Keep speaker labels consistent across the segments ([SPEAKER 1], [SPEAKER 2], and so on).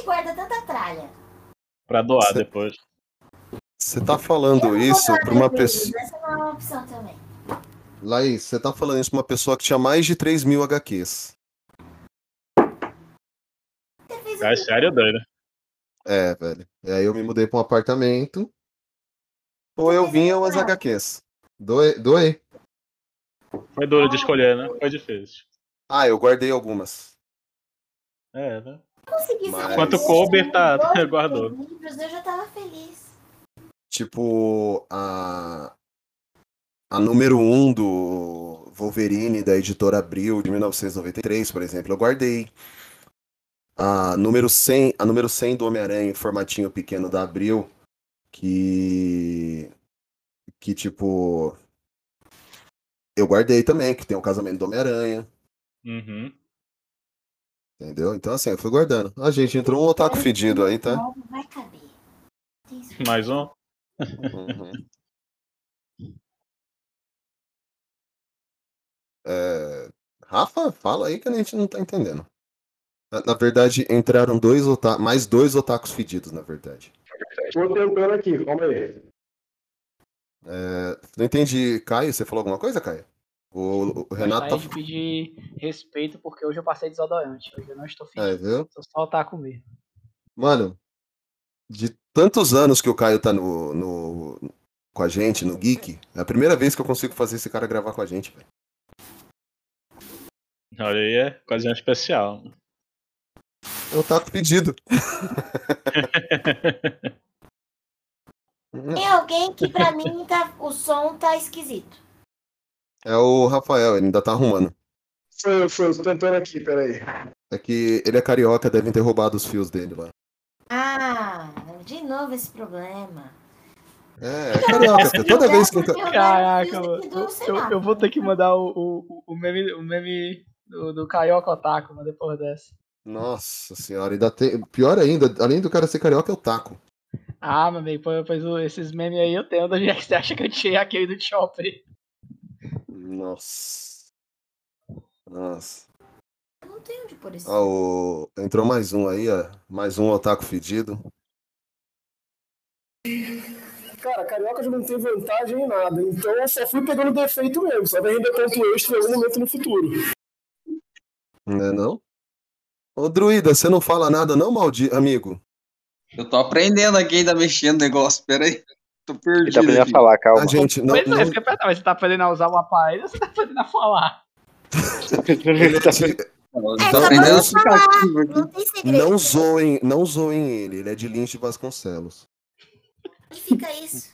[SPEAKER 1] gente guarda tanta tralha?
[SPEAKER 2] Pra doar
[SPEAKER 3] Cê-
[SPEAKER 2] depois.
[SPEAKER 3] Você tá falando isso pra uma pessoa.
[SPEAKER 1] Essa não é uma opção também.
[SPEAKER 3] Laís, você tá falando isso pra uma pessoa que tinha mais de 3 mil HQs.
[SPEAKER 2] É sério, doido.
[SPEAKER 3] É, velho. E aí eu me mudei pra um apartamento. Ou eu vinha umas HQs. Doei, doei.
[SPEAKER 2] Foi duro de escolher, né? Foi difícil.
[SPEAKER 3] Ah, eu guardei algumas.
[SPEAKER 2] É, né?
[SPEAKER 1] Consegui
[SPEAKER 3] Mas-
[SPEAKER 2] Enquanto
[SPEAKER 1] isso,
[SPEAKER 2] couber, tá-
[SPEAKER 1] dois, três
[SPEAKER 2] guardou.
[SPEAKER 1] livros, eu já tava feliz.
[SPEAKER 3] Tipo, a. A número 1 um do Wolverine da editora Abril de 1993, por exemplo, eu guardei. A número 100, a número 100 do Homem-Aranha em formatinho pequeno da Abril, que que tipo eu guardei também, que tem o casamento do Homem-Aranha,
[SPEAKER 2] Uhum.
[SPEAKER 3] Entendeu? Então assim, eu fui guardando. A gente entrou um otaku fedido aí, tá?
[SPEAKER 2] Mais um?
[SPEAKER 3] Uhum. É, Rafa, fala aí que a gente não tá entendendo. Na, na verdade, entraram dois ota- mais dois otakus fedidos, na verdade.
[SPEAKER 4] Tô tentando aqui, calma aí.
[SPEAKER 3] É, não entendi, Caio, você falou alguma coisa, Caio? O, o Renato
[SPEAKER 5] de
[SPEAKER 3] tá.
[SPEAKER 5] pedir respeito porque hoje eu passei desodorante. Hoje eu não estou
[SPEAKER 3] É,
[SPEAKER 5] fedido.
[SPEAKER 3] viu?
[SPEAKER 5] Sou só otaku mesmo.
[SPEAKER 3] Mano, de tantos anos que o Caio tá no, no- com a gente, no Geek, é a primeira vez que eu consigo fazer esse cara gravar com a gente, velho.
[SPEAKER 2] Olha aí, é ocasião especial.
[SPEAKER 3] É o taco pedido.
[SPEAKER 1] Tem alguém que pra mim tá, o som tá esquisito.
[SPEAKER 3] É o Rafael, ele ainda tá arrumando.
[SPEAKER 4] Foi, foi, eu tô tentando aqui, peraí.
[SPEAKER 3] É que ele é carioca, devem ter roubado os fios dele lá.
[SPEAKER 1] Ah, de novo esse problema.
[SPEAKER 3] É, é carioca, toda vez que. ca-
[SPEAKER 5] Caraca, mano. Eu, eu- eu vou ter que mandar o, o, o meme, o meme do, do Carioca Otaku, mas depois dessa.
[SPEAKER 3] Nossa senhora, ainda tem. Pior ainda, além do cara ser carioca, é o taco.
[SPEAKER 5] Ah, meu amigo, pois, pois esses memes aí eu tenho. Onde é que você acha que eu tirei aquele do Chopper?
[SPEAKER 3] Nossa. Nossa.
[SPEAKER 1] Não tem onde pôr esse.
[SPEAKER 3] Ó, o... Entrou mais um aí, ó. Mais um otaku fedido.
[SPEAKER 4] Cara, carioca já não tem vantagem em nada, então eu só fui pegando defeito mesmo, só vai render ponto extra em algum momento no futuro.
[SPEAKER 3] Né não? Ô, druida, você não fala nada, não, maldito amigo?
[SPEAKER 6] Eu tô aprendendo aqui ainda mexendo no negócio, peraí. Tô
[SPEAKER 7] Ele
[SPEAKER 6] perdido.
[SPEAKER 7] tá aprendendo a falar, calma.
[SPEAKER 3] A gente não.
[SPEAKER 5] Pois é,
[SPEAKER 3] não-
[SPEAKER 5] isso que eu ia perguntar, mas você tá aprendendo a usar o aparelho ou você tá aprendendo a falar?
[SPEAKER 3] ele é de-
[SPEAKER 6] Eu
[SPEAKER 1] É, falar.
[SPEAKER 6] aplicativo aqui.
[SPEAKER 1] Não.
[SPEAKER 3] Não zoem, não zoem ele, ele é de Lins de Vasconcelos.
[SPEAKER 1] Onde fica isso?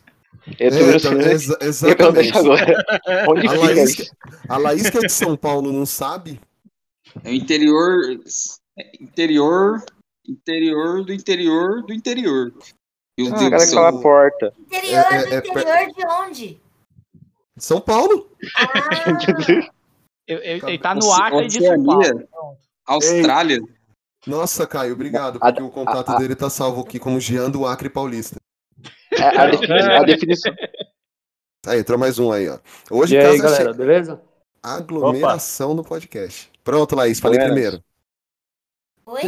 [SPEAKER 7] Eu tô
[SPEAKER 3] É, então,
[SPEAKER 7] pergunto
[SPEAKER 3] exatamente.
[SPEAKER 7] agora. Onde
[SPEAKER 3] A
[SPEAKER 7] fica
[SPEAKER 3] Laís,
[SPEAKER 7] isso?
[SPEAKER 3] a Laís que é de São Paulo não sabe?
[SPEAKER 6] É o interior. é Interior. Interior do interior do interior. Meu
[SPEAKER 7] Ah,
[SPEAKER 6] Deus
[SPEAKER 7] o cara
[SPEAKER 6] céu.
[SPEAKER 7] fala porta.
[SPEAKER 1] Interior
[SPEAKER 3] É, é, é,
[SPEAKER 1] interior de onde?
[SPEAKER 3] São Paulo?
[SPEAKER 1] Ah,
[SPEAKER 5] Eu, eu- ele tá no Acre de São Paulo.
[SPEAKER 6] Austrália.
[SPEAKER 3] Nossa, Caio, obrigado,
[SPEAKER 7] A-
[SPEAKER 3] porque o contato
[SPEAKER 7] a- a-
[SPEAKER 3] dele tá salvo aqui como Jean do Acre Paulista.
[SPEAKER 7] A, a definição, a definição.
[SPEAKER 3] Aí, entrou mais um aí, ó. Hoje,
[SPEAKER 8] E aí,
[SPEAKER 3] casa
[SPEAKER 8] galera,
[SPEAKER 3] cheia.
[SPEAKER 8] beleza?
[SPEAKER 3] Aglomeração no podcast. Pronto, Laís, falei primeiro.
[SPEAKER 1] Oi?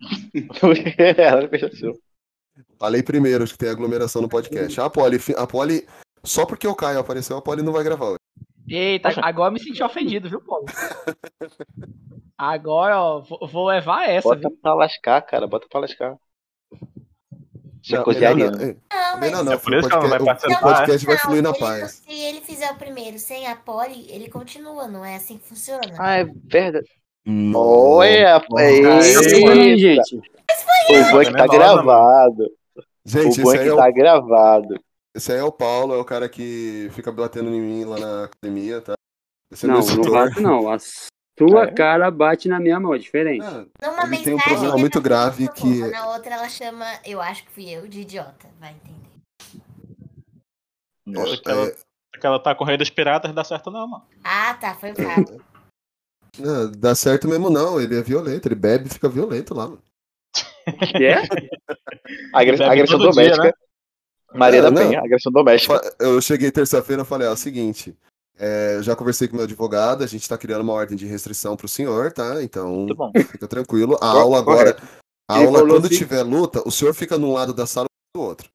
[SPEAKER 7] Ela pensou.
[SPEAKER 3] Falei primeiro que tem aglomeração no podcast. A Poli, a Poli, só porque o Caio apareceu, a Poli não vai gravar hoje.
[SPEAKER 5] Eita, agora eu me senti ofendido, viu, Paulo? Agora, ó, vou, levar essa,
[SPEAKER 7] Bota
[SPEAKER 5] viu?
[SPEAKER 7] pra lascar, cara. Bota pra lascar. Você é
[SPEAKER 3] Não, melhor não. É,
[SPEAKER 1] Não, mas
[SPEAKER 3] não,
[SPEAKER 2] É por isso que ela não vai
[SPEAKER 3] o-
[SPEAKER 2] participar,
[SPEAKER 3] o podcast vai fluir na paz.
[SPEAKER 1] Se ele fizer o primeiro sem a poli, ele continua, não é assim que funciona?
[SPEAKER 7] Ah, é verdade. Olha,
[SPEAKER 8] Aí,
[SPEAKER 7] eita.
[SPEAKER 8] gente.
[SPEAKER 7] O bom é que tá gravado.
[SPEAKER 3] Gente,
[SPEAKER 7] O bom é que
[SPEAKER 3] é,
[SPEAKER 7] tá
[SPEAKER 3] o,
[SPEAKER 7] gravado.
[SPEAKER 3] esse aí é o Paulo, é o cara que fica batendo em mim lá na academia, tá? Esse é
[SPEAKER 8] Não,
[SPEAKER 3] meu
[SPEAKER 8] não bato não. A sua
[SPEAKER 7] É?
[SPEAKER 8] cara bate na minha mão, é diferente.
[SPEAKER 1] Numa
[SPEAKER 3] Ele tem um problema muito
[SPEAKER 1] tá
[SPEAKER 3] grave que-
[SPEAKER 1] Na outra ela chama, eu acho que fui eu, de idiota. Vai entender.
[SPEAKER 2] Nossa,
[SPEAKER 3] é,
[SPEAKER 2] aquela,
[SPEAKER 3] é,
[SPEAKER 2] aquela tá com o rei dos piratas, dá certo não, mano.
[SPEAKER 1] Ah, tá, foi o Fábio.
[SPEAKER 3] não, dá certo mesmo não, ele é violento, ele bebe e fica violento lá. mano.
[SPEAKER 8] Que é?
[SPEAKER 7] Agressão
[SPEAKER 2] dia,
[SPEAKER 7] doméstica.
[SPEAKER 2] né?
[SPEAKER 7] Maria
[SPEAKER 3] Não,
[SPEAKER 7] da
[SPEAKER 3] não.
[SPEAKER 7] Penha, agressão doméstica.
[SPEAKER 3] Eu cheguei terça-feira e falei, ó, é o seguinte, é, eu já conversei com meu advogado, a gente tá criando uma ordem de restrição pro senhor, tá? Então, fica tranquilo. A aula agora. A
[SPEAKER 8] Ele
[SPEAKER 3] aula, quando
[SPEAKER 8] assim-
[SPEAKER 3] tiver luta, o senhor fica num lado da sala e do outro.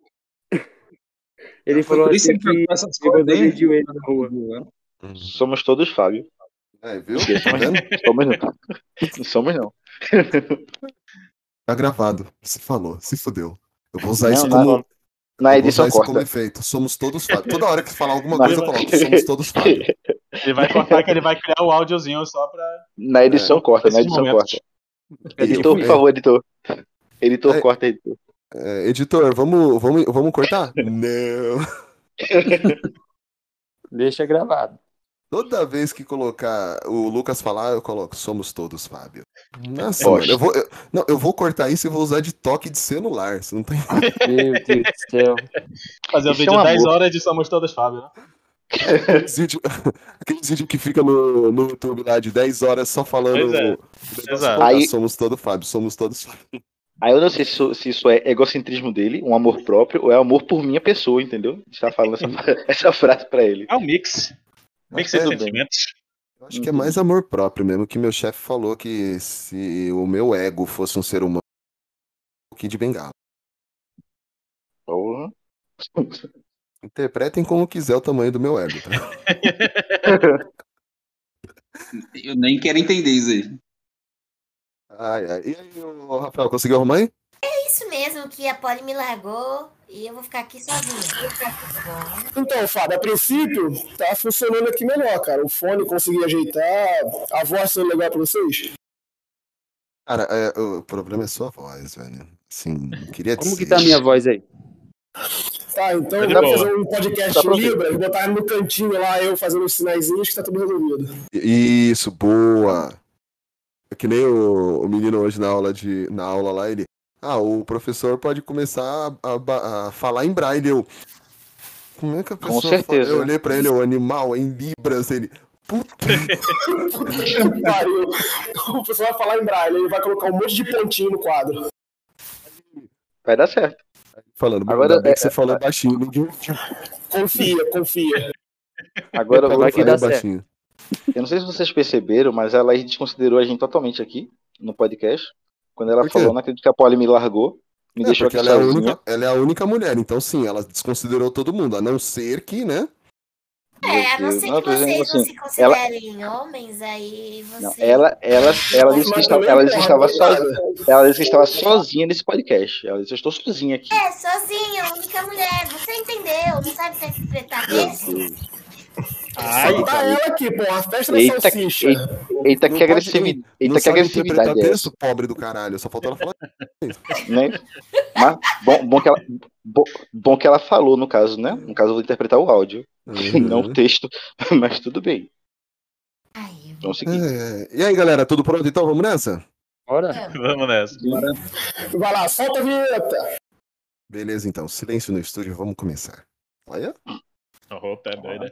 [SPEAKER 8] Ele falou
[SPEAKER 6] por isso
[SPEAKER 8] assim
[SPEAKER 6] que
[SPEAKER 8] que
[SPEAKER 6] essas
[SPEAKER 8] ele
[SPEAKER 6] coisas
[SPEAKER 8] ele na rua.
[SPEAKER 7] Somos todos Fábio.
[SPEAKER 3] É, viu? Tá?
[SPEAKER 7] Somos não. Não somos não.
[SPEAKER 3] Tá gravado. Se falou, se fudeu. Eu vou usar
[SPEAKER 7] Não,
[SPEAKER 3] isso
[SPEAKER 7] não,
[SPEAKER 3] como.
[SPEAKER 7] não. Na edição
[SPEAKER 3] usar isso como
[SPEAKER 7] corta.
[SPEAKER 3] efeito. Somos todos Fábio. Toda hora que falar alguma coisa, eu coloco. Somos todos Fábio.
[SPEAKER 2] Ele vai cortar que ele vai criar o áudiozinho só pra.
[SPEAKER 7] Na edição corta, na edição
[SPEAKER 2] momentos.
[SPEAKER 7] corta. Editor, por favor, editor. Editor,
[SPEAKER 3] É.
[SPEAKER 7] corta, editor.
[SPEAKER 3] É, editor, vamos, vamos, vamos cortar? Não.
[SPEAKER 8] Deixa gravado.
[SPEAKER 3] Toda vez que colocar o Lucas falar, eu coloco Somos todos Fábio. Nossa, mano, eu vou, eu, não, eu vou cortar isso e vou usar de toque de celular. Você não tem.
[SPEAKER 8] Meu Deus do céu.
[SPEAKER 2] Fazer o
[SPEAKER 7] Isso é
[SPEAKER 2] vídeo
[SPEAKER 7] um
[SPEAKER 2] 10
[SPEAKER 7] amor.
[SPEAKER 2] horas de Somos Todos Fábio, né?
[SPEAKER 3] Aqueles vídeos vídeos que fica no, no YouTube lá de 10 horas só falando.
[SPEAKER 2] É. Exato.
[SPEAKER 3] colocar,
[SPEAKER 7] Aí-
[SPEAKER 3] Somos todos Fábio, somos todos Fábio.
[SPEAKER 7] Aí eu não sei se isso, se isso é egocentrismo dele, um amor próprio, ou é amor por minha pessoa, entendeu? Está falando essa, essa frase pra ele.
[SPEAKER 2] É um mix.
[SPEAKER 3] É,
[SPEAKER 7] tudo bem.
[SPEAKER 2] sentimentos.
[SPEAKER 3] Eu acho que é mais amor próprio mesmo, que meu chefe falou que se o meu ego fosse um ser humano, um pouquinho de bengala.
[SPEAKER 7] Porra.
[SPEAKER 3] Interpretem como quiser o tamanho do meu ego, tá?
[SPEAKER 6] Eu nem quero entender isso aí.
[SPEAKER 3] Ai, ai. E aí, Rafael, conseguiu arrumar aí?
[SPEAKER 1] É isso mesmo, que a Polly me largou e eu vou ficar aqui sozinha. Bom,
[SPEAKER 4] Então, Fábio, a princípio tá funcionando aqui melhor, cara. O fone consegui ajeitar, a voz sendo legal pra vocês.
[SPEAKER 3] Cara, é, o problema é sua voz, velho. Assim, queria
[SPEAKER 8] Como que tá a minha voz aí?
[SPEAKER 4] Tá, então
[SPEAKER 2] Tá
[SPEAKER 4] dá pra fazer um podcast
[SPEAKER 7] Tá
[SPEAKER 4] em Libras, botar no cantinho lá, eu fazendo os sinaizinhos que tá tudo resolvido.
[SPEAKER 3] Isso, boa. É que nem o, o menino hoje na aula, de, na aula lá, ele. Ah, o professor pode começar a, a a falar em braille. Eu. Como é que a
[SPEAKER 7] Com
[SPEAKER 3] pessoa fala?
[SPEAKER 7] certeza.
[SPEAKER 3] Eu olhei pra ele, o animal, em Libras, ele. Puta,
[SPEAKER 4] Que pariu. O pessoal vai falar em braille, ele vai colocar um monte de pontinho no quadro.
[SPEAKER 7] Vai dar certo.
[SPEAKER 3] falando,
[SPEAKER 7] Agora, é-
[SPEAKER 3] que você falou baixinho, ninguém.
[SPEAKER 4] Confia, confia.
[SPEAKER 7] Agora,
[SPEAKER 8] Vai que dá certo.
[SPEAKER 3] baixinho.
[SPEAKER 7] eu não sei se vocês perceberam, mas ela desconsiderou a gente totalmente aqui no podcast. Quando ela falou, não acredito que a Polly me largou, me
[SPEAKER 3] É,
[SPEAKER 7] deixou aqui
[SPEAKER 3] ela é, única, ela é a única mulher, então sim, ela desconsiderou todo mundo, a não ser que, né?
[SPEAKER 1] É, a não ser
[SPEAKER 7] Não,
[SPEAKER 1] que vocês não
[SPEAKER 7] assim,
[SPEAKER 1] se considerem homens, aí você.
[SPEAKER 7] Não, ela, ela, ela disse que estava, ela disse que estava sozinha.
[SPEAKER 4] coitada.
[SPEAKER 7] Ela disse que estava sozinha nesse podcast. Ela disse, eu estou sozinha aqui.
[SPEAKER 1] É, sozinha, única mulher. Você entendeu? Não sabe interpretar texto?
[SPEAKER 2] Ai,
[SPEAKER 4] Só tá ela aqui, pô, a festa da
[SPEAKER 7] Eita,
[SPEAKER 4] salsicha.
[SPEAKER 7] eita, eita que agressividade. Eita que agressividade é
[SPEAKER 3] texto, pobre do caralho, só faltou ela falar.
[SPEAKER 7] né? Mas bom, bom, que ela, bom, bom que ela falou, no caso, né? No caso, eu vou interpretar o áudio, não o texto, mas tudo bem.
[SPEAKER 1] Ai,
[SPEAKER 7] Vamos seguir.
[SPEAKER 3] É, E aí, galera, tudo pronto então? Vamos nessa?
[SPEAKER 8] Bora.
[SPEAKER 2] Vamos nessa.
[SPEAKER 4] Vai lá, solta a vinheta.
[SPEAKER 3] Beleza, então. Silêncio no estúdio, vamos começar. Olha.
[SPEAKER 2] Oh, tá doida.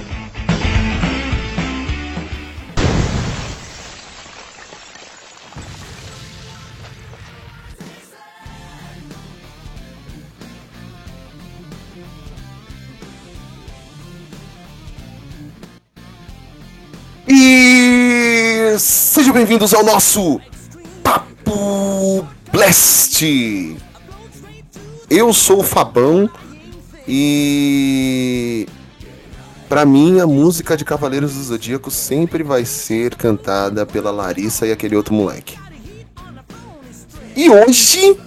[SPEAKER 3] Sejam bem-vindos ao nosso Papo Blast. Eu sou o Fabão e pra mim a música de Cavaleiros do Zodíaco sempre vai ser cantada pela Larissa e aquele outro moleque. E hoje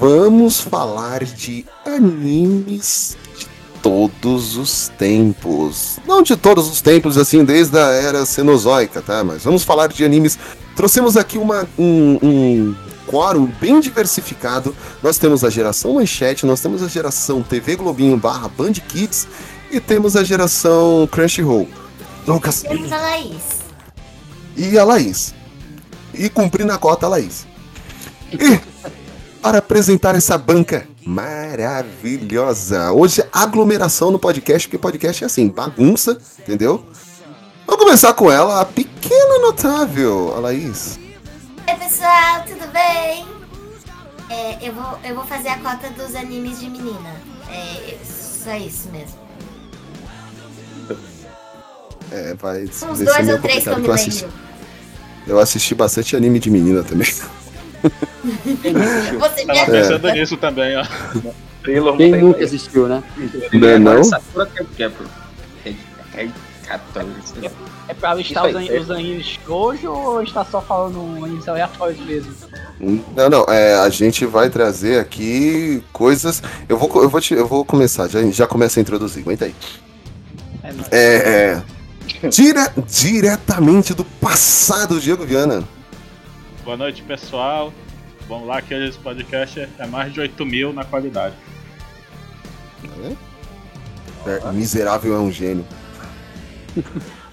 [SPEAKER 3] vamos falar de animes de todos os tempos. Não de todos os tempos, assim, desde a era Cenozoica, tá? Mas vamos falar de animes. Trouxemos aqui uma, um, um quórum bem diversificado. Nós temos a geração Manchete, nós temos a geração TV Globinho barra Band Kids e temos a geração Crunchyroll. Lucas
[SPEAKER 1] Temos a Laís.
[SPEAKER 3] e a Laís. E cumprindo a cota, a Laís. E para apresentar essa banca maravilhosa. Hoje, aglomeração no podcast, porque podcast é assim, bagunça, entendeu? Vamos começar com ela, a pequena notável, a Laís.
[SPEAKER 1] Oi, pessoal, tudo bem? É, eu, vou, eu vou fazer a cota dos animes de menina. É só isso mesmo.
[SPEAKER 3] É, vai.
[SPEAKER 1] Uns dois ou três que eu me
[SPEAKER 3] eu assisti,
[SPEAKER 1] lembro.
[SPEAKER 3] eu assisti bastante anime de menina também.
[SPEAKER 1] Você me
[SPEAKER 2] Tava
[SPEAKER 3] É.
[SPEAKER 2] pensando nisso também, ó.
[SPEAKER 7] Taylor
[SPEAKER 8] Quem nunca assistiu, né?
[SPEAKER 3] Não é não?
[SPEAKER 6] Sakura. É, é 14.
[SPEAKER 5] É pra listar os,
[SPEAKER 7] aí,
[SPEAKER 5] an-
[SPEAKER 7] é.
[SPEAKER 5] os animes hoje ou está só falando um animes aleatórios mesmo?
[SPEAKER 3] Não, não, é, a gente vai trazer aqui coisas. Eu vou, eu vou, te- eu vou começar, já, já começa a introduzir, aguenta aí.
[SPEAKER 5] É.
[SPEAKER 3] É, é, dire- diretamente do passado, Diego Viana.
[SPEAKER 2] Boa noite, pessoal. Vamos lá, que esse podcast é mais de 8 mil na qualidade.
[SPEAKER 3] É, miserável é um gênio.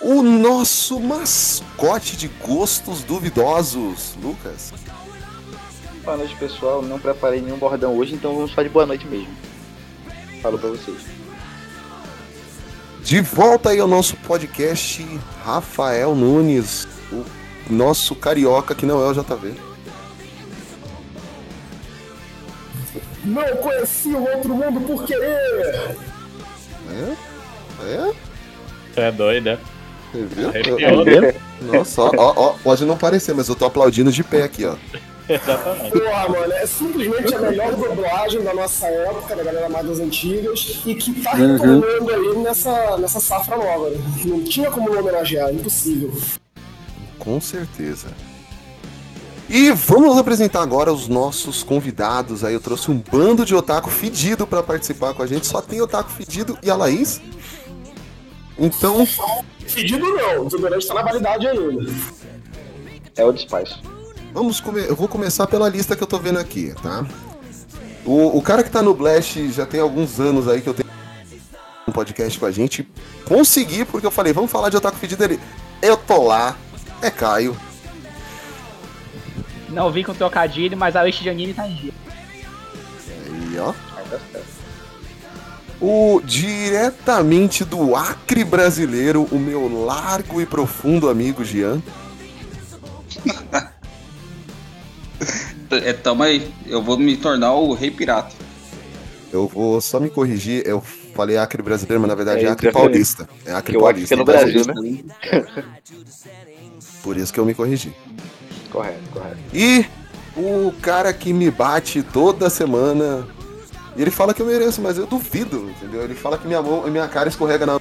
[SPEAKER 3] O nosso mascote de gostos duvidosos, Lucas.
[SPEAKER 7] Boa noite, pessoal. Não preparei nenhum bordão hoje, então vamos falar de boa noite mesmo. Falo pra vocês.
[SPEAKER 3] De volta aí ao nosso podcast, Rafael Nunes, o nosso carioca que não é o JV.
[SPEAKER 4] Não conheci o outro mundo por querer.
[SPEAKER 3] É? É?
[SPEAKER 2] Você é doido, é?
[SPEAKER 3] Você viu?
[SPEAKER 2] Arrepiou,
[SPEAKER 3] Eu-
[SPEAKER 2] né?
[SPEAKER 3] Nossa, ó, ó, ó, pode não parecer, mas eu tô aplaudindo de pé aqui, ó.
[SPEAKER 2] Exatamente.
[SPEAKER 4] Porra, mano, é simplesmente a melhor dublagem da nossa época, da galera mais das antigas, e que tá
[SPEAKER 8] Uhum.
[SPEAKER 4] retornando aí nessa, nessa safra nova. né? Não tinha como não homenagear, impossível.
[SPEAKER 3] Com certeza. E vamos apresentar agora os nossos convidados. Aí eu trouxe um bando de otaku fedido pra participar com a gente. Só tem otaku fedido e a Laís. Então,
[SPEAKER 4] Pedido não, o desodorante tá na validade ainda.
[SPEAKER 7] É o despacho.
[SPEAKER 3] vamos come... eu vou começar pela lista que eu tô vendo aqui, tá? O, o cara que tá no Blast já tem alguns anos aí que eu tenho um podcast com a gente. Consegui, porque eu falei, vamos falar de otaku fedido ele. Eu tô lá, é Caio.
[SPEAKER 5] Não vim com trocadilho, mas a lista de anime tá em dia.
[SPEAKER 3] Aí, ó.
[SPEAKER 7] Tá.
[SPEAKER 3] O diretamente do Acre brasileiro, o meu largo e profundo amigo Jean.
[SPEAKER 6] É, tamo aí. Eu vou me tornar o rei pirata.
[SPEAKER 3] Eu vou só me corrigir, eu falei Acre brasileiro, mas na verdade é,
[SPEAKER 7] É,
[SPEAKER 3] Acre paulista. É Acre
[SPEAKER 7] Eu acho que
[SPEAKER 3] paulista.
[SPEAKER 7] é no
[SPEAKER 3] então,
[SPEAKER 7] Brasil, né?
[SPEAKER 3] Por isso que eu me corrigi.
[SPEAKER 7] Correto, correto.
[SPEAKER 3] E o cara que me bate toda semana. E ele fala que eu mereço, mas eu duvido, entendeu? Ele fala que minha mão, minha cara escorrega na.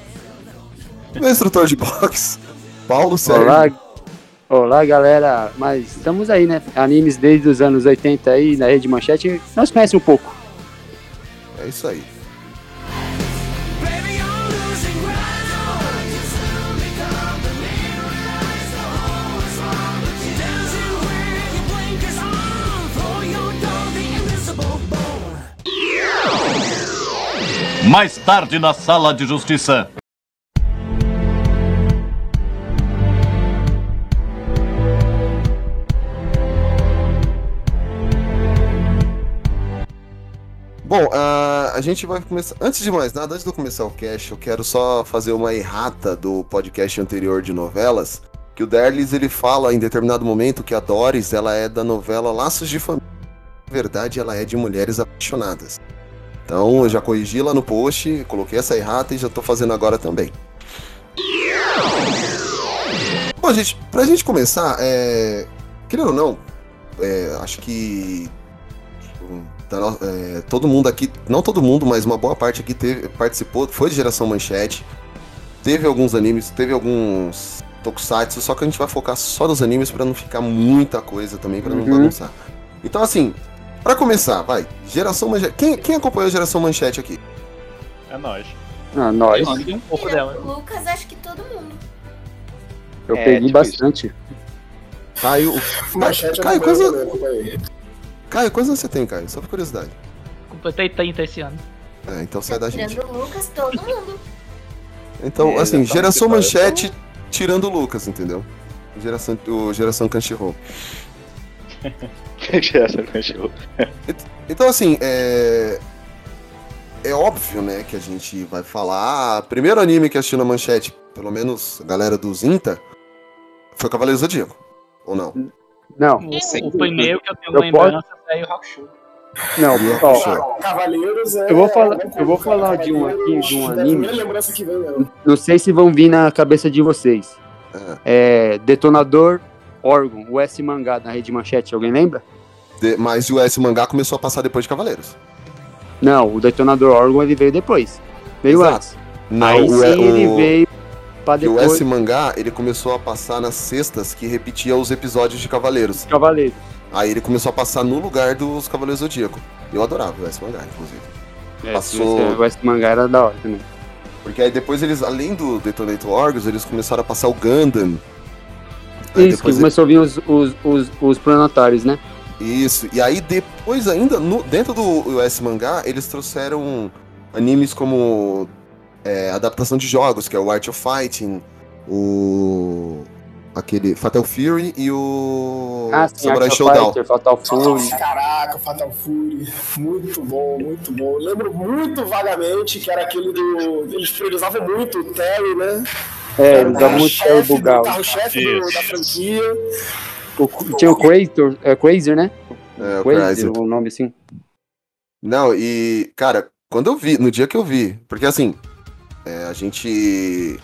[SPEAKER 3] Meu instrutor de boxe, Paulo Sérgio.
[SPEAKER 8] Olá, olá galera, mas estamos aí, né? Animes desde os anos 80 aí na rede manchete, nós conhecemos um pouco.
[SPEAKER 3] É isso aí.
[SPEAKER 9] Mais tarde na sala de justiça.
[SPEAKER 3] Bom, ah, a gente vai começar. Antes de mais nada, antes de eu começar o cast, eu quero só fazer uma errata do podcast anterior de novelas. Que o Derlis ele fala em determinado momento que a Doris ela é da novela Laços de Família. Na verdade, ela é de mulheres apaixonadas. Então eu já corrigi lá no post, coloquei essa errata e já tô fazendo agora também. Bom, gente, pra gente começar, é... querendo ou não, é, acho que um, no- é, todo mundo aqui, não todo mundo, mas uma boa parte aqui teve, participou, foi de geração manchete. Teve alguns animes, teve alguns tokusatsu, só que a gente vai focar só nos animes pra não ficar muita coisa também, pra não
[SPEAKER 8] Uhum.
[SPEAKER 3] bagunçar. Então, assim, pra começar, vai, geração manchete. Quem, quem acompanhou a geração manchete aqui?
[SPEAKER 2] É nóis.
[SPEAKER 8] Ah, nós.
[SPEAKER 5] Um pouco dela.
[SPEAKER 1] Lucas, acho que todo mundo.
[SPEAKER 8] Eu
[SPEAKER 7] É,
[SPEAKER 8] peguei
[SPEAKER 7] tipo
[SPEAKER 8] bastante.
[SPEAKER 3] Caio.
[SPEAKER 4] Manchete é
[SPEAKER 3] Caio, quantos,
[SPEAKER 4] né?
[SPEAKER 3] Caio, quantos anos você tem, Caio? Só por curiosidade.
[SPEAKER 5] Completei 30 esse ano.
[SPEAKER 3] É, então sai da gente.
[SPEAKER 1] Tirando o Lucas, todo mundo.
[SPEAKER 3] Então,
[SPEAKER 7] É,
[SPEAKER 3] assim, geração manchete tirando o Lucas, entendeu? Geração, o geração Crunchyroll. Então, assim, é. É óbvio, né, que a gente vai falar. Primeiro anime que assistiu na manchete, pelo menos a galera do Zinta, foi Cavaleiro Zodíaco. Ou não?
[SPEAKER 10] Não.
[SPEAKER 5] O, o primeiro que eu tenho
[SPEAKER 10] Eu
[SPEAKER 5] lembrança é o Hakusho.
[SPEAKER 10] Não, ó,
[SPEAKER 4] Cavaleiros é.
[SPEAKER 10] eu vou falar, eu vou falar de um aqui, de um
[SPEAKER 4] Da
[SPEAKER 10] anime.
[SPEAKER 4] vem, mesmo.
[SPEAKER 10] Não sei se vão vir na cabeça de vocês. É Detonador Órgão, o S mangá na rede manchete, alguém lembra?
[SPEAKER 3] De- mas o S mangá começou a passar depois de Cavaleiros.
[SPEAKER 10] Não, o Detonador Órgão ele veio depois. Veio
[SPEAKER 3] Exato.
[SPEAKER 10] antes.
[SPEAKER 3] Não,
[SPEAKER 10] Aí
[SPEAKER 3] o-
[SPEAKER 10] sim ele
[SPEAKER 3] o-
[SPEAKER 10] veio pra
[SPEAKER 3] Que o
[SPEAKER 10] depois
[SPEAKER 3] S mangá, ele começou a passar nas sextas que repetia os episódios de Cavaleiros.
[SPEAKER 10] Cavaleiro.
[SPEAKER 3] Aí ele começou a passar no lugar dos Cavaleiros Zodíaco. Eu adorava o S mangá, inclusive.
[SPEAKER 10] É,
[SPEAKER 3] Passou.
[SPEAKER 10] O S mangá era da hora também.
[SPEAKER 3] Porque aí depois eles, além do Detonator Orgos, eles começaram a passar o Gundam. Aí
[SPEAKER 10] Isso, que começou a vir os, os, os, os planetários, né?
[SPEAKER 3] Isso. E aí depois ainda, no- dentro do US Mangá, eles trouxeram animes como é, adaptação de jogos, que é o Art of Fighting, o. aquele Fatal Fury e o
[SPEAKER 10] Ah, sim,
[SPEAKER 3] Samurai
[SPEAKER 10] Art of
[SPEAKER 3] Showdown.
[SPEAKER 10] Fighter, Fatal Fury.
[SPEAKER 4] Caraca, Fatal Fury. Muito bom, muito bom. Eu lembro muito vagamente que era aquele do. Eles priorizavam muito o Terry, né?
[SPEAKER 10] É, eles davam muito
[SPEAKER 4] Carro-chefe
[SPEAKER 10] Terry
[SPEAKER 4] do-
[SPEAKER 10] Bugal.
[SPEAKER 4] Carro-chefe do- da franquia.
[SPEAKER 10] O- Tinha o Crazer, é, Crazer, né?
[SPEAKER 3] É, o
[SPEAKER 10] Crazer,
[SPEAKER 3] Crazer.
[SPEAKER 10] o nome assim.
[SPEAKER 3] Não, e, cara, quando eu vi, no dia que eu vi, porque assim, é, a gente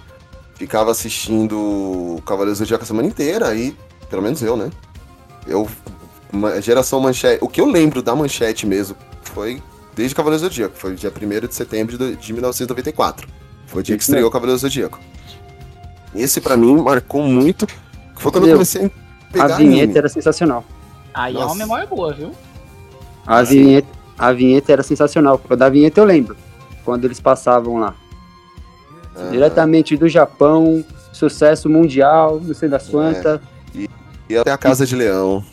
[SPEAKER 3] ficava assistindo Cavaleiros do Zodíaco a semana inteira, aí, pelo menos eu, né? Eu, geração manchete, o que eu lembro da manchete mesmo foi desde Cavaleiros do Zodíaco, foi dia 1 de setembro de, de 1994. Foi o dia que estreou
[SPEAKER 10] mesmo.
[SPEAKER 3] Cavaleiros do Zodíaco. Esse pra mim marcou muito, foi quando eu
[SPEAKER 10] Meu,
[SPEAKER 3] comecei a pegar
[SPEAKER 10] A vinheta
[SPEAKER 3] anime.
[SPEAKER 10] era sensacional.
[SPEAKER 5] Aí é uma
[SPEAKER 3] Nossa.
[SPEAKER 5] memória boa, viu?
[SPEAKER 10] A vinheta, a vinheta era sensacional. Da vinheta eu lembro. Quando eles passavam lá.
[SPEAKER 3] Ah.
[SPEAKER 10] Diretamente do Japão, sucesso mundial, não sei das quantas.
[SPEAKER 3] E, e até a Casa de Leão.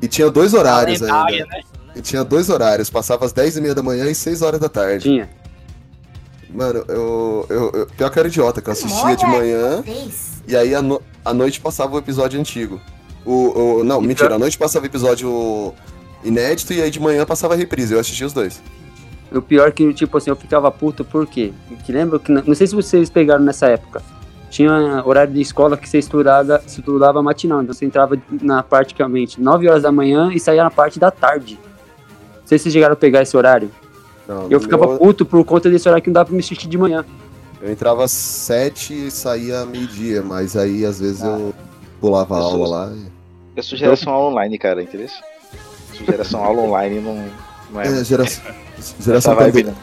[SPEAKER 3] E tinha dois horários ainda.
[SPEAKER 5] né?
[SPEAKER 3] E tinha dois horários, passava às 10 e meia da manhã e 6 horas da tarde.
[SPEAKER 10] Tinha.
[SPEAKER 3] Mano, eu, eu, eu. Pior que eu era idiota, que eu assistia de manhã e aí à no, à noite passava o episódio antigo. O, o, não, mentira, à noite passava o episódio inédito e aí de manhã passava a reprise. Eu assistia os dois.
[SPEAKER 10] O pior que, tipo assim, eu ficava puto, por quê? Que lembra que, não sei se vocês pegaram nessa época, tinha horário de escola que você estudava, estudava matinal, então você entrava na praticamente 9 horas da manhã e saía na parte da tarde. Não sei se vocês chegaram a pegar esse horário.
[SPEAKER 3] Não,
[SPEAKER 10] Eu ficava
[SPEAKER 3] meu-
[SPEAKER 10] puto por conta desse horário que não dava pra me assistir de manhã.
[SPEAKER 3] Eu entrava às 7 e saía meio-dia, mas aí às vezes eu pulava a aula lá. e-
[SPEAKER 7] Eu sou geração aula online, cara, entendeu? Sou geração aula online não, não é.
[SPEAKER 3] É, geração, geração
[SPEAKER 7] vibe,
[SPEAKER 3] pandemia.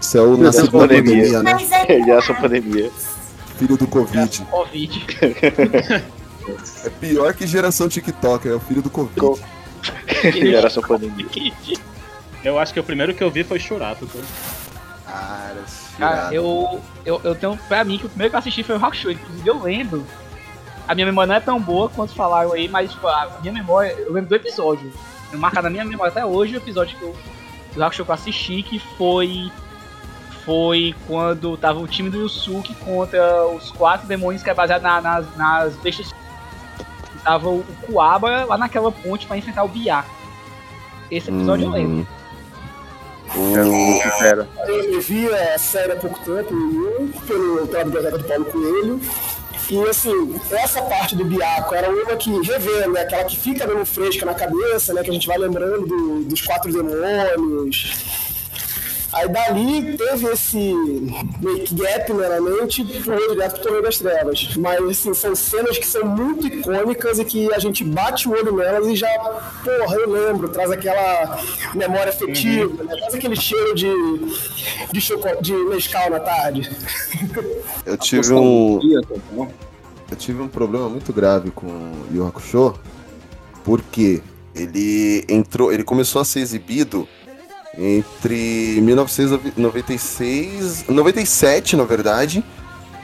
[SPEAKER 3] Você é o
[SPEAKER 7] Geração
[SPEAKER 3] nascido da
[SPEAKER 7] pandemia.
[SPEAKER 3] pandemia, né?
[SPEAKER 1] É
[SPEAKER 7] Geração pandemia.
[SPEAKER 3] Filho do Covid.
[SPEAKER 5] Covid.
[SPEAKER 3] É pior que geração TikTok, é o filho do Covid.
[SPEAKER 7] Geração pandemia.
[SPEAKER 2] Eu acho que o primeiro que eu vi foi Churato.
[SPEAKER 3] Cara,
[SPEAKER 5] Cara, eu, eu, eu tenho pra mim que o primeiro que eu assisti foi o Hakusho. Inclusive eu lembro. A minha memória não é tão boa quanto falaram aí, mas tipo, a minha memória, eu lembro do episódio. Eu marcar na minha memória até hoje o episódio que eu, do Hakusho que eu assisti, que foi. Foi quando tava o time do Yusuke contra os quatro demônios que é baseado na- nas, nas bestas. Tava o, o Kuaba lá naquela ponte pra enfrentar o Biá. Esse episódio eu lembro.
[SPEAKER 10] Era.
[SPEAKER 4] Eu vi a série há pouco tempo, pelo, pela biblioteca do Paulo Coelho. E assim, essa parte do Biaco era uma que revê, né? Aquela que fica dando fresca na cabeça, né? Que a gente vai lembrando do- dos quatro demônios. Aí dali teve esse que gap meramente pro direto pro Torneio das Trevas. Mas assim, são cenas que são muito icônicas e que a gente bate o olho nelas e já, porra, eu lembro, traz aquela memória afetiva, né? traz aquele cheiro de, de, choco, de Nescau na tarde.
[SPEAKER 3] Eu tive um. Eu tive um problema muito grave com o Yu Hakusho, porque ele entrou, ele começou a ser exibido entre 1996, 97 na verdade,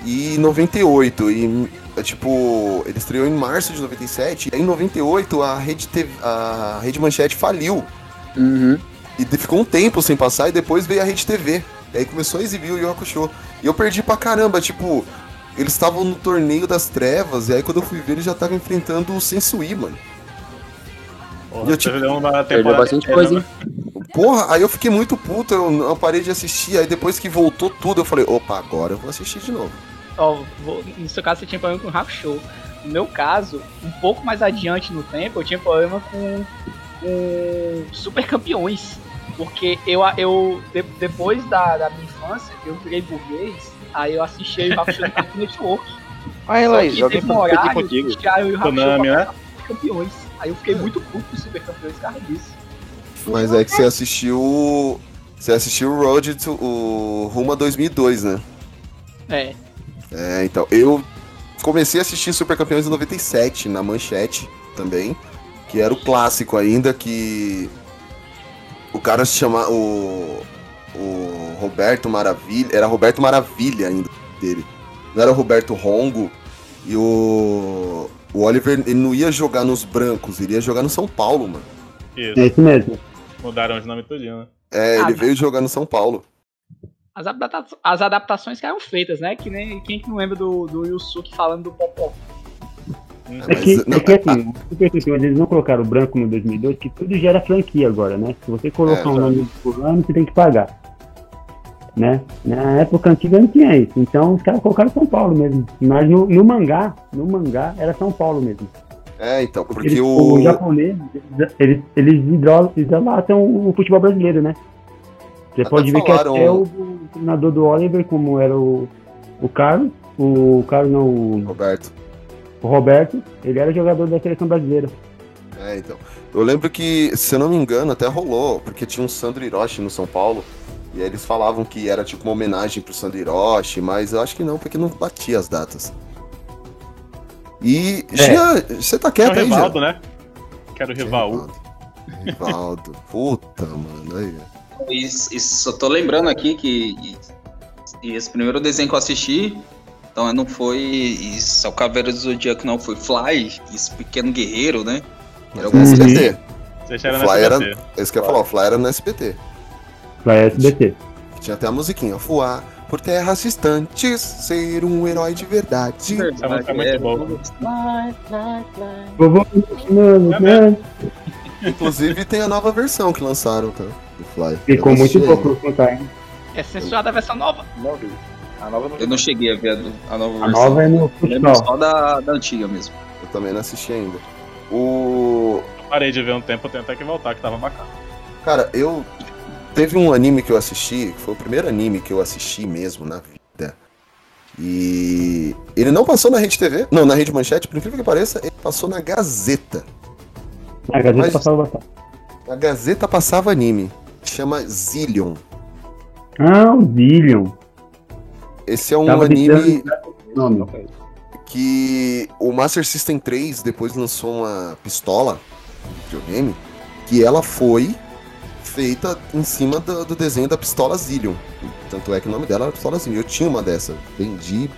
[SPEAKER 3] e 98. E é, tipo, ele estreou em março de 97, e aí em 98 a Rede TV, a Rede Manchete faliu.
[SPEAKER 10] Uhum.
[SPEAKER 3] E ficou um tempo sem passar e depois veio a Rede TV. E aí começou a exibir o Yu Hakusho. E eu perdi pra caramba, tipo, eles estavam no torneio das trevas, e aí quando eu fui ver, eles já estavam enfrentando o Sensui, mano.
[SPEAKER 2] Porra,
[SPEAKER 3] eu, tipo,
[SPEAKER 2] uma
[SPEAKER 8] Perdeu bastante
[SPEAKER 2] inteira,
[SPEAKER 8] coisa,
[SPEAKER 2] né?
[SPEAKER 8] hein?
[SPEAKER 3] Porra, aí eu fiquei muito puto, eu não parei de assistir, aí depois que voltou tudo, eu falei, opa, agora eu vou assistir de novo.
[SPEAKER 5] Ó, vou- no seu caso você tinha problema com o Hakusho. No meu caso, um pouco mais adiante no tempo, eu tinha problema com, com Super Campeões. Porque eu, eu de- depois da, da minha infância, eu virei burguês, aí eu assisti o Hakusho no Cartoon Network.
[SPEAKER 7] Aí, Laís,
[SPEAKER 5] que
[SPEAKER 7] alguém
[SPEAKER 5] teve um
[SPEAKER 7] tá
[SPEAKER 5] horário
[SPEAKER 7] contigo.
[SPEAKER 5] que eu e o Hakusho
[SPEAKER 2] Konami, né?
[SPEAKER 5] Campeões. Aí eu fiquei muito puto com Super Campeões por causa disso.
[SPEAKER 3] Mas é que você assistiu. Você assistiu o Road to, o Rumo a 2002, né?
[SPEAKER 5] É.
[SPEAKER 3] É, então. Eu comecei a assistir Super Campeões em 97, na manchete também. Que era o clássico ainda, que. O cara se chama. O. O Roberto Maravilha. Era Roberto Maravilha ainda dele. Não era o Roberto Rongo. E o. O Oliver, ele não ia jogar nos brancos, ele ia jogar no São Paulo, mano.
[SPEAKER 8] É
[SPEAKER 2] Isso.
[SPEAKER 8] isso mesmo.
[SPEAKER 2] Mudaram os nomes tudinho, né?
[SPEAKER 3] É, ele veio jogar no São Paulo.
[SPEAKER 5] As, adapta- as adaptações que eram feitas, né? Que nem quem que não lembra do, do Yusuke falando do Popó.
[SPEAKER 8] É que,
[SPEAKER 3] não,
[SPEAKER 8] é que assim, o Super Campeões, eles não colocaram o branco no 2002, que tudo gera franquia agora, né? Se você colocar
[SPEAKER 3] É,
[SPEAKER 8] um nome por ano, você tem que pagar. Né? Na época antiga não tinha isso. Então os caras colocaram São Paulo mesmo. Mas no, no mangá, no mangá era São Paulo mesmo.
[SPEAKER 3] É, então, porque
[SPEAKER 8] Eles,
[SPEAKER 3] o.
[SPEAKER 8] o japonês, eles, eles, eles hidro- idolatam o futebol brasileiro, né? Você
[SPEAKER 3] Até
[SPEAKER 8] pode ver que até o, o treinador do Oliver, como era o, o Carlos, o Carlos não, o,
[SPEAKER 3] Roberto.
[SPEAKER 8] o Roberto, ele era jogador da seleção brasileira.
[SPEAKER 3] É, então. Eu lembro que, se eu não me engano, até rolou, porque tinha um Sandro Hiroshi no São Paulo. E aí eles falavam que era tipo uma homenagem pro Sandro Hiroshi, mas eu acho que não, porque não batia as datas. E. Gia, você tá
[SPEAKER 2] o
[SPEAKER 3] quieto aí, Gia?
[SPEAKER 2] Rivaldo, né? Que era o Rival.
[SPEAKER 3] Rivaldo. Puta, mano. Aí.
[SPEAKER 6] Isso, isso, só tô lembrando aqui que e esse primeiro desenho que eu assisti, então não foi isso, é o Caveira do Zodíaco, não, foi Fly, esse pequeno guerreiro, né? Era
[SPEAKER 3] Era
[SPEAKER 6] algum-
[SPEAKER 3] SBT.
[SPEAKER 2] Você era
[SPEAKER 3] O Fly era. Esse que eu ia falar, o Fly era no SBT.
[SPEAKER 8] Pra SBT.
[SPEAKER 3] Tinha até a musiquinha, voar por terras distantes, ser um herói de verdade.
[SPEAKER 2] Essa música é muito boa.
[SPEAKER 8] Vovô, mano,
[SPEAKER 2] É
[SPEAKER 8] né?
[SPEAKER 3] Inclusive tem a nova versão que lançaram, tá? Do Fly.
[SPEAKER 8] Ficou
[SPEAKER 3] Eu
[SPEAKER 8] muito pouco contar, hein?
[SPEAKER 5] É censurada a versão nova.
[SPEAKER 7] Não vi. A nova não
[SPEAKER 6] Eu não cheguei a ver a, a nova
[SPEAKER 8] A
[SPEAKER 6] versão.
[SPEAKER 8] nova é no
[SPEAKER 6] Eu lembro só da, da antiga mesmo.
[SPEAKER 3] Eu também não assisti ainda. O.
[SPEAKER 2] Parei de ver um tempo, eu tenho até que voltar, que tava bacana.
[SPEAKER 3] Cara, eu. Teve um anime que eu assisti, que foi o primeiro anime que eu assisti mesmo na vida. E. Ele não passou na Rede TV, não, na Rede Manchete, por incrível que pareça, ele passou na Gazeta.
[SPEAKER 8] A Gazeta
[SPEAKER 3] Mas-
[SPEAKER 8] passava bastante.
[SPEAKER 3] A Gazeta passava anime. Chama Zillion.
[SPEAKER 8] Ah, o Zillion.
[SPEAKER 3] Esse é um
[SPEAKER 8] Tava
[SPEAKER 3] anime
[SPEAKER 8] Nome.
[SPEAKER 3] que o Master System 3 depois lançou uma pistola de videogame que ela foi feita em cima do, do desenho da pistola Zillion. Tanto é que o nome dela era pistola Zillion. Eu tinha uma dessa. Vendi.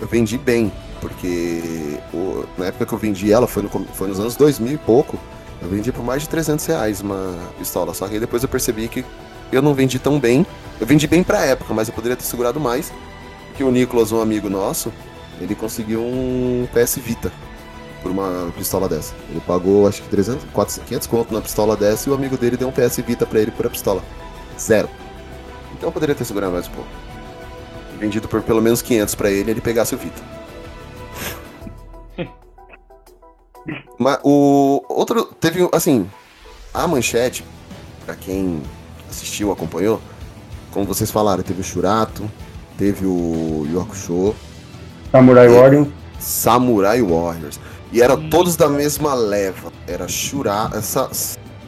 [SPEAKER 3] Eu vendi bem. Porque o- na época que eu vendi ela, foi, no foi nos anos 2000 e pouco, eu vendi por mais de 300 reais uma pistola. Só que aí depois eu percebi que eu não vendi tão bem. Eu vendi bem pra época, mas eu poderia ter segurado mais. Que o Nicolas, um amigo nosso, ele conseguiu um PS Vita por uma pistola dessa. Ele pagou acho que 300, 400, 500 conto na pistola dessa e o amigo dele deu um PS Vita pra ele por a pistola. Zero. Então eu poderia ter segurado mais um pouco. Vendido por pelo menos 500 pra ele, ele pegasse o Vita. Mas o outro teve assim, a manchete pra quem assistiu, acompanhou, como vocês falaram, teve o Shurato, teve o Yokusho,
[SPEAKER 8] Samurai Warriors.
[SPEAKER 3] Samurai Warriors. E eram todos da mesma leva. Era Shura, essa,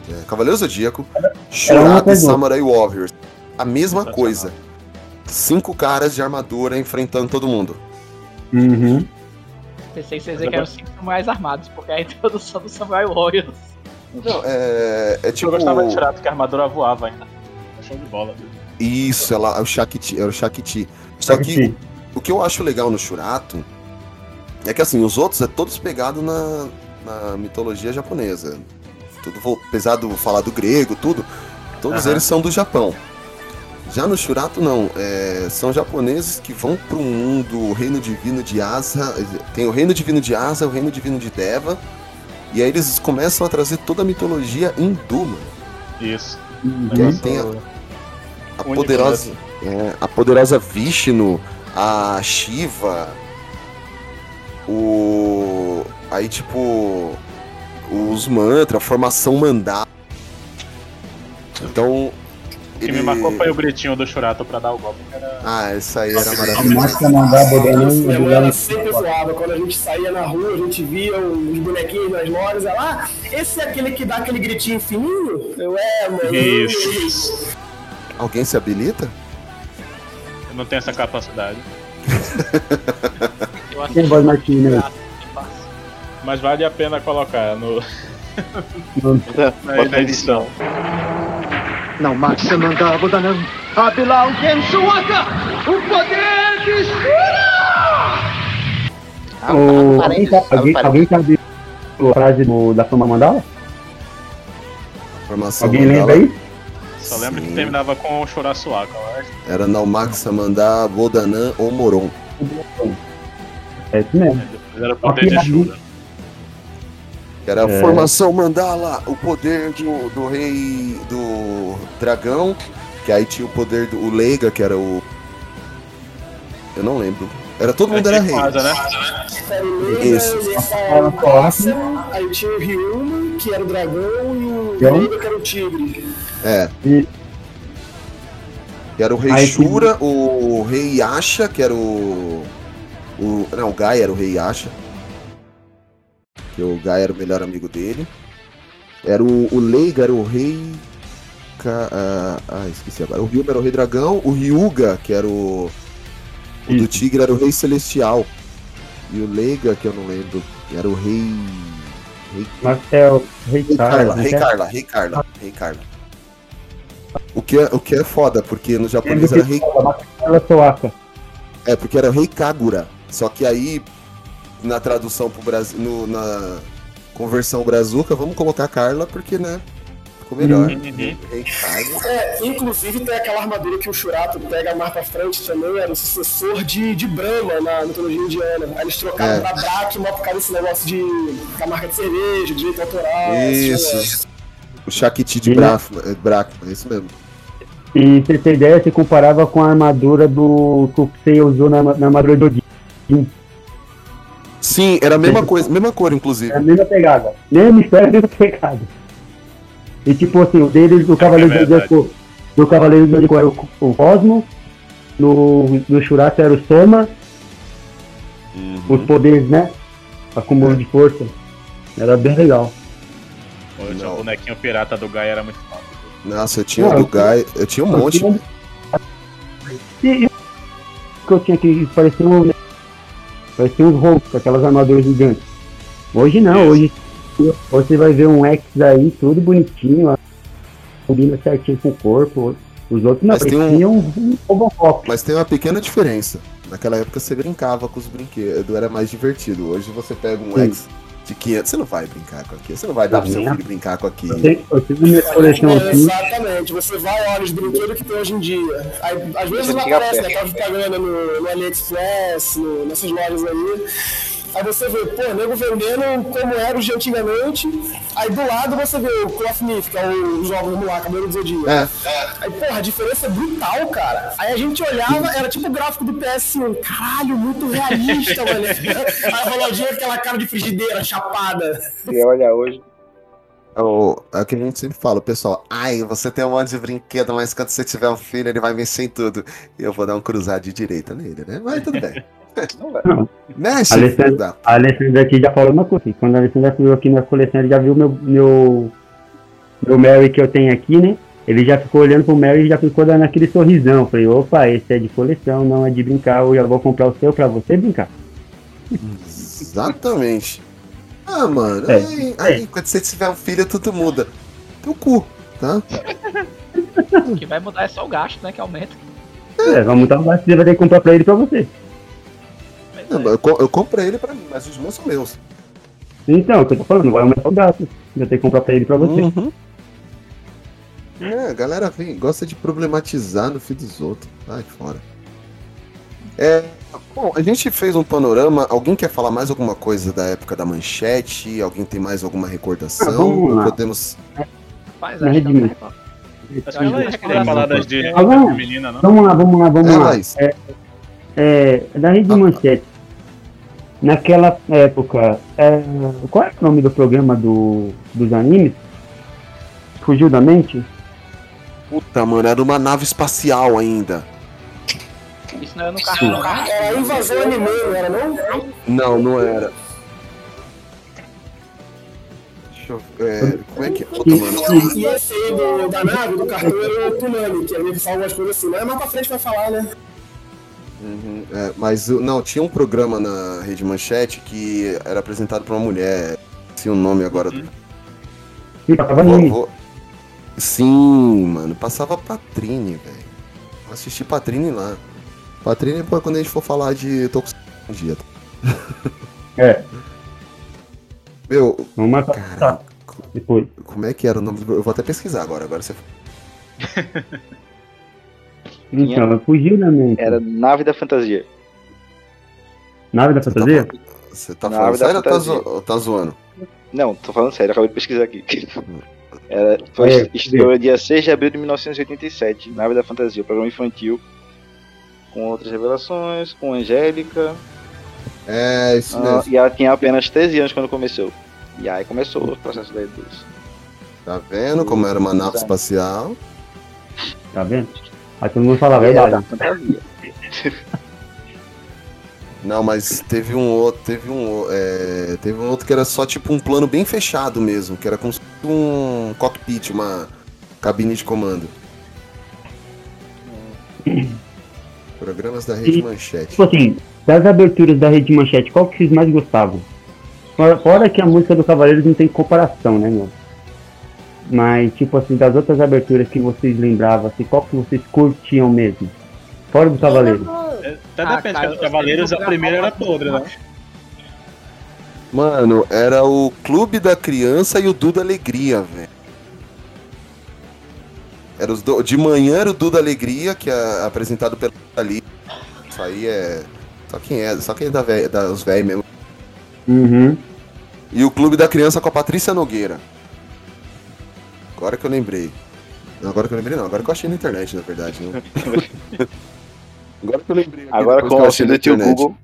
[SPEAKER 3] é, Cavaleiro Zodíaco,
[SPEAKER 8] uma
[SPEAKER 3] Shurato e. Samurai Warriors. A mesma coisa. Cinco caras de armadura enfrentando todo mundo.
[SPEAKER 8] Uhum.
[SPEAKER 5] Pensei que vocês dizer que eram cinco samurais armados, porque é a introdução do Samurai Warriors.
[SPEAKER 3] Não, é, é tipo.
[SPEAKER 2] Eu gostava de tirar, porque a armadura voava ainda. Show de bola.
[SPEAKER 3] Isso, ela, é o Shakti, era o Shakti. Só que o que eu acho legal no Shurato é que assim, os outros é todos pegados na, na mitologia japonesa. Tudo apesar de falar do grego, tudo, todos
[SPEAKER 2] Aham.
[SPEAKER 3] eles são do Japão. Já no Shurato não, é, são japoneses que vão pro mundo, o reino divino de Asa, tem o reino divino de Asa, o reino divino de Deva E aí eles começam a trazer toda a mitologia hindu, mano.
[SPEAKER 2] Isso.
[SPEAKER 3] Que aí tem a, a poderosa. é, a poderosa Vishnu, a Shiva, o. Aí tipo. Os mantras, a formação mandala. Então.
[SPEAKER 2] O que me marcou foi o gritinho do Churato pra dar o golpe. Era...
[SPEAKER 3] Ah, isso aí era
[SPEAKER 4] A
[SPEAKER 3] maravilhoso.
[SPEAKER 8] Mostra mandar bodanão
[SPEAKER 4] Nossa, minha mãe
[SPEAKER 8] e
[SPEAKER 4] era sempre zoava. Quando a gente saía na rua, a gente via os bonequinhos nas lojas. Ela, ah, esse é aquele que dá aquele gritinho fininho? Eu, é, mano.
[SPEAKER 2] Isso.
[SPEAKER 3] Alguém se habilita?
[SPEAKER 2] Eu não tenho essa capacidade.
[SPEAKER 5] Eu acho
[SPEAKER 8] Tem voz Martins aí.
[SPEAKER 2] Mas vale a pena colocar no,
[SPEAKER 8] Não-
[SPEAKER 2] na, na edição.
[SPEAKER 11] Não mate Samanda Bodanam. Abilau Gensuaka! O poder de
[SPEAKER 8] O- alguém, sabe, alguém, alguém sabe a frase do, da fama mandala?
[SPEAKER 3] Formação
[SPEAKER 8] Alguém
[SPEAKER 3] mandala.
[SPEAKER 8] lembra aí?
[SPEAKER 2] Só lembro que terminava com o Churasuaka, acho.
[SPEAKER 3] Era Naumaxa mandar Bodanã ou Moron.
[SPEAKER 8] É isso mesmo.
[SPEAKER 2] Mas era o poder de Shura.
[SPEAKER 3] Era a
[SPEAKER 8] É.
[SPEAKER 3] formação mandala, o poder do, do rei do dragão, que aí tinha o poder do o Leiga, que era o. Eu não lembro. Era todo mundo era rei.
[SPEAKER 2] Né?
[SPEAKER 4] Era o
[SPEAKER 3] Isso.
[SPEAKER 4] Leiga, esse
[SPEAKER 8] Ela
[SPEAKER 4] era o
[SPEAKER 8] fala
[SPEAKER 4] pássaro, aí tinha o Ryuma, que era o dragão, e o
[SPEAKER 8] Então?
[SPEAKER 4] Leiga, que era o tigre.
[SPEAKER 3] É.
[SPEAKER 8] E-
[SPEAKER 3] Que era o rei
[SPEAKER 8] Aí
[SPEAKER 3] Shura, o rei Yasha, que era o. o não, o Gai era o rei Yasha. Que o Gai era o melhor amigo dele. Era o, o Leiga, era o rei. Ah, ah, esqueci agora. O Ryuma era o rei dragão. O Ryuga, que era o. O do tigre era o rei celestial. E o Leiga, que eu não lembro, era o rei. Rei
[SPEAKER 8] é o Rei
[SPEAKER 3] Rei
[SPEAKER 8] Carla.
[SPEAKER 3] Carla,
[SPEAKER 8] né?
[SPEAKER 3] Rei Carla, Rei Carla, Rei Carla. O que, é, o que é foda, porque no japonês era Rei. É, porque era Rei Kagura. Só que aí, na tradução pro Brasil, no- na conversão brazuca, vamos colocar Carla, porque, né? Ficou melhor.
[SPEAKER 2] Uhum.
[SPEAKER 4] É, inclusive tem aquela armadura que o Shurato pega mais pra frente também, era o sucessor de, de Brahma na mitologia indiana. Aí eles trocaram
[SPEAKER 3] É.
[SPEAKER 4] pra Brahma por causa desse negócio de, da marca de cerveja, direito autoral.
[SPEAKER 3] Isso. O Shakti de Brahma, é Brahma, é isso mesmo.
[SPEAKER 8] E você tem ideia, você comparava com a armadura do que o Sei usou na, na armadura do Odin.
[SPEAKER 3] Sim, era a mesma coisa, mesma cor, inclusive.
[SPEAKER 8] É a mesma pegada. Mesma história, mesma pegada. E tipo assim, o deles, do Cavaleiro
[SPEAKER 2] É
[SPEAKER 8] do Zodíaco, do Cavaleiro do Zodíaco era o, o Cosmo, no, no Shurato era o Soma, os poderes, né? Acúmulo de força. Era bem legal.
[SPEAKER 2] Pô, eu tinha o bonequinho pirata do Gaia, era muito top.
[SPEAKER 3] Nossa, eu tinha
[SPEAKER 8] Não,
[SPEAKER 3] o do
[SPEAKER 8] eu-
[SPEAKER 3] Gai, eu tinha um monte.
[SPEAKER 8] E, e o que eu tinha que parecia um. Parecia uns com aquelas armaduras gigantes. Hoje não, hoje hoje você vai ver um X aí, tudo bonitinho, ó, combina certinho com o corpo. Os outros não,
[SPEAKER 3] Mas tem um-
[SPEAKER 8] um, Robocop.
[SPEAKER 3] Mas tem uma pequena diferença. Naquela época você brincava com os brinquedos, era mais divertido. Hoje você pega um
[SPEAKER 8] Sim.
[SPEAKER 3] X de 500, você não vai brincar com aquilo. Você não vai dar pro seu filho brincar com aquilo.
[SPEAKER 8] Eu tenho, eu tenho minha coleção
[SPEAKER 4] É,
[SPEAKER 8] aqui.
[SPEAKER 4] exatamente, você vai olha os brinquedos que tem hoje em dia. Aí, às vezes
[SPEAKER 7] Você
[SPEAKER 4] não aparece, né? Aquela propaganda no, no AliExpress, no- nessas lojas aí. Aí você vê, pô, nego vendendo como era de antigamente. Aí do lado você vê o Cloth Myth, que é o jogo, vamos lá, Cabelo do Zodíaco.
[SPEAKER 3] É.
[SPEAKER 4] Aí, porra, a diferença é brutal, cara. Aí a gente olhava, era tipo o gráfico do PS1. Caralho, muito realista, mano. Aí a Ronaldinho aquela cara de frigideira, chapada.
[SPEAKER 7] E olha hoje.
[SPEAKER 3] É o, é o que a gente sempre fala, pessoal. Ai, você tem um monte de brinquedo, mas quando você tiver um filho, ele vai mexer em tudo. E eu vou dar um cruzado de direita nele, né? Mas tudo bem.
[SPEAKER 7] Não.
[SPEAKER 8] Não.
[SPEAKER 3] Mexe,
[SPEAKER 8] Alessandro-
[SPEAKER 3] filho da-
[SPEAKER 8] A Alessandra aqui já falou uma coisa. Quando a Alessandra viu aqui na coleção, ele já viu meu, meu, meu Mary que eu tenho aqui, né? Ele já ficou olhando pro Mary e já ficou dando aquele sorrisão. Falei, opa, esse é de coleção, não é de brincar. Eu já vou comprar o seu pra você brincar.
[SPEAKER 3] Exatamente. Ah, mano,
[SPEAKER 8] É,
[SPEAKER 3] aí, aí, quando você tiver um filho, tudo muda. Teu cu, tá?
[SPEAKER 5] O que vai mudar é só o gasto, né? Que aumenta.
[SPEAKER 8] É, vamos dar um gasto, você vai ter que comprar pra ele e pra você.
[SPEAKER 3] Não,
[SPEAKER 5] é.
[SPEAKER 3] mas eu, eu comprei ele pra mim, mas os meus são meus.
[SPEAKER 8] Então, é o que eu tô falando, vai aumentar o gasto. Vai ter que comprar pra ele e pra você.
[SPEAKER 3] Uhum. É, a galera vem, gosta de problematizar no filho dos outros. Vai fora. É, bom, a gente fez um panorama. Alguém quer falar mais alguma coisa da época da manchete? Alguém tem mais alguma recordação?
[SPEAKER 8] Ah, vamos lá.
[SPEAKER 3] Podemos.
[SPEAKER 5] Faz,
[SPEAKER 8] Na
[SPEAKER 5] acho que
[SPEAKER 8] Rede
[SPEAKER 5] dá
[SPEAKER 8] Mil.
[SPEAKER 5] pra falar.
[SPEAKER 2] Acho que ela queria falar das de
[SPEAKER 8] Ah, vamos,
[SPEAKER 2] menina, não?
[SPEAKER 8] vamos lá, vamos lá, vamos
[SPEAKER 3] É,
[SPEAKER 8] lá. É, é, da
[SPEAKER 3] Ah.
[SPEAKER 8] Rede Manchete. Naquela época, é, qual é o nome do programa do, dos animes? Fugiu da mente?
[SPEAKER 3] Puta, mano, era uma nave espacial ainda.
[SPEAKER 5] Isso não é no carro, não.
[SPEAKER 4] Era invasão anime, não era não?
[SPEAKER 3] Não, não era. Deixa eu ver. Como é que é? Puta, mano.
[SPEAKER 4] E esse aí do, da nave, do cartão, era o Tunami, que ele fala algumas coisas assim. Mas mais pra frente vai falar, né?
[SPEAKER 3] Uhum, é, mas não, tinha um programa na Rede Manchete que era apresentado por uma mulher. Se o nome agora. do-
[SPEAKER 8] Sim, tava
[SPEAKER 3] Vou- vou- Sim, mano, passava Patrine, velho. Assisti Patrine lá. Patrine é pra quando a gente for falar de Tokusatsu um dia.
[SPEAKER 8] É,
[SPEAKER 3] Meu,
[SPEAKER 8] vamos marcar
[SPEAKER 3] Caralho.
[SPEAKER 8] depois.
[SPEAKER 3] como é que era o nome do. Eu vou até pesquisar agora, agora você.
[SPEAKER 8] Então, fugiu da mente.
[SPEAKER 7] Era Nave da Fantasia.
[SPEAKER 8] Nave da fantasia?
[SPEAKER 3] Você tá falando sério ou tá, zo- ou tá zoando?
[SPEAKER 7] Não, tô falando sério, acabei de pesquisar aqui. Era, foi,
[SPEAKER 8] É,
[SPEAKER 7] estreou dia 6 de abril de 1987, Nave da Fantasia, programa infantil, com outras revelações, com Angélica,
[SPEAKER 3] É, isso
[SPEAKER 7] ah,
[SPEAKER 3] mesmo.
[SPEAKER 7] e ela tinha apenas 13 anos quando começou. E aí começou o processo da eduz.
[SPEAKER 3] Tá vendo como era uma nave espacial?
[SPEAKER 8] Tá vendo? Aí todo mundo fala a verdade.
[SPEAKER 3] Não, mas teve um outro, teve um, é, teve um outro que era só tipo um plano bem fechado mesmo, que era como se fosse um cockpit, uma cabine de comando. Programas da Rede
[SPEAKER 8] E-
[SPEAKER 3] Manchete.
[SPEAKER 8] Tipo assim, das aberturas da Rede Manchete, qual que vocês mais gostavam? Fora, fora que a música do Cavaleiros não tem comparação, né, meu? Mas, tipo assim, das outras aberturas que vocês lembravam, assim, qual que vocês curtiam mesmo? Fora do Cavaleiros.
[SPEAKER 2] Até
[SPEAKER 5] Ah,
[SPEAKER 2] depende,
[SPEAKER 5] cara,
[SPEAKER 2] os Cavaleiros, a primeira era podre, né?
[SPEAKER 3] Mano, era o Clube da Criança e o Duda Alegria, velho. Era os do... De manhã era o Duda Alegria, que é apresentado pela ali. Isso aí é. Só quem é, só quem é da vé... dos velhos mesmo.
[SPEAKER 8] Uhum.
[SPEAKER 3] E o Clube da Criança com a Patrícia Nogueira. Agora que eu lembrei. Não, agora que eu lembrei não, agora que eu achei na internet, na verdade. Não. agora que eu lembrei. aqui,
[SPEAKER 7] Agora com
[SPEAKER 3] que
[SPEAKER 7] o
[SPEAKER 3] eu achei na
[SPEAKER 7] auxílio do tio
[SPEAKER 3] internet.
[SPEAKER 7] Google,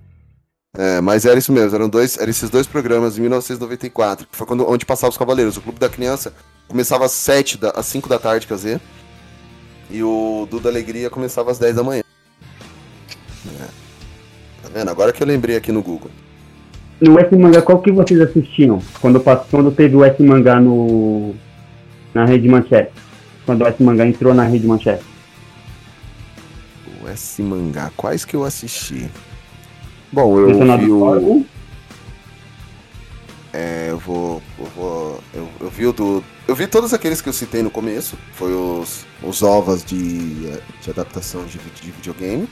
[SPEAKER 3] É, mas era isso mesmo, eram, dois, eram esses dois programas em 1994, que foi quando, onde passava os Cavaleiros. O Clube da Criança começava às 7 da, às 5 da tarde, quer dizer. E o Duda Alegria começava às 10 da manhã. É. Tá vendo? Agora que eu lembrei aqui no Google.
[SPEAKER 8] No S Mangá, qual que vocês assistiam? Quando, quando teve o S Mangá no, na Rede Manchete? Quando o S Mangá entrou na Rede Manchete?
[SPEAKER 3] O S Mangá, quais que eu assisti? Bom, eu vi o. É, eu vou. Eu vou. Eu, eu vi o do. Eu vi todos aqueles que eu citei no começo. Foi os, os ovas de, de adaptação de, de videogame.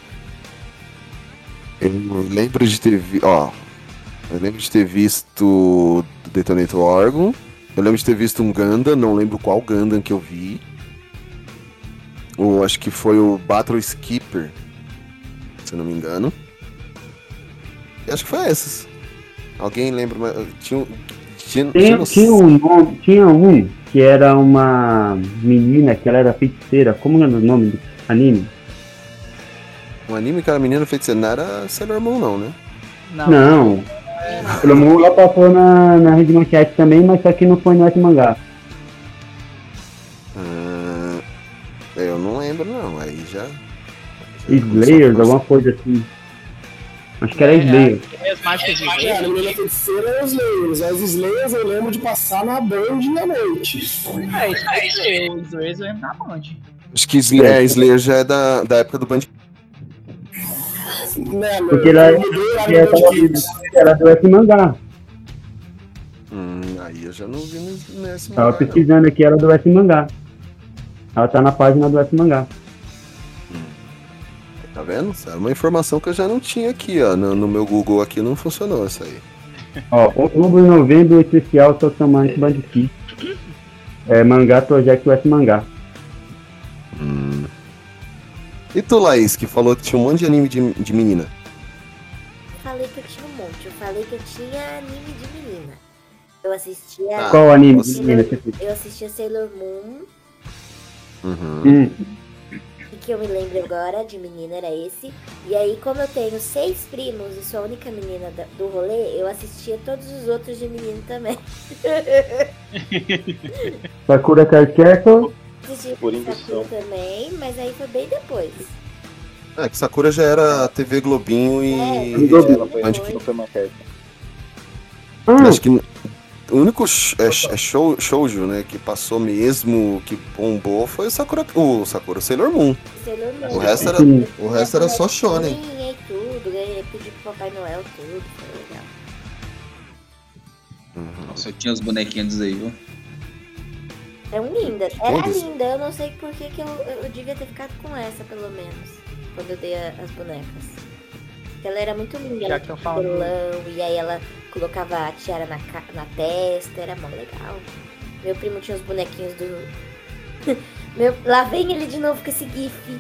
[SPEAKER 3] Eu lembro de ter vi, ó. Eu lembro de ter visto Detonator Orgon. Eu lembro de ter visto um Gundam, não lembro qual Gundam que eu vi. Ou acho que foi o Battle Skipper, se eu não me engano. E acho que foi esses. Alguém lembra? mais? Tinha, um- tinha,
[SPEAKER 8] Tinha,
[SPEAKER 3] tinha,
[SPEAKER 8] tinha, um nome, tinha um que era uma menina que ela era feiticeira. Como era o nome do anime?
[SPEAKER 3] um anime que era menina feiticeira. Não era Sailor Moon, não, né?
[SPEAKER 5] Não.
[SPEAKER 8] Não. Pelo menos ela passou na, na Rede Manchete também, mas só que não foi no Mangá.
[SPEAKER 3] Ah, eu não lembro, não. Aí já.
[SPEAKER 8] Slayers, alguma coisa assim. Acho que era Slayer.
[SPEAKER 5] É, as mágicas de
[SPEAKER 4] É, a menina feiticeira é os Slayers. As Slayers eu lembro de passar na Band à noite.
[SPEAKER 5] É, isso é os dois eu lembro na Band.
[SPEAKER 3] Acho que Slayer, é, Slayer já é da, da época do Band.
[SPEAKER 4] Né, meu,
[SPEAKER 8] Porque ela, ela, era do S Mangá.
[SPEAKER 3] Hum, aí eu já não vi nesse-
[SPEAKER 8] Tava
[SPEAKER 3] mangá, não.
[SPEAKER 8] pesquisando aqui, era do S Mangá. Ela tá na página do S Mangá.
[SPEAKER 3] Tá vendo? Era uma informação que eu já não tinha aqui, ó. No, no meu Google aqui não funcionou isso aí.
[SPEAKER 8] Ó, outubro e novembro, especial Tosamante Band Kids. É, mangá Project S Mangá.
[SPEAKER 3] E tu, Laís, que falou que tinha um monte de anime de, de menina.
[SPEAKER 1] falei que eu tinha anime de menina. Eu assistia.
[SPEAKER 3] Tá.
[SPEAKER 8] Qual anime de
[SPEAKER 1] Sailor-
[SPEAKER 8] menina?
[SPEAKER 1] Eu assistia Sailor Moon.
[SPEAKER 3] Uhum.
[SPEAKER 8] Hum.
[SPEAKER 1] Que eu me lembro agora de menina era esse. E aí, como eu tenho seis primos e sou a única menina do rolê, eu assistia todos os outros de menino também.
[SPEAKER 8] Sakura Card Captor.
[SPEAKER 7] Por
[SPEAKER 1] Sakura
[SPEAKER 7] indução.
[SPEAKER 1] também, mas aí foi bem depois.
[SPEAKER 3] É, que Sakura já era TV Globinho e.
[SPEAKER 1] É,
[SPEAKER 8] Globinho.
[SPEAKER 3] Que-
[SPEAKER 7] não foi manchete.
[SPEAKER 8] Ah,
[SPEAKER 3] Acho que o único sh- é, é show, shoujo, né, que passou mesmo, que bombou, foi o Sakura, o Sakura Sailor Moon.
[SPEAKER 1] Sailor Moon.
[SPEAKER 3] O resto era,
[SPEAKER 8] Sim.
[SPEAKER 3] o resto era só shonen.
[SPEAKER 1] Ganhei tudo, ganhei, pedi pro Papai Noel tudo, foi legal.
[SPEAKER 6] Nossa, eu tinha os bonequinhos aí, viu?
[SPEAKER 1] Eram lindas. Era
[SPEAKER 3] Todas?
[SPEAKER 1] linda, eu não sei por que, que eu, eu devia ter ficado com essa, pelo menos. Quando eu dei a- as bonecas. Porque ela era muito linda,
[SPEAKER 5] Já
[SPEAKER 1] ela
[SPEAKER 5] que
[SPEAKER 1] bolão, e aí ela colocava a tiara na, na testa, era mó legal. Meu primo tinha os bonequinhos do. Meu, lá vem ele de novo com esse gif.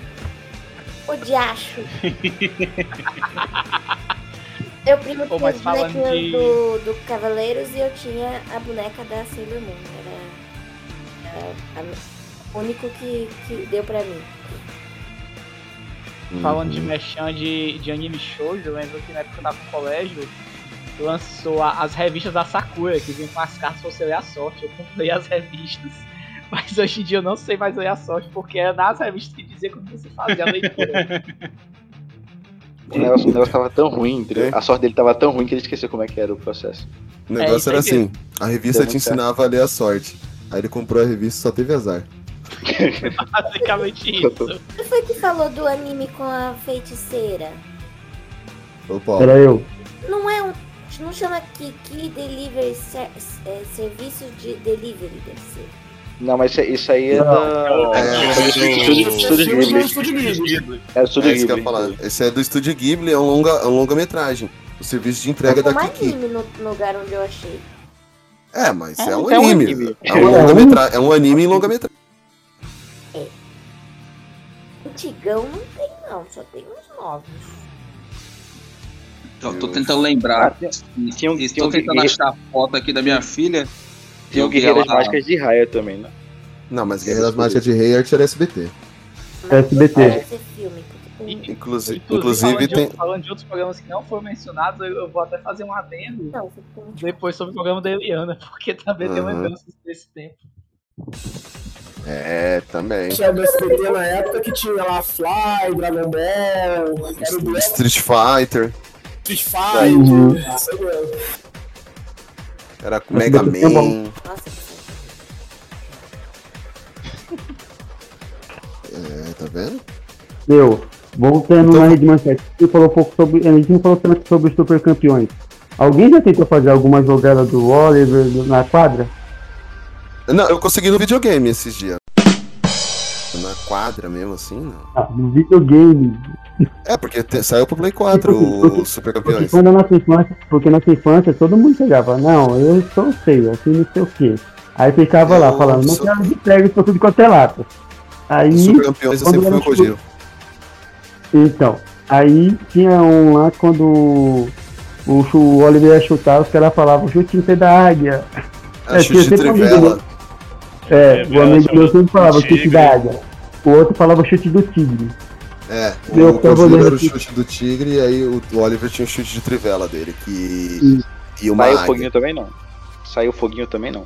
[SPEAKER 1] O diacho. Meu primo
[SPEAKER 5] Pô,
[SPEAKER 1] tinha os bonequinhos
[SPEAKER 5] de-
[SPEAKER 1] do, do Cavaleiros e eu tinha a boneca da Sailor Moon. Era, era a- o único que, que deu pra mim.
[SPEAKER 5] Falando de
[SPEAKER 3] Uhum.
[SPEAKER 5] mechan de, de anime shoujo, eu lembro que na época que eu tava no colégio, lançou a- as revistas da Sakura, que vinham com as cartas pra você ler a sorte. Eu comprei as revistas. Mas hoje em dia eu não sei mais ler a sorte, porque era nas revistas que dizia como você fazia a leitura.
[SPEAKER 7] O negócio, o negócio tava tão ruim, entendeu?
[SPEAKER 3] É.
[SPEAKER 7] a sorte dele tava tão ruim que ele esqueceu como é que era o processo.
[SPEAKER 3] O negócio
[SPEAKER 5] isso
[SPEAKER 3] era assim, a revista
[SPEAKER 7] Deu
[SPEAKER 3] te
[SPEAKER 7] muito certo.
[SPEAKER 3] ensinava a ler a sorte. Aí ele comprou a revista e só teve azar.
[SPEAKER 5] Basicamente isso.
[SPEAKER 1] Quem foi que falou do anime com a feiticeira?
[SPEAKER 3] Ô, Paulo.
[SPEAKER 8] era eu.
[SPEAKER 1] Não é um. Não chama Kiki Delivery Ser, é, Serviço de Delivery, deve ser.
[SPEAKER 7] Não, mas isso, isso aí é
[SPEAKER 8] Não.
[SPEAKER 7] da.
[SPEAKER 3] É,
[SPEAKER 4] do. Estúdio Ghibli.
[SPEAKER 7] É o Estúdio
[SPEAKER 3] É isso que eu
[SPEAKER 7] Ghibli.
[SPEAKER 3] Esse é do Estúdio Ghibli, é um longa, é um longa-metragem. O serviço de entrega
[SPEAKER 1] Tem
[SPEAKER 3] da
[SPEAKER 1] um
[SPEAKER 3] Kiki.
[SPEAKER 1] anime no, lugar onde eu achei.
[SPEAKER 3] É, mas é,
[SPEAKER 7] É,
[SPEAKER 3] um
[SPEAKER 7] é um
[SPEAKER 3] anime.
[SPEAKER 7] anime.
[SPEAKER 3] É um longa-metragem. É um anime em longa-metragem.
[SPEAKER 1] Antigão não tem, não, só tem uns novos.
[SPEAKER 6] Tô, tô tentando lembrar.
[SPEAKER 7] Ah, tinha- um-
[SPEAKER 6] Estou
[SPEAKER 7] tinha um
[SPEAKER 6] tentando achar a foto aqui da minha filha.
[SPEAKER 7] Tem o Guerreiras
[SPEAKER 6] ela-
[SPEAKER 7] Mágicas de Raya também, né?
[SPEAKER 3] Não, mas Guerreiras Mágicas de Hayart era SBT.
[SPEAKER 1] Mas
[SPEAKER 8] SBT.
[SPEAKER 1] filme, porque tem-
[SPEAKER 3] Inclusive,
[SPEAKER 5] Inclusive,
[SPEAKER 3] inclusive
[SPEAKER 5] falando, de,
[SPEAKER 3] tem.
[SPEAKER 5] outros- falando de outros programas que não foram mencionados, eu, eu vou até fazer um adendo
[SPEAKER 1] Não, tem
[SPEAKER 5] depois sobre o programa da Eliana, porque também tem
[SPEAKER 3] Uhum.
[SPEAKER 5] lembranças desse tempo.
[SPEAKER 3] É, também.
[SPEAKER 4] Tinha do SBT na época que tinha lá Fly, Dragon Ball, era o Black
[SPEAKER 3] Street Fighter,
[SPEAKER 4] Street Fighter,
[SPEAKER 8] Uhum.
[SPEAKER 3] era com Mega. Man. É, tá vendo?
[SPEAKER 8] Meu, voltando
[SPEAKER 3] Então-
[SPEAKER 8] na rede manchete, você falou um pouco sobre. A gente não falou tanto sobre os super campeões. Alguém já tentou fazer alguma jogada do Oliver na quadra?
[SPEAKER 3] Não, eu consegui no videogame esses dias. Na quadra mesmo, assim, não.
[SPEAKER 8] Ah, no videogame.
[SPEAKER 3] É, porque te- saiu pro Play 4 o Super
[SPEAKER 8] Porque
[SPEAKER 3] Campeões.
[SPEAKER 8] quando a nossa infância, porque na nossa infância todo mundo chegava, não, eu sou feio, assim não sei o quê. Aí ficava lá
[SPEAKER 3] Eu
[SPEAKER 8] falando, não
[SPEAKER 3] sou-
[SPEAKER 8] quero de prego pra tudo quanto é lata. Aí.
[SPEAKER 3] Super Campeões eu sempre fui o Kojiro.
[SPEAKER 8] Então, aí tinha um lá quando o, o, Oliver ia chutar, os caras falavam pé da águia.
[SPEAKER 3] É,
[SPEAKER 8] É,
[SPEAKER 3] chute trivela.
[SPEAKER 8] meu- É, o
[SPEAKER 2] Trivela,
[SPEAKER 8] amigo meu sempre falava chute da águia. O outro falava chute do tigre.
[SPEAKER 3] É,
[SPEAKER 8] Eu
[SPEAKER 3] o
[SPEAKER 8] olhando
[SPEAKER 3] era o chute do tigre e aí o, o Oliver tinha o chute de trivela dele, que. E uma
[SPEAKER 7] Saiu
[SPEAKER 3] águia.
[SPEAKER 7] foguinho também não. Saiu foguinho também não.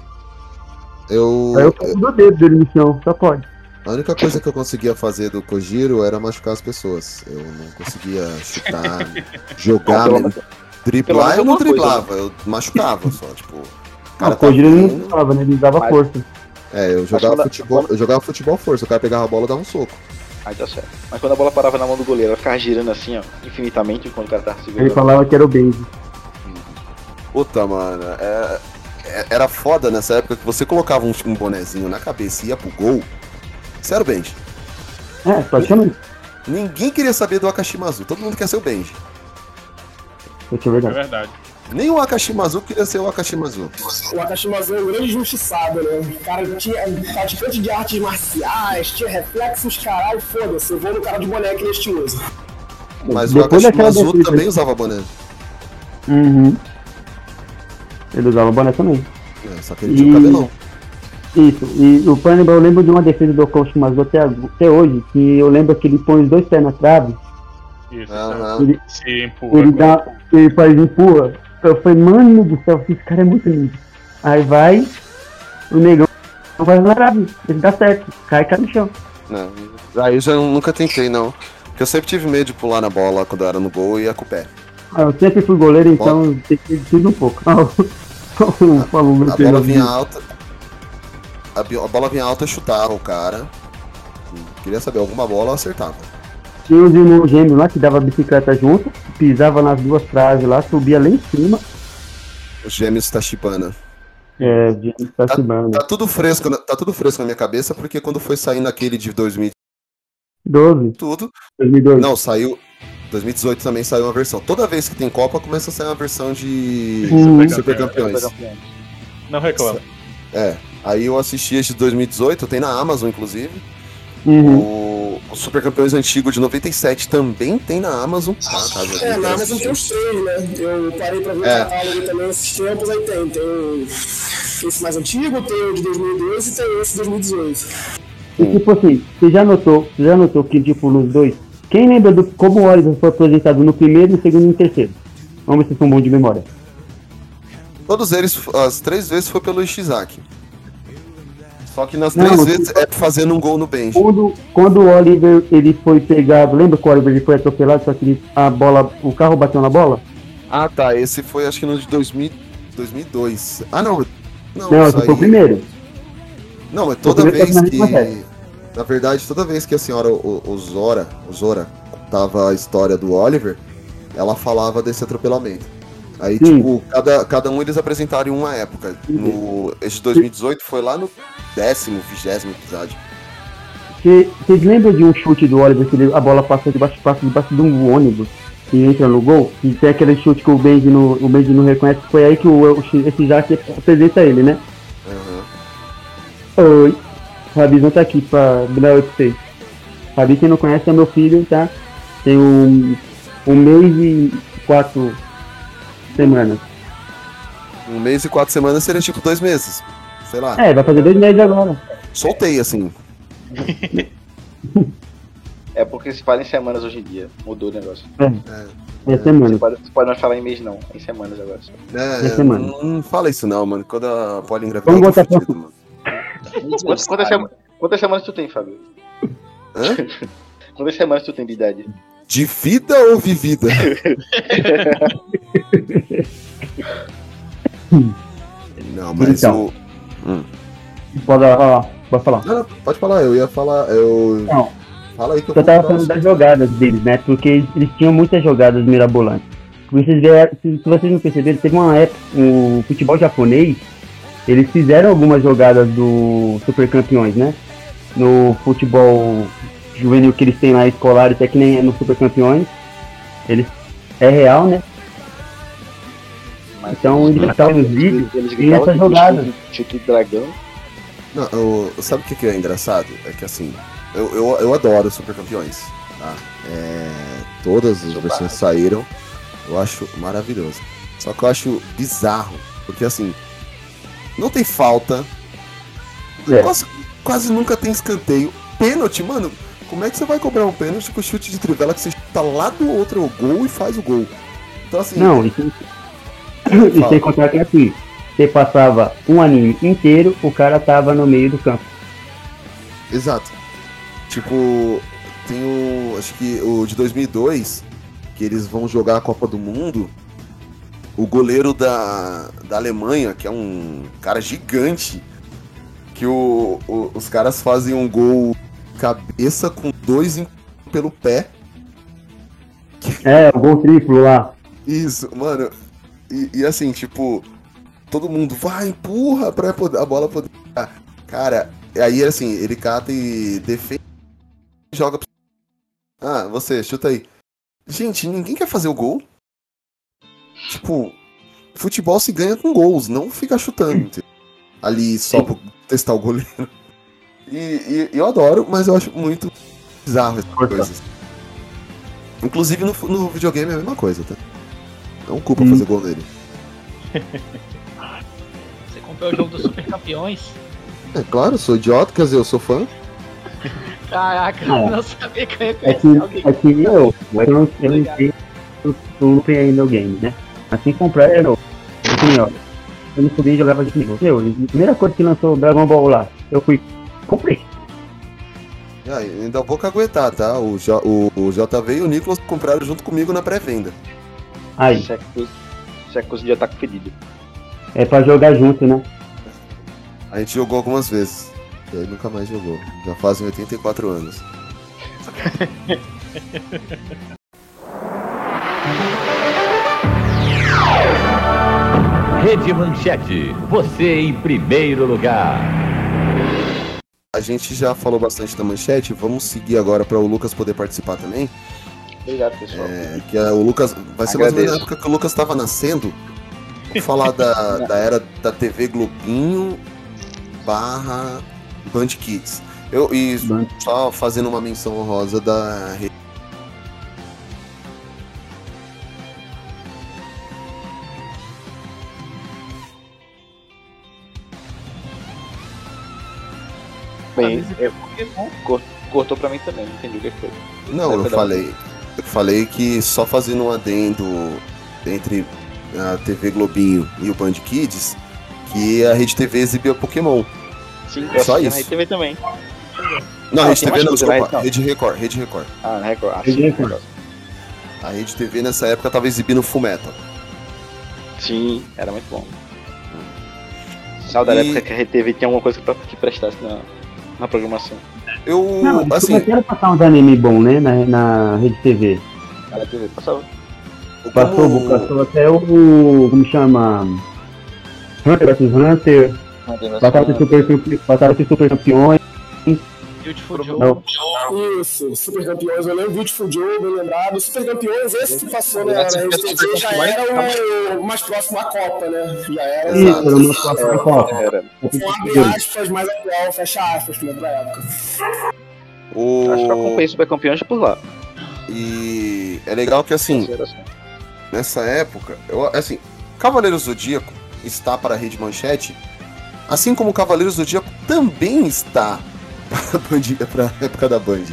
[SPEAKER 3] Eu,
[SPEAKER 8] Aí eu falo do dedo dele no chão, só pode.
[SPEAKER 3] a única coisa que eu conseguia fazer do Kojiro era machucar as pessoas. Eu não conseguia chutar, jogar,
[SPEAKER 7] Pelo-
[SPEAKER 3] mesmo.
[SPEAKER 7] pelo
[SPEAKER 3] driblar
[SPEAKER 7] menos
[SPEAKER 3] eu não
[SPEAKER 7] alguma coisa,
[SPEAKER 3] driblava, eu machucava só, tipo. o
[SPEAKER 8] Não,
[SPEAKER 3] cara
[SPEAKER 8] o Kojiro
[SPEAKER 3] tá
[SPEAKER 8] não usava, né? Ele dava
[SPEAKER 7] Mas-
[SPEAKER 8] força.
[SPEAKER 3] É, eu jogava
[SPEAKER 7] quando-
[SPEAKER 3] futebol, eu jogava futebol força, o cara pegava a bola e dava um soco.
[SPEAKER 7] Aí tá certo. Mas quando a bola parava na mão do goleiro, ela ficava girando assim, ó, infinitamente enquanto o cara tava
[SPEAKER 8] Ele
[SPEAKER 7] segurando.
[SPEAKER 8] falava que era o Benji.
[SPEAKER 3] Puta, mano, é- é- era foda nessa época que você colocava um, um bonezinho na cabeça e ia pro gol. Sério, Benji.
[SPEAKER 8] É, praticamente.
[SPEAKER 3] Ninguém queria saber do Akashimazu, todo mundo quer ser o Benji.
[SPEAKER 8] Isso é
[SPEAKER 2] É
[SPEAKER 8] verdade.
[SPEAKER 3] Nem o Akashimazu queria ser o Akashimazu.
[SPEAKER 4] O Akashimazu é um grande injustiçado, né? O cara tinha praticante de artes marciais, tinha reflexos, caralho, foda-se. Eu vou no cara de boneco que ele é estiloso.
[SPEAKER 3] Mas o
[SPEAKER 8] Depois daquela
[SPEAKER 3] Akashimazu também usava boné.
[SPEAKER 8] Uhum. Ele usava boné também.
[SPEAKER 3] É, só que ele tinha o cabelão.
[SPEAKER 8] Isso, e o Pânico, eu lembro de uma defesa do Coach Mazu até, até hoje, que eu lembro que ele põe os dois pés na trave,
[SPEAKER 2] Isso,
[SPEAKER 3] Aham.
[SPEAKER 8] Ele-
[SPEAKER 2] se empurra.
[SPEAKER 8] ele dá, ele faz empurra. Eu falei, mano do céu, esse cara é muito lindo. Aí vai, o negão vai trave, ele dá certo, cai cai no chão.
[SPEAKER 3] Não. Aí eu já nunca tentei, não. Porque eu sempre tive medo de pular na bola quando eu era no gol e ia com o pé.
[SPEAKER 8] Ah, Eu sempre fui goleiro, então tem que ter de tudo um pouco. Ah, falou meu
[SPEAKER 3] A bola vinha alta. A, a bola vinha alta, chutava o cara. Queria saber, alguma bola eu acertava.
[SPEAKER 8] Tinha os irmãos gêmeos lá que dava bicicleta junto, pisava nas duas traves lá, subia lá em cima.
[SPEAKER 3] Os gêmeos Tachibana.
[SPEAKER 8] É, de Tachibana.
[SPEAKER 3] Tá tudo fresco, na- tá tudo fresco na minha cabeça, porque quando foi sair naquele de 2000
[SPEAKER 8] 12.
[SPEAKER 3] tudo.
[SPEAKER 8] 2002.
[SPEAKER 3] Não, saiu. 2018 também saiu uma versão. Toda vez que tem Copa, começa a sair uma versão de
[SPEAKER 8] Hum.
[SPEAKER 3] Super Campeões.
[SPEAKER 2] Não reclamo.
[SPEAKER 3] É. Aí eu assisti esse de 2018, tem na Amazon, inclusive.
[SPEAKER 8] Uhum.
[SPEAKER 3] O, o Super Campeões antigo de 97 também tem na Amazon. Tá, caso alguém
[SPEAKER 4] É,
[SPEAKER 3] queira
[SPEAKER 4] na Amazon tem os três, né? Eu parei pra ver
[SPEAKER 3] É.
[SPEAKER 4] o catálogo também nesses tempos, aí tem. Tem esse mais antigo, tem o de 2002 e tem esse de 2018.
[SPEAKER 8] E tipo assim, você já notou, você já notou que tipo nos dois, quem lembra do como o Oliver foi apresentado no primeiro, no segundo e no terceiro? Vamos ver se são bons de memória.
[SPEAKER 3] Todos eles, as três vezes foi pelo Ishizaki. Só que nas
[SPEAKER 8] Não,
[SPEAKER 3] três
[SPEAKER 8] mas-
[SPEAKER 3] vezes é fazendo um gol no Benji.
[SPEAKER 8] Quando, quando o Oliver ele foi pegado, lembra que o Oliver ele foi atropelado, só que ele- a bola, o carro bateu na bola?
[SPEAKER 3] Ah, tá. Esse foi acho que no de 2000, 2002. Ah, não. Não,
[SPEAKER 8] Não, esse foi o primeiro.
[SPEAKER 3] Não, mas toda vez que.
[SPEAKER 8] série.
[SPEAKER 3] Na verdade, toda vez que a senhora, o, o Zora, o Zora, contava a história do Oliver, ela falava desse atropelamento. Aí,
[SPEAKER 8] Sim.
[SPEAKER 3] tipo, cada, cada um eles apresentaram em uma época. No, esse de 2018 foi lá no décimo, vigésimo episódio.
[SPEAKER 8] Você- Vocês lembram de um chute do Oliver que a bola passa debaixo, passa debaixo de um ônibus e entra no gol? E tem aquele chute que o Benji não, o Benji não reconhece, foi aí que o, o, esse Jaque apresenta ele, né?
[SPEAKER 3] Aham.
[SPEAKER 8] Oi, Fabizão tá aqui pra dar oi pra vocês. Fabi, quem não conhece, é meu filho, tá? Tem um, um mês e quatro semanas.
[SPEAKER 3] Um mês e quatro semanas seria tipo dois meses. Sei lá.
[SPEAKER 8] É, vai fazer dois meses agora.
[SPEAKER 3] Soltei, assim.
[SPEAKER 7] É porque se fala em semanas hoje em dia. Mudou o negócio.
[SPEAKER 8] É, é semana.
[SPEAKER 7] Você pode, você pode não falar em mês, não. É em semanas agora.
[SPEAKER 3] É,
[SPEAKER 8] É semana.
[SPEAKER 3] Não, não fala isso não, mano. Quando a Polly engravidar,
[SPEAKER 8] Vamos botar
[SPEAKER 3] fudido, mano.
[SPEAKER 7] Quantas, quantas, sema- quantas semanas tu tem, Fábio?
[SPEAKER 3] Hã?
[SPEAKER 7] Quantas semanas tu tem de idade?
[SPEAKER 3] De vida ou vivida? não, mas
[SPEAKER 8] Então.
[SPEAKER 3] o. Hum.
[SPEAKER 8] Pode falar, pode falar.
[SPEAKER 3] Não, pode falar, eu ia falar. Eu.
[SPEAKER 8] Não.
[SPEAKER 3] Fala aí que eu
[SPEAKER 8] Eu tava falando das jogadas deles, né? Porque eles, eles tinham muitas jogadas mirabolantes. Vocês vieram, se, se vocês não perceberam, teve uma época, o futebol japonês, eles fizeram algumas jogadas do Super Campeões, né? No futebol juvenil que eles têm lá escolar, até que nem é no Super Campeões. Eles, é real, né? Então eles estavam nos vídeos
[SPEAKER 7] Eles
[SPEAKER 8] e
[SPEAKER 7] chute- Chute do dragão.
[SPEAKER 3] Não, eu- sabe o que, que é engraçado? É que assim, eu, eu, eu adoro Super Campeões. Tá? É, todas as versões saíram, eu acho maravilhoso. Só que eu acho bizarro, porque assim, não tem falta,
[SPEAKER 8] É.
[SPEAKER 3] quase, quase nunca tem escanteio. Pênalti, mano, como é que você vai cobrar um pênalti com chute de trivela que você chuta lá do outro gol e faz o gol? Então assim,
[SPEAKER 8] Não, e sem, e sem contar que assim, você passava um anime inteiro, o cara tava no meio do campo.
[SPEAKER 3] Exato. Tipo, tem o. Acho que o de 2002, que eles vão jogar a Copa do Mundo. O goleiro da, da Alemanha, que é um cara gigante, que o, o- os caras fazem um gol cabeça com dois em- pelo pé.
[SPEAKER 8] É, o gol triplo lá.
[SPEAKER 3] Isso, mano. E, e assim, tipo, todo mundo vai, empurra pra poder- a bola poder. Cara, aí assim, ele cata e defende e joga. pra- Ah, você, chuta aí. Gente, ninguém quer fazer o gol. Tipo, futebol se ganha com gols, não fica chutando. Ali só pra testar o goleiro. E, e- eu adoro, mas eu acho muito bizarro essas coisas. Inclusive no, no videogame é a mesma coisa, tá? Não culpa
[SPEAKER 8] Hum.
[SPEAKER 3] fazer gol nele.
[SPEAKER 5] foi o jogo dos Super Campeões.
[SPEAKER 3] É claro, eu sou idiota, quer dizer, eu sou fã.
[SPEAKER 5] Caraca, eu não sabia que eu ia
[SPEAKER 8] É que,
[SPEAKER 5] alguém.
[SPEAKER 8] é que eu, eu não, eu não tenho super ainda o game, né? Assim comprar é novo. Assim, ó, eu não podia jogar de comigo. Eu, a primeira coisa que lançou o Dragon Ball lá, eu fui, comprei.
[SPEAKER 3] Ah, ainda vou caguetar, tá? O, J- o, o JV e o Nicolas compraram junto comigo na pré-venda.
[SPEAKER 8] Aí,
[SPEAKER 7] Isso é é de ataque fedido.
[SPEAKER 8] é pra jogar junto, né?
[SPEAKER 3] A gente jogou algumas vezes. E aí nunca mais jogou. Já fazem 84 anos.
[SPEAKER 9] Rede Manchete, você em primeiro lugar.
[SPEAKER 3] A gente já falou bastante da manchete, vamos seguir agora para o Lucas poder participar também.
[SPEAKER 7] Obrigado, pessoal.
[SPEAKER 3] É, que é, o Lucas vai ser mais ou menos na
[SPEAKER 7] Agradeço.
[SPEAKER 3] época que o Lucas estava nascendo. Vou falar da, da era da TV Globinho barra Band Kids. Eu, e só fazendo uma menção honrosa da rede
[SPEAKER 7] Bem, eu, cor- cortou pra mim também, não entendi o que foi.
[SPEAKER 3] Não, eu
[SPEAKER 7] Perdão.
[SPEAKER 3] falei. Eu falei que só fazendo um adendo entre a TV Globinho e o Band Kids, que a Rede TV exibia Pokémon.
[SPEAKER 7] Sim,
[SPEAKER 3] É só
[SPEAKER 7] eu assisti
[SPEAKER 3] isso.
[SPEAKER 7] na TV também.
[SPEAKER 3] Não,
[SPEAKER 7] Ah,
[SPEAKER 3] Rede TV não, desculpa.
[SPEAKER 7] Rede,
[SPEAKER 3] Rede Record, Rede Record.
[SPEAKER 7] Ah, na Record. Ah,
[SPEAKER 8] Rede Record.
[SPEAKER 7] Record.
[SPEAKER 3] A Rede TV nessa época tava exibindo Fullmetal.
[SPEAKER 7] Sim, era muito bom. Saudade da
[SPEAKER 3] E-
[SPEAKER 7] época que a RTV tinha alguma coisa pra, que prestasse na, na programação.
[SPEAKER 3] Eu,
[SPEAKER 8] Não,
[SPEAKER 3] assim,
[SPEAKER 8] começaram a passar uns anime bom, né? Na, na Rede TV.
[SPEAKER 7] Na TV passava.
[SPEAKER 8] Passou,
[SPEAKER 3] como-
[SPEAKER 8] passou até o. Como chama? Hunter vs Hunter. Passaram super, super, passaram ser super campeões.
[SPEAKER 5] Beautiful Joe.
[SPEAKER 8] Não.
[SPEAKER 4] Isso, Super Campeões, eu lembro Beautiful Joe, bem lembrado. Super Campeões, esse que passou na, na Rede TV já era o mais próximo à Copa, né? Já era.
[SPEAKER 8] Isso, era o nosso próximo Copa.
[SPEAKER 7] Era.
[SPEAKER 4] Abre aspas mais atual, fecha aspas, que lembra a época.
[SPEAKER 3] o...
[SPEAKER 7] Acho que eu acompanhei Super Campeões por lá.
[SPEAKER 3] E é legal que assim, nessa época, eu, assim, Cavaleiros do Zodíaco está para a Rede Manchete, assim como Cavaleiros do Zodíaco também está para a Band- para a época da Band.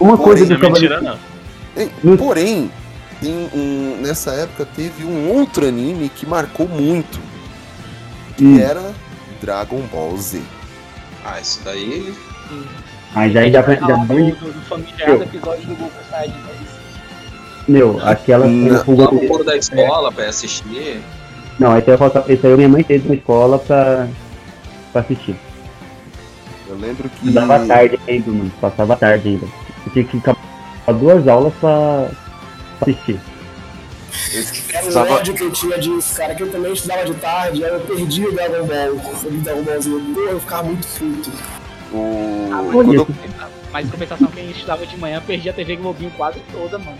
[SPEAKER 8] Uma coisa
[SPEAKER 3] Porém,
[SPEAKER 8] Cavaleiro.
[SPEAKER 2] Mentira, não.
[SPEAKER 3] Hein, Porém, tem um, nessa época teve um outro anime que marcou muito, que
[SPEAKER 8] Hum.
[SPEAKER 3] era Dragon Ball Z.
[SPEAKER 6] Ah, isso daí.
[SPEAKER 8] Mas já, já, já,
[SPEAKER 5] Falar
[SPEAKER 8] Band-
[SPEAKER 5] do, do, do familiar do episódio do Goku Saiyajin 10.
[SPEAKER 8] Meu, aquela.
[SPEAKER 3] Não.
[SPEAKER 8] o
[SPEAKER 6] Lá
[SPEAKER 8] Goku-
[SPEAKER 6] no coro da escola pra assistir.
[SPEAKER 8] Não, aí eu falta- esse aí minha mãe fez na escola pra, pra assistir.
[SPEAKER 3] Eu lembro que.
[SPEAKER 8] Dava tarde ainda, mano. Passava tarde ainda. Eu tinha que ficar duas aulas pra, pra assistir.
[SPEAKER 4] Era o
[SPEAKER 3] Estava-
[SPEAKER 4] ódio que eu tinha disso, cara, que eu também estudava de tarde, aí eu perdi o Dragon Ball. Eu li Dragon Ballzinho, eu ficava muito puto.
[SPEAKER 3] O...
[SPEAKER 5] Ah,
[SPEAKER 3] quando
[SPEAKER 5] Mas em compensação, quem estudava de manhã perdia a TV Globinho quase toda, mano.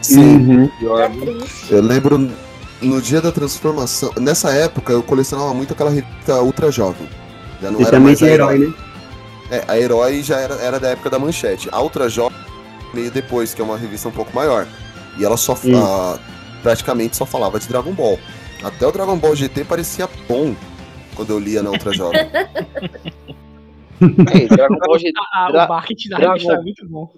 [SPEAKER 3] Sim,
[SPEAKER 1] É triste.
[SPEAKER 3] eu lembro no dia da transformação. Nessa época eu colecionava muito aquela revista Ultra Jovem. Já não
[SPEAKER 8] E
[SPEAKER 3] era
[SPEAKER 8] também
[SPEAKER 3] mais
[SPEAKER 8] tinha herói, né?
[SPEAKER 3] É, a Herói já era, era da época da manchete. A Ultra Jovem veio depois, que é uma revista um pouco maior. E ela só
[SPEAKER 8] Sim.
[SPEAKER 3] ah, praticamente só falava de Dragon Ball. Até o Dragon Ball GT parecia bom quando eu lia na Ultra Jovem.
[SPEAKER 7] Dragon Ball GT,
[SPEAKER 5] Ah,
[SPEAKER 7] Dra-
[SPEAKER 5] o marketing da
[SPEAKER 7] Dragon-
[SPEAKER 5] revista é muito bom.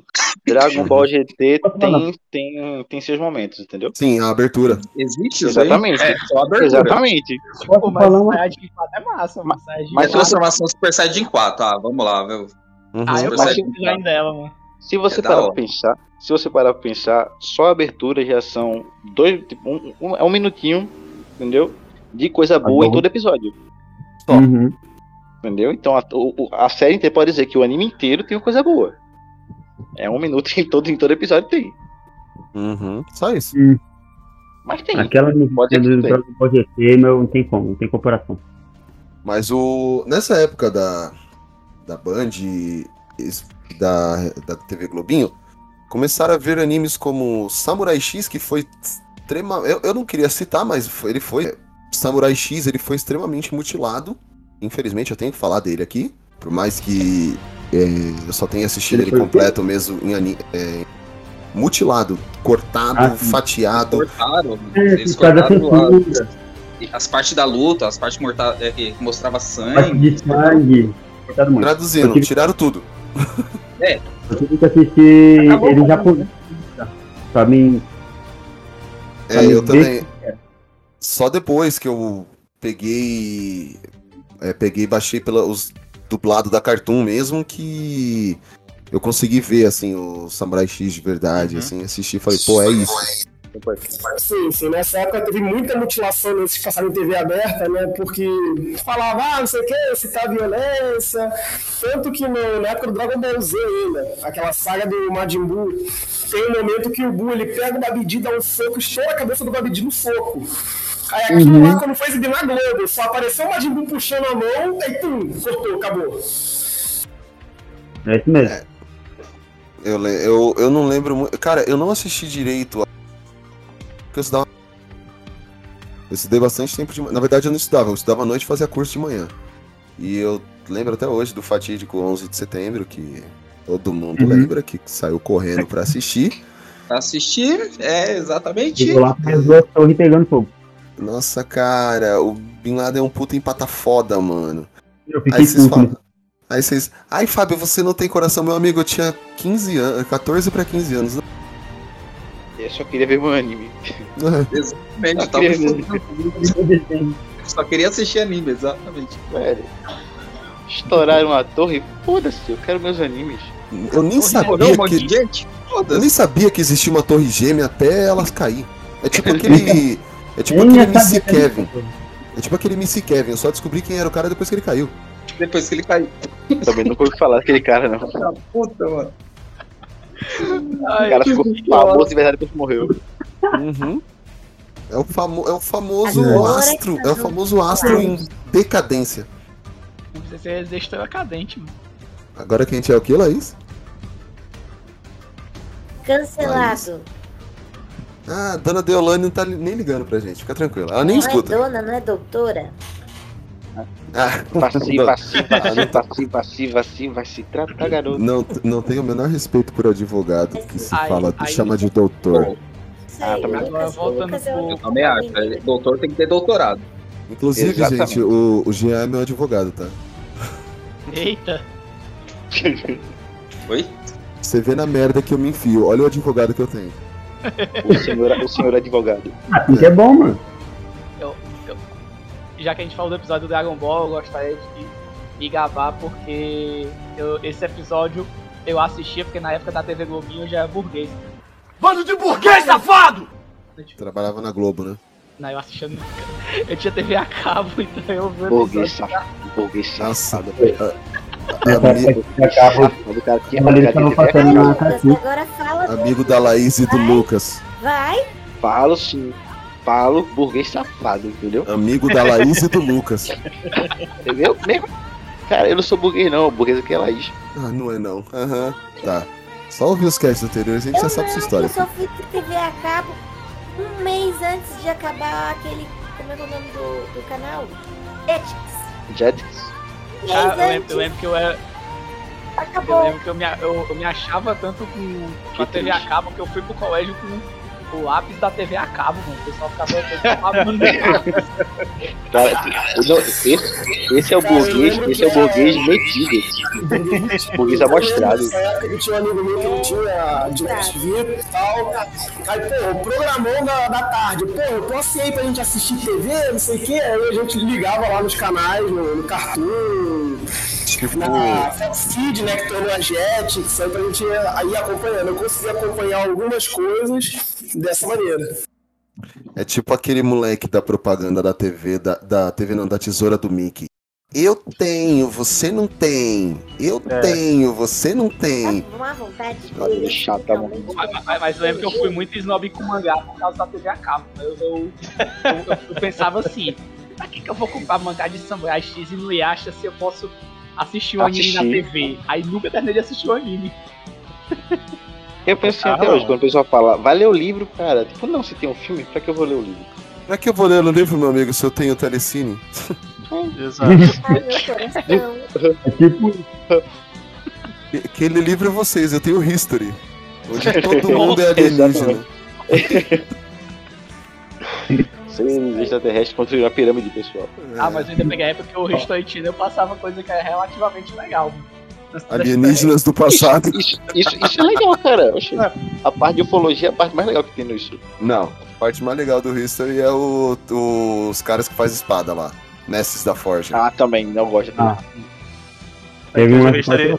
[SPEAKER 7] Dragon Ball GT
[SPEAKER 8] falando.
[SPEAKER 7] tem, tem, tem seus momentos, entendeu?
[SPEAKER 3] Sim, a abertura.
[SPEAKER 6] Existe isso aí?
[SPEAKER 7] Exatamente.
[SPEAKER 6] É, só a abertura.
[SPEAKER 7] Exatamente.
[SPEAKER 5] Pô, mas o
[SPEAKER 8] uma...
[SPEAKER 5] Saiyajin 4 é massa,
[SPEAKER 6] Mas
[SPEAKER 5] 4.
[SPEAKER 6] transformação Super Saiyajin 4, ah, vamos lá, viu?
[SPEAKER 3] Uhum.
[SPEAKER 5] Ah, eu
[SPEAKER 6] Saiyajin
[SPEAKER 5] do design dela, mano.
[SPEAKER 7] Se você
[SPEAKER 6] É
[SPEAKER 7] parar pra pensar, se você parar pra pensar, só a abertura já são dois, tipo, um, um- é um minutinho, entendeu? De coisa boa em
[SPEAKER 8] bom.
[SPEAKER 7] todo episódio,
[SPEAKER 3] Só.
[SPEAKER 8] Uhum.
[SPEAKER 7] Entendeu? Então a, o- a série inteira pode dizer que o anime inteiro tem uma coisa boa. É um minuto em todo, em todo episódio tem.
[SPEAKER 3] Uhum. Só isso.
[SPEAKER 7] Mas tem.
[SPEAKER 8] Aquela
[SPEAKER 7] Pode
[SPEAKER 8] do
[SPEAKER 7] ter.
[SPEAKER 8] Dragon Ball GT, meu, não tem como, não tem comparação.
[SPEAKER 3] Mas o. Nessa época da. Da Band e da, da TV Globinho, começaram a ver animes como Samurai X, que foi extrema. Eu, eu não queria citar, mas foi- ele foi. Samurai X ele foi extremamente mutilado. Infelizmente eu tenho que falar dele aqui. Por mais que é, eu só tenha assistido
[SPEAKER 8] Ele
[SPEAKER 3] ele completo mesmo em ani- é, mutilado, cortado,
[SPEAKER 8] Ah,
[SPEAKER 3] fatiado.
[SPEAKER 6] Cortaram.
[SPEAKER 8] É,
[SPEAKER 6] Eles cortaram lá.
[SPEAKER 8] censura.
[SPEAKER 6] as partes da luta, as partes morta, é, que mostrava sangue.
[SPEAKER 8] de sangue.
[SPEAKER 3] Traduzindo,
[SPEAKER 8] tive-
[SPEAKER 3] tiraram tudo.
[SPEAKER 6] É,
[SPEAKER 8] Eu tive que assistir
[SPEAKER 6] Acabou
[SPEAKER 8] ele
[SPEAKER 6] com-
[SPEAKER 8] japonês. Pra mim.
[SPEAKER 3] É,
[SPEAKER 8] pra mim
[SPEAKER 3] eu também.
[SPEAKER 8] que é.
[SPEAKER 3] Só depois que eu peguei. É, peguei e baixei pela, os dublado da Cartoon mesmo que eu consegui ver assim o Samurai X de verdade, assim, assisti e falei, pô, é isso.
[SPEAKER 4] Sim, sim. Nessa época teve muita mutilação nesses que passaram em TV aberta, né? Porque falava, ah, não sei o que, citar violência. Tanto que no- na época do Dragon Ball Z ainda, aquela saga do Majin Buu, tem um momento que o Buu ele pega o Babidi, dá um soco, estoura a cabeça do Babidi no soco. Aí aquilo
[SPEAKER 8] Uhum.
[SPEAKER 4] lá, quando foi exibido na Globo, só apareceu o Majin Buu puxando a mão, aí pum, cortou, acabou.
[SPEAKER 8] É isso mesmo.
[SPEAKER 3] Eu, le- eu, eu não lembro muito. Cara, eu não assisti direito. a- Porque eu estudava. Eu estudei bastante tempo de manhã. Na verdade, eu não estudava, eu estudava à noite e fazia curso de manhã. E eu lembro até hoje do fatídico 11 de setembro, que todo mundo
[SPEAKER 8] Uhum.
[SPEAKER 3] lembra, que saiu correndo pra assistir.
[SPEAKER 6] pra assistir, é exatamente.
[SPEAKER 8] Chegou lá com as duas torres pegando fogo.
[SPEAKER 3] Nossa, cara, o Bin Laden é um puta empata foda, mano.
[SPEAKER 8] Eu fiquei
[SPEAKER 3] Aí vocês
[SPEAKER 8] puto.
[SPEAKER 3] falam. Aí vocês. Ai, Fábio, você não tem coração, meu amigo. Eu tinha 15 anos, 14 pra 15 anos.
[SPEAKER 7] Eu só queria ver meu anime.
[SPEAKER 6] Exatamente,
[SPEAKER 7] Eu
[SPEAKER 6] tava
[SPEAKER 7] queria.
[SPEAKER 6] Só queria assistir anime, exatamente.
[SPEAKER 7] Velho. Estouraram a torre, foda-se, eu quero meus animes.
[SPEAKER 3] Eu nem sabia
[SPEAKER 6] um monte
[SPEAKER 3] que.
[SPEAKER 6] gente?
[SPEAKER 3] Eu nem sabia que existia uma torre gêmea até elas cair. É tipo aquele. É tipo
[SPEAKER 8] Nem
[SPEAKER 3] aquele
[SPEAKER 8] ia
[SPEAKER 3] MC Kevin. É tipo aquele MC Kevin. Eu só descobri quem era o cara depois que ele caiu.
[SPEAKER 6] Depois que ele caiu.
[SPEAKER 7] Também nunca ouvi falar daquele cara, não.
[SPEAKER 6] Puta, mano.
[SPEAKER 7] O cara ficou famoso de verdade depois que morreu.
[SPEAKER 3] Uhum. É o, famo... é o famoso
[SPEAKER 1] Agora
[SPEAKER 3] astro.
[SPEAKER 1] que
[SPEAKER 3] É o famoso astro em decadência.
[SPEAKER 5] Você é cadente, mano.
[SPEAKER 3] Agora quem é o que, Laís?
[SPEAKER 1] Cancelado.
[SPEAKER 3] Ah, Dona Deolane não tá nem ligando pra gente. Fica tranquila. Ela nem
[SPEAKER 1] não é
[SPEAKER 3] escuta.
[SPEAKER 1] dona, não é doutora?
[SPEAKER 3] Ah,
[SPEAKER 7] Passiva, passiva, passiva, passiva, passiva, vai se tratar, garoto.
[SPEAKER 3] Não, não tenho o menor respeito por advogado que se
[SPEAKER 5] Aí-
[SPEAKER 3] fala,
[SPEAKER 5] aí-
[SPEAKER 3] chama de doutor.
[SPEAKER 7] Ah, também.
[SPEAKER 5] Agora voltando
[SPEAKER 1] é
[SPEAKER 5] pro-
[SPEAKER 6] Eu também acho. é, Doutor tem que ter doutorado.
[SPEAKER 3] Inclusive,
[SPEAKER 7] Exatamente.
[SPEAKER 3] gente, o, o Jean é meu advogado, tá?
[SPEAKER 5] Eita.
[SPEAKER 6] Oi?
[SPEAKER 3] Você vê na merda que eu me enfio. Olha o advogado que eu tenho.
[SPEAKER 7] O senhor, o senhor advogado.
[SPEAKER 8] Assim que é bom, mano.
[SPEAKER 5] Eu, eu- já que a gente falou do episódio do Dragon Ball, eu gostaria de me gabar porque eu- esse episódio eu assistia porque na época da TV Globinho eu já era burguês.
[SPEAKER 12] Bando de burguês, safado!
[SPEAKER 3] Trabalhava na Globo, né?
[SPEAKER 5] Não, eu assistia nunca. Eu tinha TV a cabo, então eu vi o
[SPEAKER 7] Burguês safado. Burguês safado.
[SPEAKER 8] Nessa
[SPEAKER 3] ami-
[SPEAKER 8] época que acaba.
[SPEAKER 7] Mas o cara tinha
[SPEAKER 8] Mas eles
[SPEAKER 7] cara
[SPEAKER 8] estavam
[SPEAKER 7] de
[SPEAKER 8] passando
[SPEAKER 7] TV a
[SPEAKER 8] na
[SPEAKER 7] cabo.
[SPEAKER 1] Lucas,
[SPEAKER 8] Cartoon.
[SPEAKER 1] agora fala.
[SPEAKER 3] amigo da Laís e do Lucas.
[SPEAKER 1] Vai.
[SPEAKER 7] Falo sim. Falo burguês safado, entendeu?
[SPEAKER 3] Amigo da Laís e do Lucas.
[SPEAKER 7] Entendeu? Mesmo. Cara, eu não sou burguês não, burguês aqui é Laís.
[SPEAKER 3] Ah, não é não. Aham, tá. Só ouvir os casts anteriores, a gente já sabe essa história.
[SPEAKER 1] Eu só fui TV a cabo um mês antes de acabar aquele. Como é que é o nome do, do canal? Ethics.
[SPEAKER 7] Jetix.
[SPEAKER 5] Cara, eu lembro, eu lembro que eu era. Eu
[SPEAKER 1] Acabou.
[SPEAKER 5] lembro que eu me, eu, eu me achava tanto com,
[SPEAKER 7] Que
[SPEAKER 5] TV a
[SPEAKER 7] triste.
[SPEAKER 5] cabo que eu fui pro colégio com o lápis da TV a cabo, mano. O pessoal ficava babando.
[SPEAKER 7] Não- esse, esse é o burguês, esse é o burguês metido. Burguês amostrado.
[SPEAKER 4] Nessa época que tinha um amigo meu que não tinha Direct Vida e tal. Aí, pô, o programão da, da tarde, pô, eu posso ir aí pra gente assistir TV, não sei o quê. Aí a gente ligava lá nos canais, no, no Cartoon,
[SPEAKER 3] Tipo,
[SPEAKER 4] na Fox Kid, né, que tornou a Jetix, aí pra gente ir acompanhando. Eu consegui acompanhar algumas coisas dessa maneira.
[SPEAKER 3] é tipo aquele moleque da propaganda da TV, da, da TV não, da tesoura do Mickey. Eu tenho, você não tem. Eu
[SPEAKER 8] É.
[SPEAKER 3] tenho, você não tem.
[SPEAKER 1] Uma vontade de
[SPEAKER 7] Olha,
[SPEAKER 1] ver,
[SPEAKER 7] chata, mano.
[SPEAKER 1] totalmente
[SPEAKER 5] Mas, mas- lembro que eu fui muito snob com mangá por causa da TV a cabo. Eu, eu, eu- eu pensava assim, pra que, que eu vou comprar mangá de Samurai X e no Yasha se eu posso assistir o anime na. TV? Aí nunca terminei de assistir o anime.
[SPEAKER 7] Eu penso assim
[SPEAKER 5] Ah,
[SPEAKER 7] até
[SPEAKER 5] não.
[SPEAKER 7] hoje, quando o pessoal fala, vai ler o livro, cara. Tipo, não, se tem um filme, pra que eu vou ler o livro?
[SPEAKER 3] Pra que eu vou ler no livro, meu amigo, se eu tenho telecine?
[SPEAKER 2] Exato.
[SPEAKER 1] Meu coração.
[SPEAKER 8] É tipo,
[SPEAKER 3] Aquele livro é vocês, eu tenho History. Onde todo mundo é alienígena.
[SPEAKER 7] Seres extraterrestres construíram uma pirâmide, pessoal.
[SPEAKER 5] Ah, mas eu ainda peguei a época que o Ristoitino eu passava coisa que é relativamente legal.
[SPEAKER 3] Alienígenas do passado.
[SPEAKER 7] Isso, isso, isso é legal, cara. Oxe, a parte de ufologia é a parte mais legal que tem nisso.
[SPEAKER 3] Não, a parte mais legal do History é o, os caras que fazem espada lá. Mestres da Forja.
[SPEAKER 7] Ah, também, não gosto.
[SPEAKER 8] Ah.
[SPEAKER 2] Hoje
[SPEAKER 8] Teve
[SPEAKER 2] o
[SPEAKER 8] uma
[SPEAKER 2] History,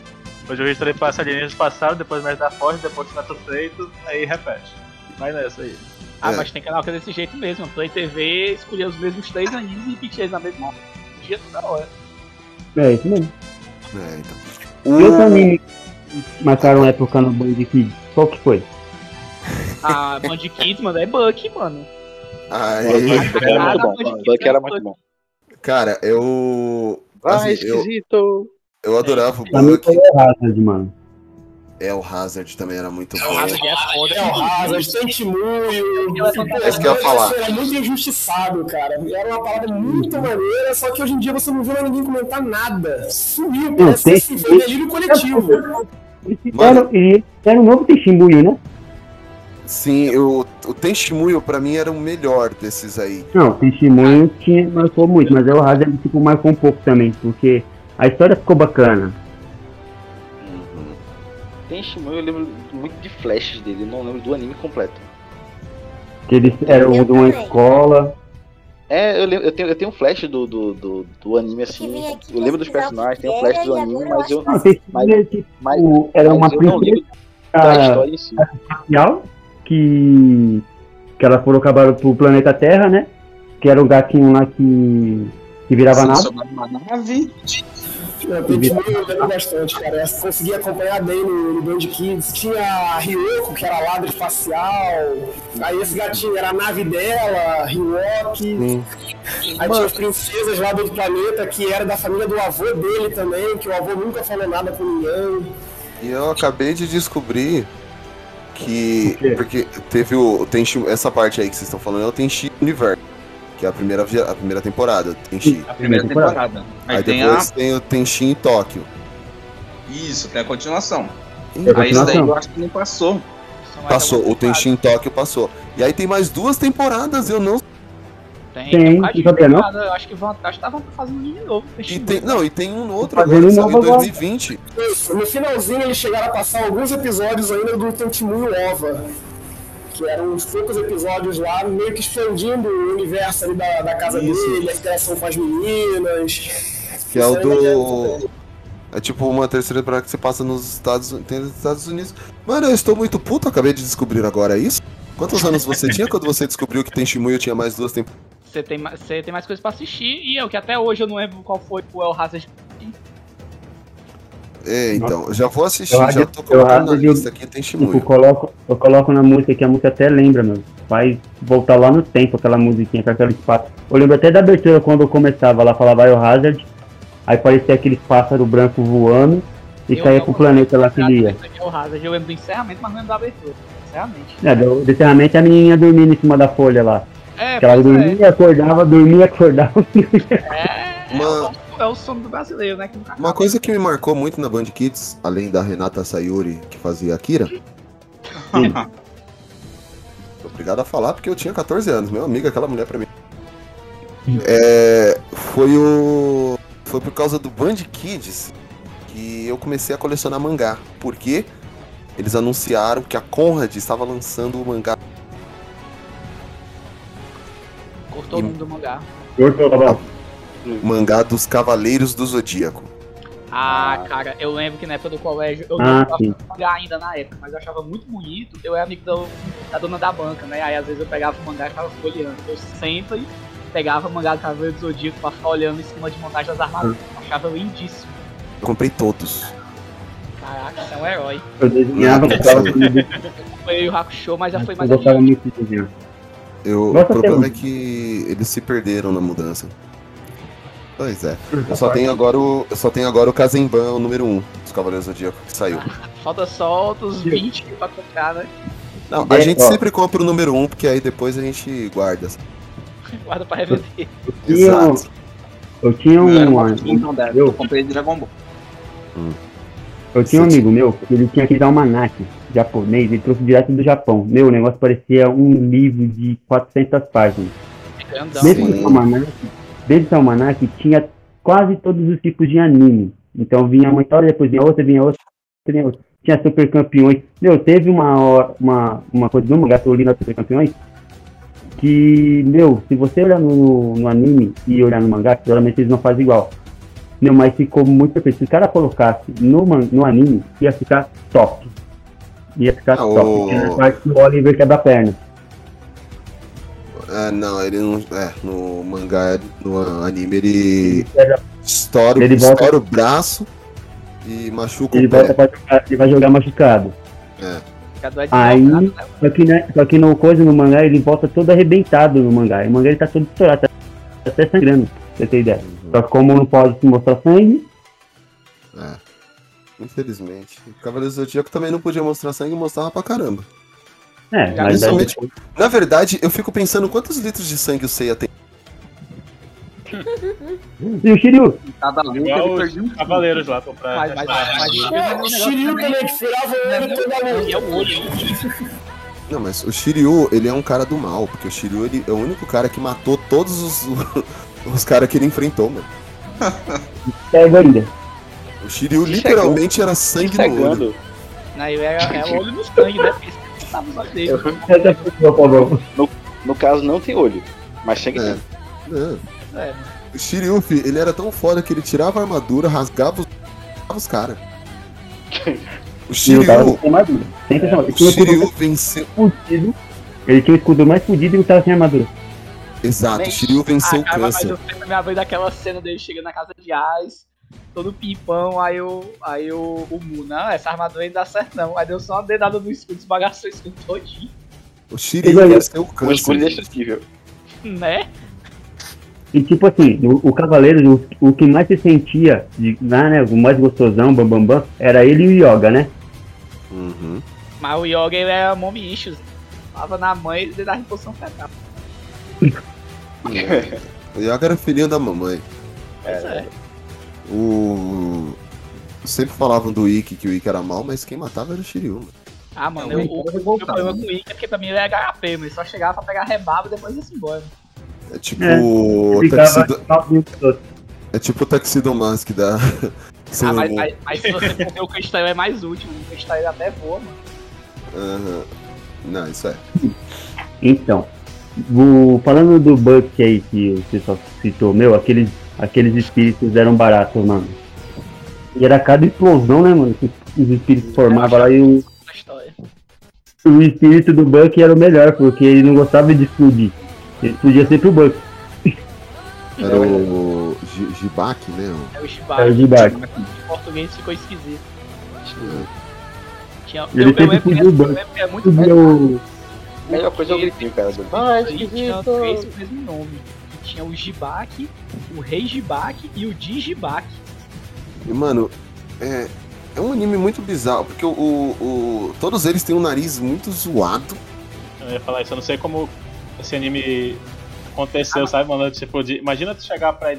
[SPEAKER 2] hoje o History passa alienígenas passaram, depois mais da Forja, depois Neto Feito, aí repete. Vai nessa aí.
[SPEAKER 5] Ah,
[SPEAKER 3] É.
[SPEAKER 5] mas tem canal que é desse jeito mesmo. Play TV escolher os mesmos três animes e repetir eles na mesma dia toda hora.
[SPEAKER 8] É isso mesmo.
[SPEAKER 3] É, então.
[SPEAKER 8] E outro anime marcaram época no Band Kids? Qual que foi?
[SPEAKER 5] A Band Kids, mano, é Buck, mano.
[SPEAKER 3] Aí,
[SPEAKER 7] Buck era muito bom. Buck era muito bom.
[SPEAKER 3] cara, eu.
[SPEAKER 7] Ah,
[SPEAKER 3] assim, eu,
[SPEAKER 7] esquisito.
[SPEAKER 3] eu adorava o
[SPEAKER 8] Pra mim
[SPEAKER 3] Buck.
[SPEAKER 8] foi o Hazard, mano.
[SPEAKER 3] É, o Hazard também era muito
[SPEAKER 5] O
[SPEAKER 3] bom.
[SPEAKER 5] Hazard é foda.
[SPEAKER 4] É o Hazard.
[SPEAKER 3] É isso que eu ia falar.
[SPEAKER 4] Era muito injustiçado, cara. Era uma parada muito maneira, só que hoje em dia você não vê mais ninguém comentar nada. Sumiu, parece que se vê delírio coletivo.
[SPEAKER 8] Eles fizeram, e fizeram um novo Teiximbuio, né?
[SPEAKER 3] Sim, o, o Tenshimuyo pra mim era o melhor desses aí.
[SPEAKER 8] Não, o Teiximbuio tinha, marcou muito, mas é o Hazard tipo, marcou um pouco também, porque a história ficou bacana.
[SPEAKER 7] Tem Shimon, eu lembro muito de flashes dele, eu não lembro do anime completo.
[SPEAKER 8] Que eles eram
[SPEAKER 1] Eu
[SPEAKER 8] de uma escola.
[SPEAKER 7] É, eu, lembro, eu, tenho, eu tenho um flash do, do, do, do anime assim.
[SPEAKER 1] aqui
[SPEAKER 7] Eu lembro dos
[SPEAKER 1] o
[SPEAKER 7] personagens, tenho um
[SPEAKER 1] era,
[SPEAKER 7] flash do anime, mas eu,
[SPEAKER 8] Não, Teiximbuio é tipo,
[SPEAKER 7] mas,
[SPEAKER 8] era
[SPEAKER 7] mas
[SPEAKER 8] uma
[SPEAKER 7] eu não lembro da
[SPEAKER 8] princesa
[SPEAKER 7] história em si.
[SPEAKER 8] espacial que, que elas foram acabar pro planeta Terra, né? Que era o gatinho lá que, que virava
[SPEAKER 6] Sim,
[SPEAKER 8] nave.
[SPEAKER 6] nave.
[SPEAKER 4] Eu lembro bastante, cara. Eu consegui acompanhar bem no, no Band Kids. Tinha a Ryoko, que era ladra espacial. Aí esse gatinho era a nave dela, Ryuoki. Aí tinha as princesas lá do outro planeta, que era da família do avô dele também, que o avô nunca falou nada com ninguém.
[SPEAKER 3] E eu acabei de descobrir que. Porque teve o. Tenchi, essa parte aí que vocês estão falando é o Tenchi Universo. Que é a primeira, a primeira temporada. do Tenchi.
[SPEAKER 6] A primeira temporada. Aí,
[SPEAKER 3] Aí
[SPEAKER 6] tem
[SPEAKER 3] depois
[SPEAKER 6] a.
[SPEAKER 3] tem o Tenchi em Tóquio.
[SPEAKER 6] Isso, tem a continuação.
[SPEAKER 8] É a
[SPEAKER 6] Aí isso daí
[SPEAKER 8] continuação.
[SPEAKER 6] eu acho que não passou.
[SPEAKER 3] Passou, o Tenchi em Tóquio passou. E aí tem mais duas temporadas, eu não.
[SPEAKER 5] Tem,
[SPEAKER 8] Tem,
[SPEAKER 5] tem um bocado de
[SPEAKER 8] não
[SPEAKER 5] Eu acho que vão, acho que estavam fazendo um anime novo.
[SPEAKER 3] E tem, não, e tem um outro
[SPEAKER 8] Fazendo
[SPEAKER 3] agora, que em
[SPEAKER 8] novo agora.
[SPEAKER 3] 2020.
[SPEAKER 4] Isso, no finalzinho eles chegaram a passar alguns episódios ainda do Tentimuyo Ova. Que eram uns poucos episódios lá, meio que expandindo o universo ali da, da casa
[SPEAKER 3] Isso.
[SPEAKER 4] dele, a interação com as meninas.
[SPEAKER 3] Que é o do. É tipo uma terceira temporada que você passa nos Estados, nos Estados Unidos. Mano, eu estou muito puto, acabei de descobrir agora isso. Quantos anos você tinha quando você descobriu que tem Shimuyo tinha mais duas temporadas?
[SPEAKER 5] Você tem, você tem mais coisas pra assistir e eu, que até hoje eu não lembro qual foi o El Hazard.
[SPEAKER 3] É, então, já vou assistir,
[SPEAKER 8] Eu
[SPEAKER 3] já
[SPEAKER 8] acho-
[SPEAKER 3] tô
[SPEAKER 8] eu
[SPEAKER 3] colocando na
[SPEAKER 8] eu-
[SPEAKER 3] lista aqui, tem
[SPEAKER 8] Tipo,
[SPEAKER 3] Shimuyo.
[SPEAKER 8] coloco, eu coloco na música que a música até lembra, meu. Faz voltar lá no tempo aquela musiquinha com aquele espaço. Eu lembro até da abertura quando eu começava lá, falava Biohazard. Aí parecia aquele pássaro branco voando e
[SPEAKER 5] Eu
[SPEAKER 8] caía pro planeta lá que ele ia.
[SPEAKER 5] Eu lembro do encerramento, mas não lembro da abertura. Encerramento.
[SPEAKER 8] É, do, encerramento a menininha dormindo em cima da folha lá.
[SPEAKER 5] É,
[SPEAKER 8] que ela
[SPEAKER 5] é.
[SPEAKER 8] dormia, acordava, dormia, acordava.
[SPEAKER 5] É,
[SPEAKER 3] Uma-
[SPEAKER 5] é o sono do brasileiro, né? Que nunca
[SPEAKER 3] Uma coisa que me marcou muito na Band Kids, além da Renata Sayuri, que fazia Akira. Obrigado a falar, porque eu tinha 14 anos, meu amigo, aquela mulher pra mim. É, foi o. Foi por causa do Band Kids que eu comecei a colecionar mangá. Porque eles anunciaram que a Conrad estava lançando o mangá.
[SPEAKER 5] cortou o nome do mangá.
[SPEAKER 3] Mangá dos Cavaleiros do Zodíaco.
[SPEAKER 5] Ah, cara, eu lembro que na época do colégio, eu
[SPEAKER 3] Ah,
[SPEAKER 5] não gostava ainda na época, mas eu achava muito bonito. Eu era amigo do- da dona da banca, né? Aí às vezes eu pegava o mangá e ficava folheando. Eu sempre pegava o mangá do Cavaleiro do Zodíaco pra ficar olhando em cima de montagem das armaduras. Eu achava lindíssimo.
[SPEAKER 3] Eu comprei todos.
[SPEAKER 5] Caraca, você é um herói.
[SPEAKER 8] Eu desenhava, gostava de
[SPEAKER 5] Foi o Hakusho, mas já foi
[SPEAKER 8] eu
[SPEAKER 5] mais
[SPEAKER 8] gostava
[SPEAKER 5] adiante.
[SPEAKER 8] muito de desenhar.
[SPEAKER 3] Eu, o problema é que eles se perderam na mudança. Pois é. Eu só tenho agora o. Eu só tenho agora o Kazemban, o número 1 dos Cavaleiros do Zodíaco, que saiu.
[SPEAKER 5] Falta só outros 20 pra comprar, né?
[SPEAKER 3] Não, a
[SPEAKER 8] É,
[SPEAKER 3] gente
[SPEAKER 8] ó.
[SPEAKER 3] sempre compra o número 1, porque aí depois a gente guarda.
[SPEAKER 5] Guarda pra revender.
[SPEAKER 8] Tinha,
[SPEAKER 3] Exato.
[SPEAKER 8] eu tinha um,
[SPEAKER 6] Não,
[SPEAKER 8] um-
[SPEAKER 6] não deve.
[SPEAKER 8] eu,
[SPEAKER 6] Eu comprei Dragon Ball.
[SPEAKER 8] eu tinha um amigo meu, que ele tinha que dar um almanac japonês, ele trouxe direto do Japão. Meu, o negócio parecia um livro de 400 páginas. Dentro
[SPEAKER 5] mano.
[SPEAKER 8] do almanac, dentro do almanac tinha quase todos os tipos de anime. Então vinha uma história, depois vinha outra, vinha outra, vinha outra. Tinha super campeões. Meu, teve uma, hora- uma, uma coisa no mangá que eu li na super campeões que, meu, se você olhar no, no anime e olhar no mangá, geralmente eles não fazem igual. Meu, mas ficou muito perfeito. Se o cara colocasse no, no anime, ia ficar top. Ia ficar
[SPEAKER 3] Ah,
[SPEAKER 8] top.
[SPEAKER 3] o-
[SPEAKER 8] Tinha a parte que o Oliver quebra a perna.
[SPEAKER 3] É, não, ele não. É, no mangá, no anime, ele
[SPEAKER 8] Ele
[SPEAKER 3] estoura,
[SPEAKER 8] Ele volta-
[SPEAKER 3] estoura o braço e machuca
[SPEAKER 8] Ele
[SPEAKER 3] o pé.
[SPEAKER 8] volta pra jogar, ele vai jogar machucado.
[SPEAKER 3] É.
[SPEAKER 8] Aí, só que, né, só que no coisa no mangá ele volta todo arrebentado no mangá. E o mangá ele tá todo estourado, tá até sangrando, pra você ter ideia. Só que como não pode se mostrar sangue,
[SPEAKER 3] É. Infelizmente. O Cavaleiro do Zodíaco também não podia mostrar sangue e mostrava pra caramba.
[SPEAKER 8] É, mas
[SPEAKER 3] Na verdade, eu fico pensando quantos litros de sangue o Seiya tem.
[SPEAKER 8] E o Shiryu?
[SPEAKER 6] Cada luta
[SPEAKER 2] Igual
[SPEAKER 6] ele perdia um
[SPEAKER 2] cavaleiros lá, pra
[SPEAKER 5] Mas, mas, mas,
[SPEAKER 4] É, o Shiryu também, que furava o olho toda a
[SPEAKER 5] E é o olho.
[SPEAKER 3] Não, mas o Shiryu, ele é um cara do mal, porque o Shiryu ele é o único cara que matou todos os, os caras que ele enfrentou, mano.
[SPEAKER 8] Pega ainda.
[SPEAKER 3] O Shiryu literalmente era sangue no olho.
[SPEAKER 5] Não, é, é o olho no sangue, né? Tava olhos dele.
[SPEAKER 7] No, no caso, não tem olho. Mas sangue
[SPEAKER 3] É. Não.
[SPEAKER 5] É,
[SPEAKER 3] O Shiryu, ele era tão foda que ele tirava a armadura, rasgava os, os caras. O
[SPEAKER 8] o cara
[SPEAKER 3] Shiryu.
[SPEAKER 8] Ele
[SPEAKER 3] o Shiryu venceu.
[SPEAKER 8] fudido. Ele tinha o escudo mais fudido e ele tava sem armadura.
[SPEAKER 3] Exato, o Shiryu venceu
[SPEAKER 5] ah,
[SPEAKER 3] o
[SPEAKER 5] cara, mas
[SPEAKER 3] câncer.
[SPEAKER 5] eu sempre me abri daquela cena dele chegando na casa de Ais, todo pimpão, aí o. Aí o, o Mu, não, essa armadura aí não dá certo não. Aí deu só uma dedada no escudo, esbagaçou o escudo todinho,
[SPEAKER 3] O Shiryu
[SPEAKER 8] Ele-
[SPEAKER 3] venceu o câncer.
[SPEAKER 7] escudo indestrutível.
[SPEAKER 5] né?
[SPEAKER 8] E tipo assim, o, o Cavaleiro, o, o que mais se sentia, de, lá, né, o mais gostosão, bambambam, bam, bam, era ele e o Yoga, né?
[SPEAKER 3] Uhum.
[SPEAKER 5] Mas o Yoga ele era mommy issues. Tava na mãe e dava reposição fetal.
[SPEAKER 3] O Yoga era filhinho da mamãe.
[SPEAKER 5] Pois é.
[SPEAKER 3] O. Sempre falavam do Ikki que o Ikki era mal, mas quem matava era o Shiryu, mano.
[SPEAKER 5] Ah, mano, eu, o,
[SPEAKER 6] tava
[SPEAKER 5] o meu problema
[SPEAKER 6] né?
[SPEAKER 5] com o Ika é porque pra mim ele era HP, mas só chegava pra pegar rebaba e depois ia se embora.
[SPEAKER 3] É tipo
[SPEAKER 8] É,
[SPEAKER 3] o
[SPEAKER 8] outros.
[SPEAKER 3] é tipo o Tuxedo Mask da
[SPEAKER 5] Ah, mas, mas, mas se você for ver o cristal é mais útil, o cristal ele até voa, mano.
[SPEAKER 3] Aham. Não, isso é.
[SPEAKER 8] Então, o, falando do Buck aí que o pessoal citou, meu, aqueles, aqueles espíritos eram baratos, mano. E era cada explosão, né, mano? Que os espíritos formavam lá e o, o espírito do Buck era o melhor, porque ele não gostava de explodir. Ele explodia sempre o Buck.
[SPEAKER 3] Era o Ji- Jibak, né?
[SPEAKER 5] É o
[SPEAKER 8] Era o
[SPEAKER 5] Shibari.
[SPEAKER 8] Jibak.
[SPEAKER 5] Em português ficou esquisito. Tinha,
[SPEAKER 8] Ele
[SPEAKER 5] eu
[SPEAKER 8] sempre explodiu o Buck.
[SPEAKER 5] é muito
[SPEAKER 8] o.
[SPEAKER 7] A melhor coisa é o gritinho, cara. do-
[SPEAKER 5] Ah, tinha três com o mesmo nome. Tinha o Jibak, o Rei Jibak e o Digibak.
[SPEAKER 3] E, mano, é, é um anime muito bizarro, porque o, o- o- todos eles têm um nariz muito zoado.
[SPEAKER 2] Eu ia falar isso, eu não sei como esse anime aconteceu, sabe, mano? Tipo, de, imagina tu chegar pra,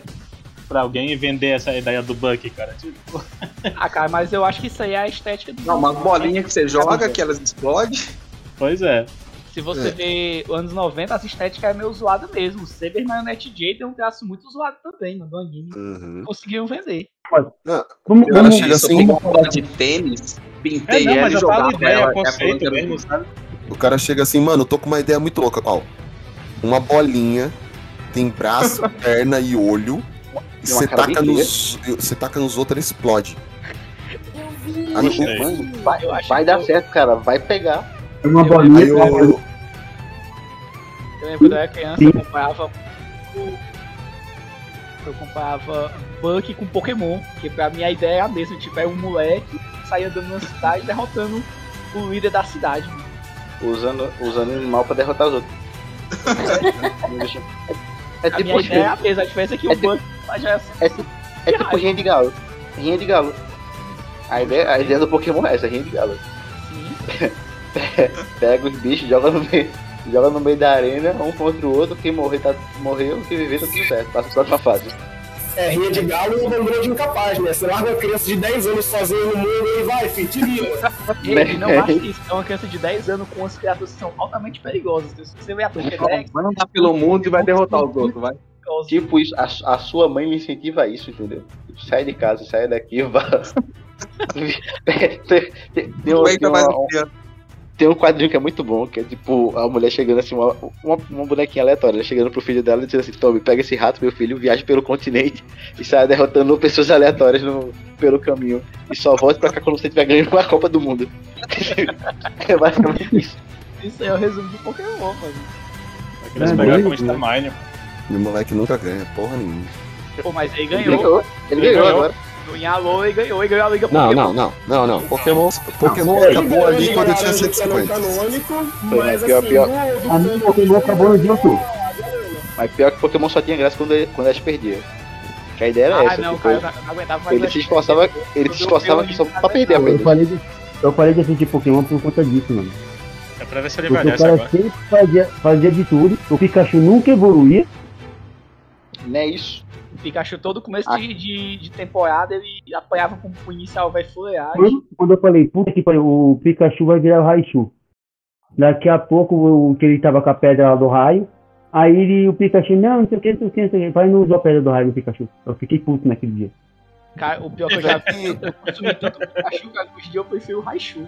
[SPEAKER 2] pra alguém e vender essa ideia do Buck, cara. Tipo,
[SPEAKER 5] Ah, cara, mas eu acho que isso aí é a estética do.
[SPEAKER 6] Não, umas bolinhas que você joga, que elas explodem.
[SPEAKER 2] pois é.
[SPEAKER 5] Se você
[SPEAKER 3] É.
[SPEAKER 5] ver os anos 90, essa estética é meio zoada mesmo. O Saber Marionette J tem um traço muito zoado também, mano, do anime.
[SPEAKER 3] Uhum.
[SPEAKER 5] Conseguiram vender.
[SPEAKER 8] Vamos,
[SPEAKER 3] O cara
[SPEAKER 8] vamos,
[SPEAKER 3] chega
[SPEAKER 6] Isso,
[SPEAKER 3] assim,
[SPEAKER 6] eu uma bola de tênis,
[SPEAKER 2] É,
[SPEAKER 6] pintei
[SPEAKER 2] não,
[SPEAKER 6] ela
[SPEAKER 2] mas
[SPEAKER 6] e
[SPEAKER 2] eu
[SPEAKER 6] jogava
[SPEAKER 2] ideia,
[SPEAKER 6] ela.
[SPEAKER 2] conceito
[SPEAKER 6] ela-
[SPEAKER 2] mesmo, sabe?
[SPEAKER 3] o cara chega assim, mano, eu tô com uma ideia muito louca. Ó, uma bolinha, tem braço, perna e olho. E você taca, nos, você taca nos outros, explode.
[SPEAKER 1] Eu vi.
[SPEAKER 3] Ah, não,
[SPEAKER 7] vai,
[SPEAKER 5] Eu
[SPEAKER 7] vai
[SPEAKER 5] que
[SPEAKER 7] dar
[SPEAKER 5] eu-
[SPEAKER 7] certo, cara. Vai pegar.
[SPEAKER 8] Uma
[SPEAKER 5] Eu-
[SPEAKER 8] bolinha.
[SPEAKER 3] Aí eu,
[SPEAKER 5] Eu lembro quando eu era criança, eu comparava. o- Eu comparava Buck com Pokémon, porque pra mim a ideia é a mesma, tipo, é um moleque que saía andando na cidade derrotando o líder da cidade. mano.
[SPEAKER 7] Usando, usando animal pra derrotar os outros. é, é
[SPEAKER 5] A
[SPEAKER 7] tipo,
[SPEAKER 5] minha ideia é a mesma, a diferença é que
[SPEAKER 7] é
[SPEAKER 5] o Buck faz já
[SPEAKER 7] é, tipo- é tipo rinha de galo. Rinha de galo. A ideia, a ideia do Pokémon é essa, rinha de galo.
[SPEAKER 5] assim.
[SPEAKER 7] Pega os bichos, joga no meio, joga no meio da arena, um contra o outro, quem morrer tá, morreu, quem viver tá tudo certo, passa pra próxima fase.
[SPEAKER 4] É, rinha de galo e bandeira de incapaz, né? Você larga uma criança de 10 anos sozinha no mundo e vai, filho, te vira.
[SPEAKER 5] Ei, não basta isso, é uma criança de 10 anos com as criaturas que são altamente perigosas. Se você vê a Pokédex,
[SPEAKER 13] Vai andar pelo mundo e vai derrotar os outros, vai.
[SPEAKER 7] Tipo isso, a, a sua mãe me incentiva a isso, entendeu? Tipo, sai de casa, sai daqui, vá. tem, tem- tem um-
[SPEAKER 6] Aguenta
[SPEAKER 7] tem tem um quadrinho que é muito bom, que é tipo a mulher chegando assim, uma, uma, uma bonequinha aleatória, ela chegando pro filho dela e dizendo assim: Tome, pega esse rato, meu filho, viaje pelo continente e saia derrotando pessoas aleatórias no, pelo caminho. E só volte pra cá quando você estiver ganhando uma Copa do Mundo. é basicamente isso.
[SPEAKER 5] isso aí é o resumo de Pokémon, mano.
[SPEAKER 2] Eles
[SPEAKER 3] É,
[SPEAKER 2] pegaram como Starmine.
[SPEAKER 3] E o moleque nunca ganha, porra nenhuma.
[SPEAKER 5] Pô, mas aí
[SPEAKER 7] Ele
[SPEAKER 5] ganhou.
[SPEAKER 7] ganhou, ele ganhou agora.
[SPEAKER 5] Alô e ganhou, e ganhou a Liga
[SPEAKER 3] Não,
[SPEAKER 5] Pokémon.
[SPEAKER 3] não, não, não, não. Pokémon, Pokémon acabou ali
[SPEAKER 4] de
[SPEAKER 3] quando tinha
[SPEAKER 4] galera que é não
[SPEAKER 3] 150.
[SPEAKER 4] canônico, mas?
[SPEAKER 7] Pior,
[SPEAKER 4] assim,
[SPEAKER 7] pior.
[SPEAKER 4] no- do
[SPEAKER 8] A minha Pokémon acabou no dia outro.
[SPEAKER 7] Mas pior que Pokémon só tinha graça quando, ele- quando elas perdiam. Que a ideia era
[SPEAKER 5] Ah,
[SPEAKER 7] essa.
[SPEAKER 5] não,
[SPEAKER 7] tipo,
[SPEAKER 5] cara, eu não não aguentava mais.
[SPEAKER 7] ele se esforçava, ele se esforçava só pra perder a
[SPEAKER 8] Eu parei de, eu parei de assistir Pokémon por conta disso, mano.
[SPEAKER 2] É pra ver se ele envelhece
[SPEAKER 8] cara
[SPEAKER 2] agora.
[SPEAKER 8] sempre fazia, fazia de tudo, o Pikachu nunca evoluía.
[SPEAKER 7] Não é isso.
[SPEAKER 5] Pikachu todo começo de, de, de temporada ele apanhava com o inicial vai fuleagem.
[SPEAKER 8] Quando, quando eu falei, puta que pariu, o Pikachu vai virar o Raichu. Daqui a pouco, o que ele tava com a pedra lá do raio, aí ele, o Pikachu, não, não sei o que, não sei o que, não sei o que, vai não usou a pedra do raio no Pikachu. Eu fiquei puto naquele dia.
[SPEAKER 5] Cara, o pior que eu já vi, eu consumi tanto o Pikachu, cara, que hoje dia eu prefiro o Raichu.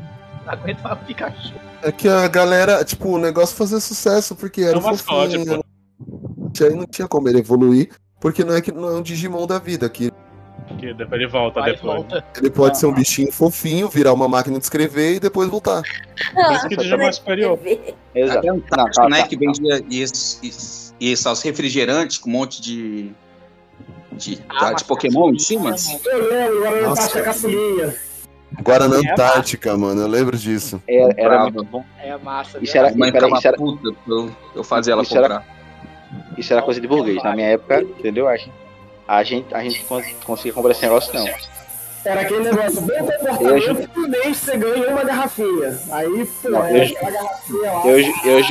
[SPEAKER 5] Não aguento mais o Pikachu.
[SPEAKER 3] É que a galera, tipo, o negócio fazia sucesso porque era
[SPEAKER 2] É um mascote,
[SPEAKER 3] fofinho. Aí não tinha como ele evoluir, porque não é que não é um Digimon da vida, que
[SPEAKER 2] Que depois ele volta
[SPEAKER 5] Vai
[SPEAKER 2] depois.
[SPEAKER 5] volta.
[SPEAKER 3] ele pode ser um bichinho fofinho, virar uma máquina de escrever e depois voltar.
[SPEAKER 2] Por isso que o Digimon é superior.
[SPEAKER 7] Exato.
[SPEAKER 6] Um
[SPEAKER 7] Não,
[SPEAKER 6] tático,
[SPEAKER 7] tá,
[SPEAKER 6] né?
[SPEAKER 7] tá,
[SPEAKER 6] que
[SPEAKER 7] tá.
[SPEAKER 6] vendia isso, isso, isso, os refrigerantes com um monte de. de,
[SPEAKER 5] Ah,
[SPEAKER 6] de Pokémon em cima.
[SPEAKER 4] Eu lembro, agora não
[SPEAKER 3] Nossa.
[SPEAKER 4] caçulinha.
[SPEAKER 3] Agora na
[SPEAKER 5] É,
[SPEAKER 3] Antártica, mano, eu lembro disso.
[SPEAKER 7] Era, era muito bom.
[SPEAKER 5] É a massa.
[SPEAKER 7] Isso
[SPEAKER 5] né?
[SPEAKER 7] era,
[SPEAKER 6] A mãe ficava
[SPEAKER 7] isso era,
[SPEAKER 6] puta eu, eu fazia ela
[SPEAKER 7] Isso era-
[SPEAKER 6] comprar.
[SPEAKER 7] Isso era coisa de burguês. Na minha época, entendeu? A gente, a gente, a gente cons- conseguia comprar esse negócio, não.
[SPEAKER 4] Era aquele negócio, bom comportamento, por mês você ganha uma garrafinha. Aí, pô,
[SPEAKER 7] Não,
[SPEAKER 4] é,
[SPEAKER 7] eu-
[SPEAKER 4] aquela garrafinha lá.
[SPEAKER 7] Eu, eu,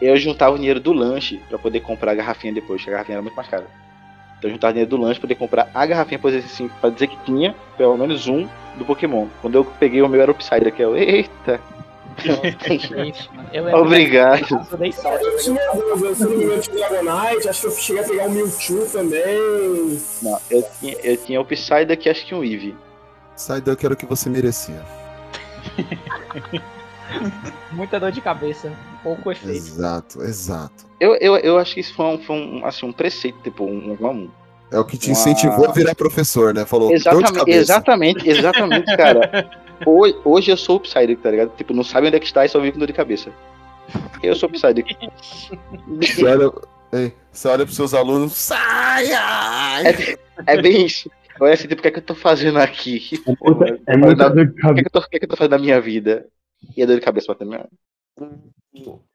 [SPEAKER 7] eu juntava o dinheiro do lanche pra poder comprar a garrafinha depois, que a garrafinha era muito mais cara. Então eu juntava dinheiro do lanche pra poder comprar a garrafinha pra dizer, assim, pra dizer que tinha pelo menos um do Pokémon. Quando eu peguei o meu era o Psyder, que é o. Eita! Obrigado.
[SPEAKER 5] Eu dei sorte.
[SPEAKER 4] Eu tinha eu tinha Dragonite, acho que eu cheguei a pegar o Mewtwo também.
[SPEAKER 7] Não, eu tinha, eu tinha o Psyder que acho que um Eevee.
[SPEAKER 3] Daqui era o que você merecia.
[SPEAKER 5] Muita dor de cabeça. Pouco efeito.
[SPEAKER 3] Exato, exato.
[SPEAKER 7] Eu, eu, eu acho que isso foi um, foi um, assim, um preceito, tipo, um, um, um
[SPEAKER 3] É o que te
[SPEAKER 7] Uma-
[SPEAKER 3] incentivou a virar professor, né? Falou, dor de
[SPEAKER 7] Exatamente,
[SPEAKER 3] cabeça.
[SPEAKER 7] exatamente, exatamente, cara. Hoje, hoje eu sou o Psyduck, tá ligado? Tipo, não sabe onde é que está e só vive com dor de cabeça. Eu sou o Psyduck.
[SPEAKER 3] Você olha, ei, você olha pros seus alunos, saia!
[SPEAKER 7] É, é bem isso. Olha assim, tipo, o que é que eu tô fazendo aqui?
[SPEAKER 8] É muita dor de
[SPEAKER 7] O que, é
[SPEAKER 8] cabeça.
[SPEAKER 7] que eu tô, o que é que eu tô fazendo na minha vida? E a dor de cabeça pra terminar.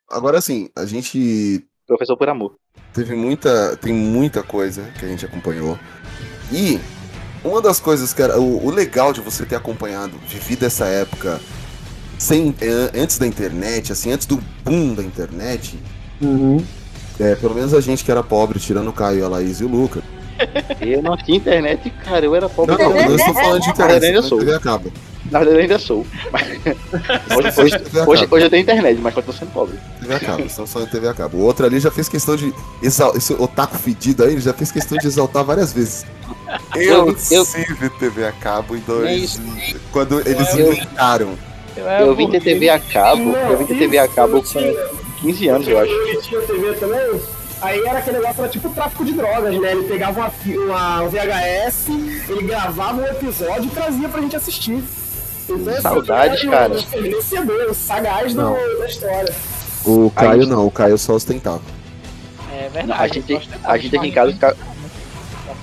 [SPEAKER 3] Agora assim, a gente
[SPEAKER 7] Professor por amor.
[SPEAKER 3] teve muita. Tem muita coisa que a gente acompanhou. E uma das coisas que era. O, o legal de você ter acompanhado, vivido essa época sem, eh, antes da internet, assim, antes do boom da internet,
[SPEAKER 8] Uhum.
[SPEAKER 3] é, pelo menos a gente que era pobre, tirando o Caio, a Laís e o Luca.
[SPEAKER 7] Eu não tinha internet, cara, eu era pobre.
[SPEAKER 3] Não, não, eu estou falando de internet,
[SPEAKER 7] eu sou.
[SPEAKER 3] TV a cabo.
[SPEAKER 7] Na verdade, eu ainda sou. Hoje, hoje, hoje, hoje eu tenho internet, mas continuo sendo pobre.
[SPEAKER 3] TV a cabo, falando de TV a cabo. O outro ali já fez questão de exaltar. Esse otaku fedido aí, ele já fez questão de exaltar várias vezes. Eu,
[SPEAKER 7] Eu- eu-
[SPEAKER 3] tive TV a cabo em dois.
[SPEAKER 7] É.
[SPEAKER 3] Quando eles
[SPEAKER 7] Eu-
[SPEAKER 3] inventaram.
[SPEAKER 7] Eu vim ter TV a cabo, eu vim ter TV a cabo com 15 anos, eu acho.
[SPEAKER 4] Ele tinha TV também. Aí era aquele negócio, era tipo tráfico de drogas, né? Ele pegava uma, uma, um VHS, ele gravava um episódio e trazia pra gente assistir. Então, assim,
[SPEAKER 7] Saudades,
[SPEAKER 4] era
[SPEAKER 7] cara.
[SPEAKER 4] Fornecedor, um sagaz do,
[SPEAKER 3] Não.
[SPEAKER 4] da história.
[SPEAKER 3] O Caio
[SPEAKER 7] gente-
[SPEAKER 3] não, o Caio só ostentava.
[SPEAKER 5] É verdade.
[SPEAKER 7] A gente, a gente aqui em casa fica-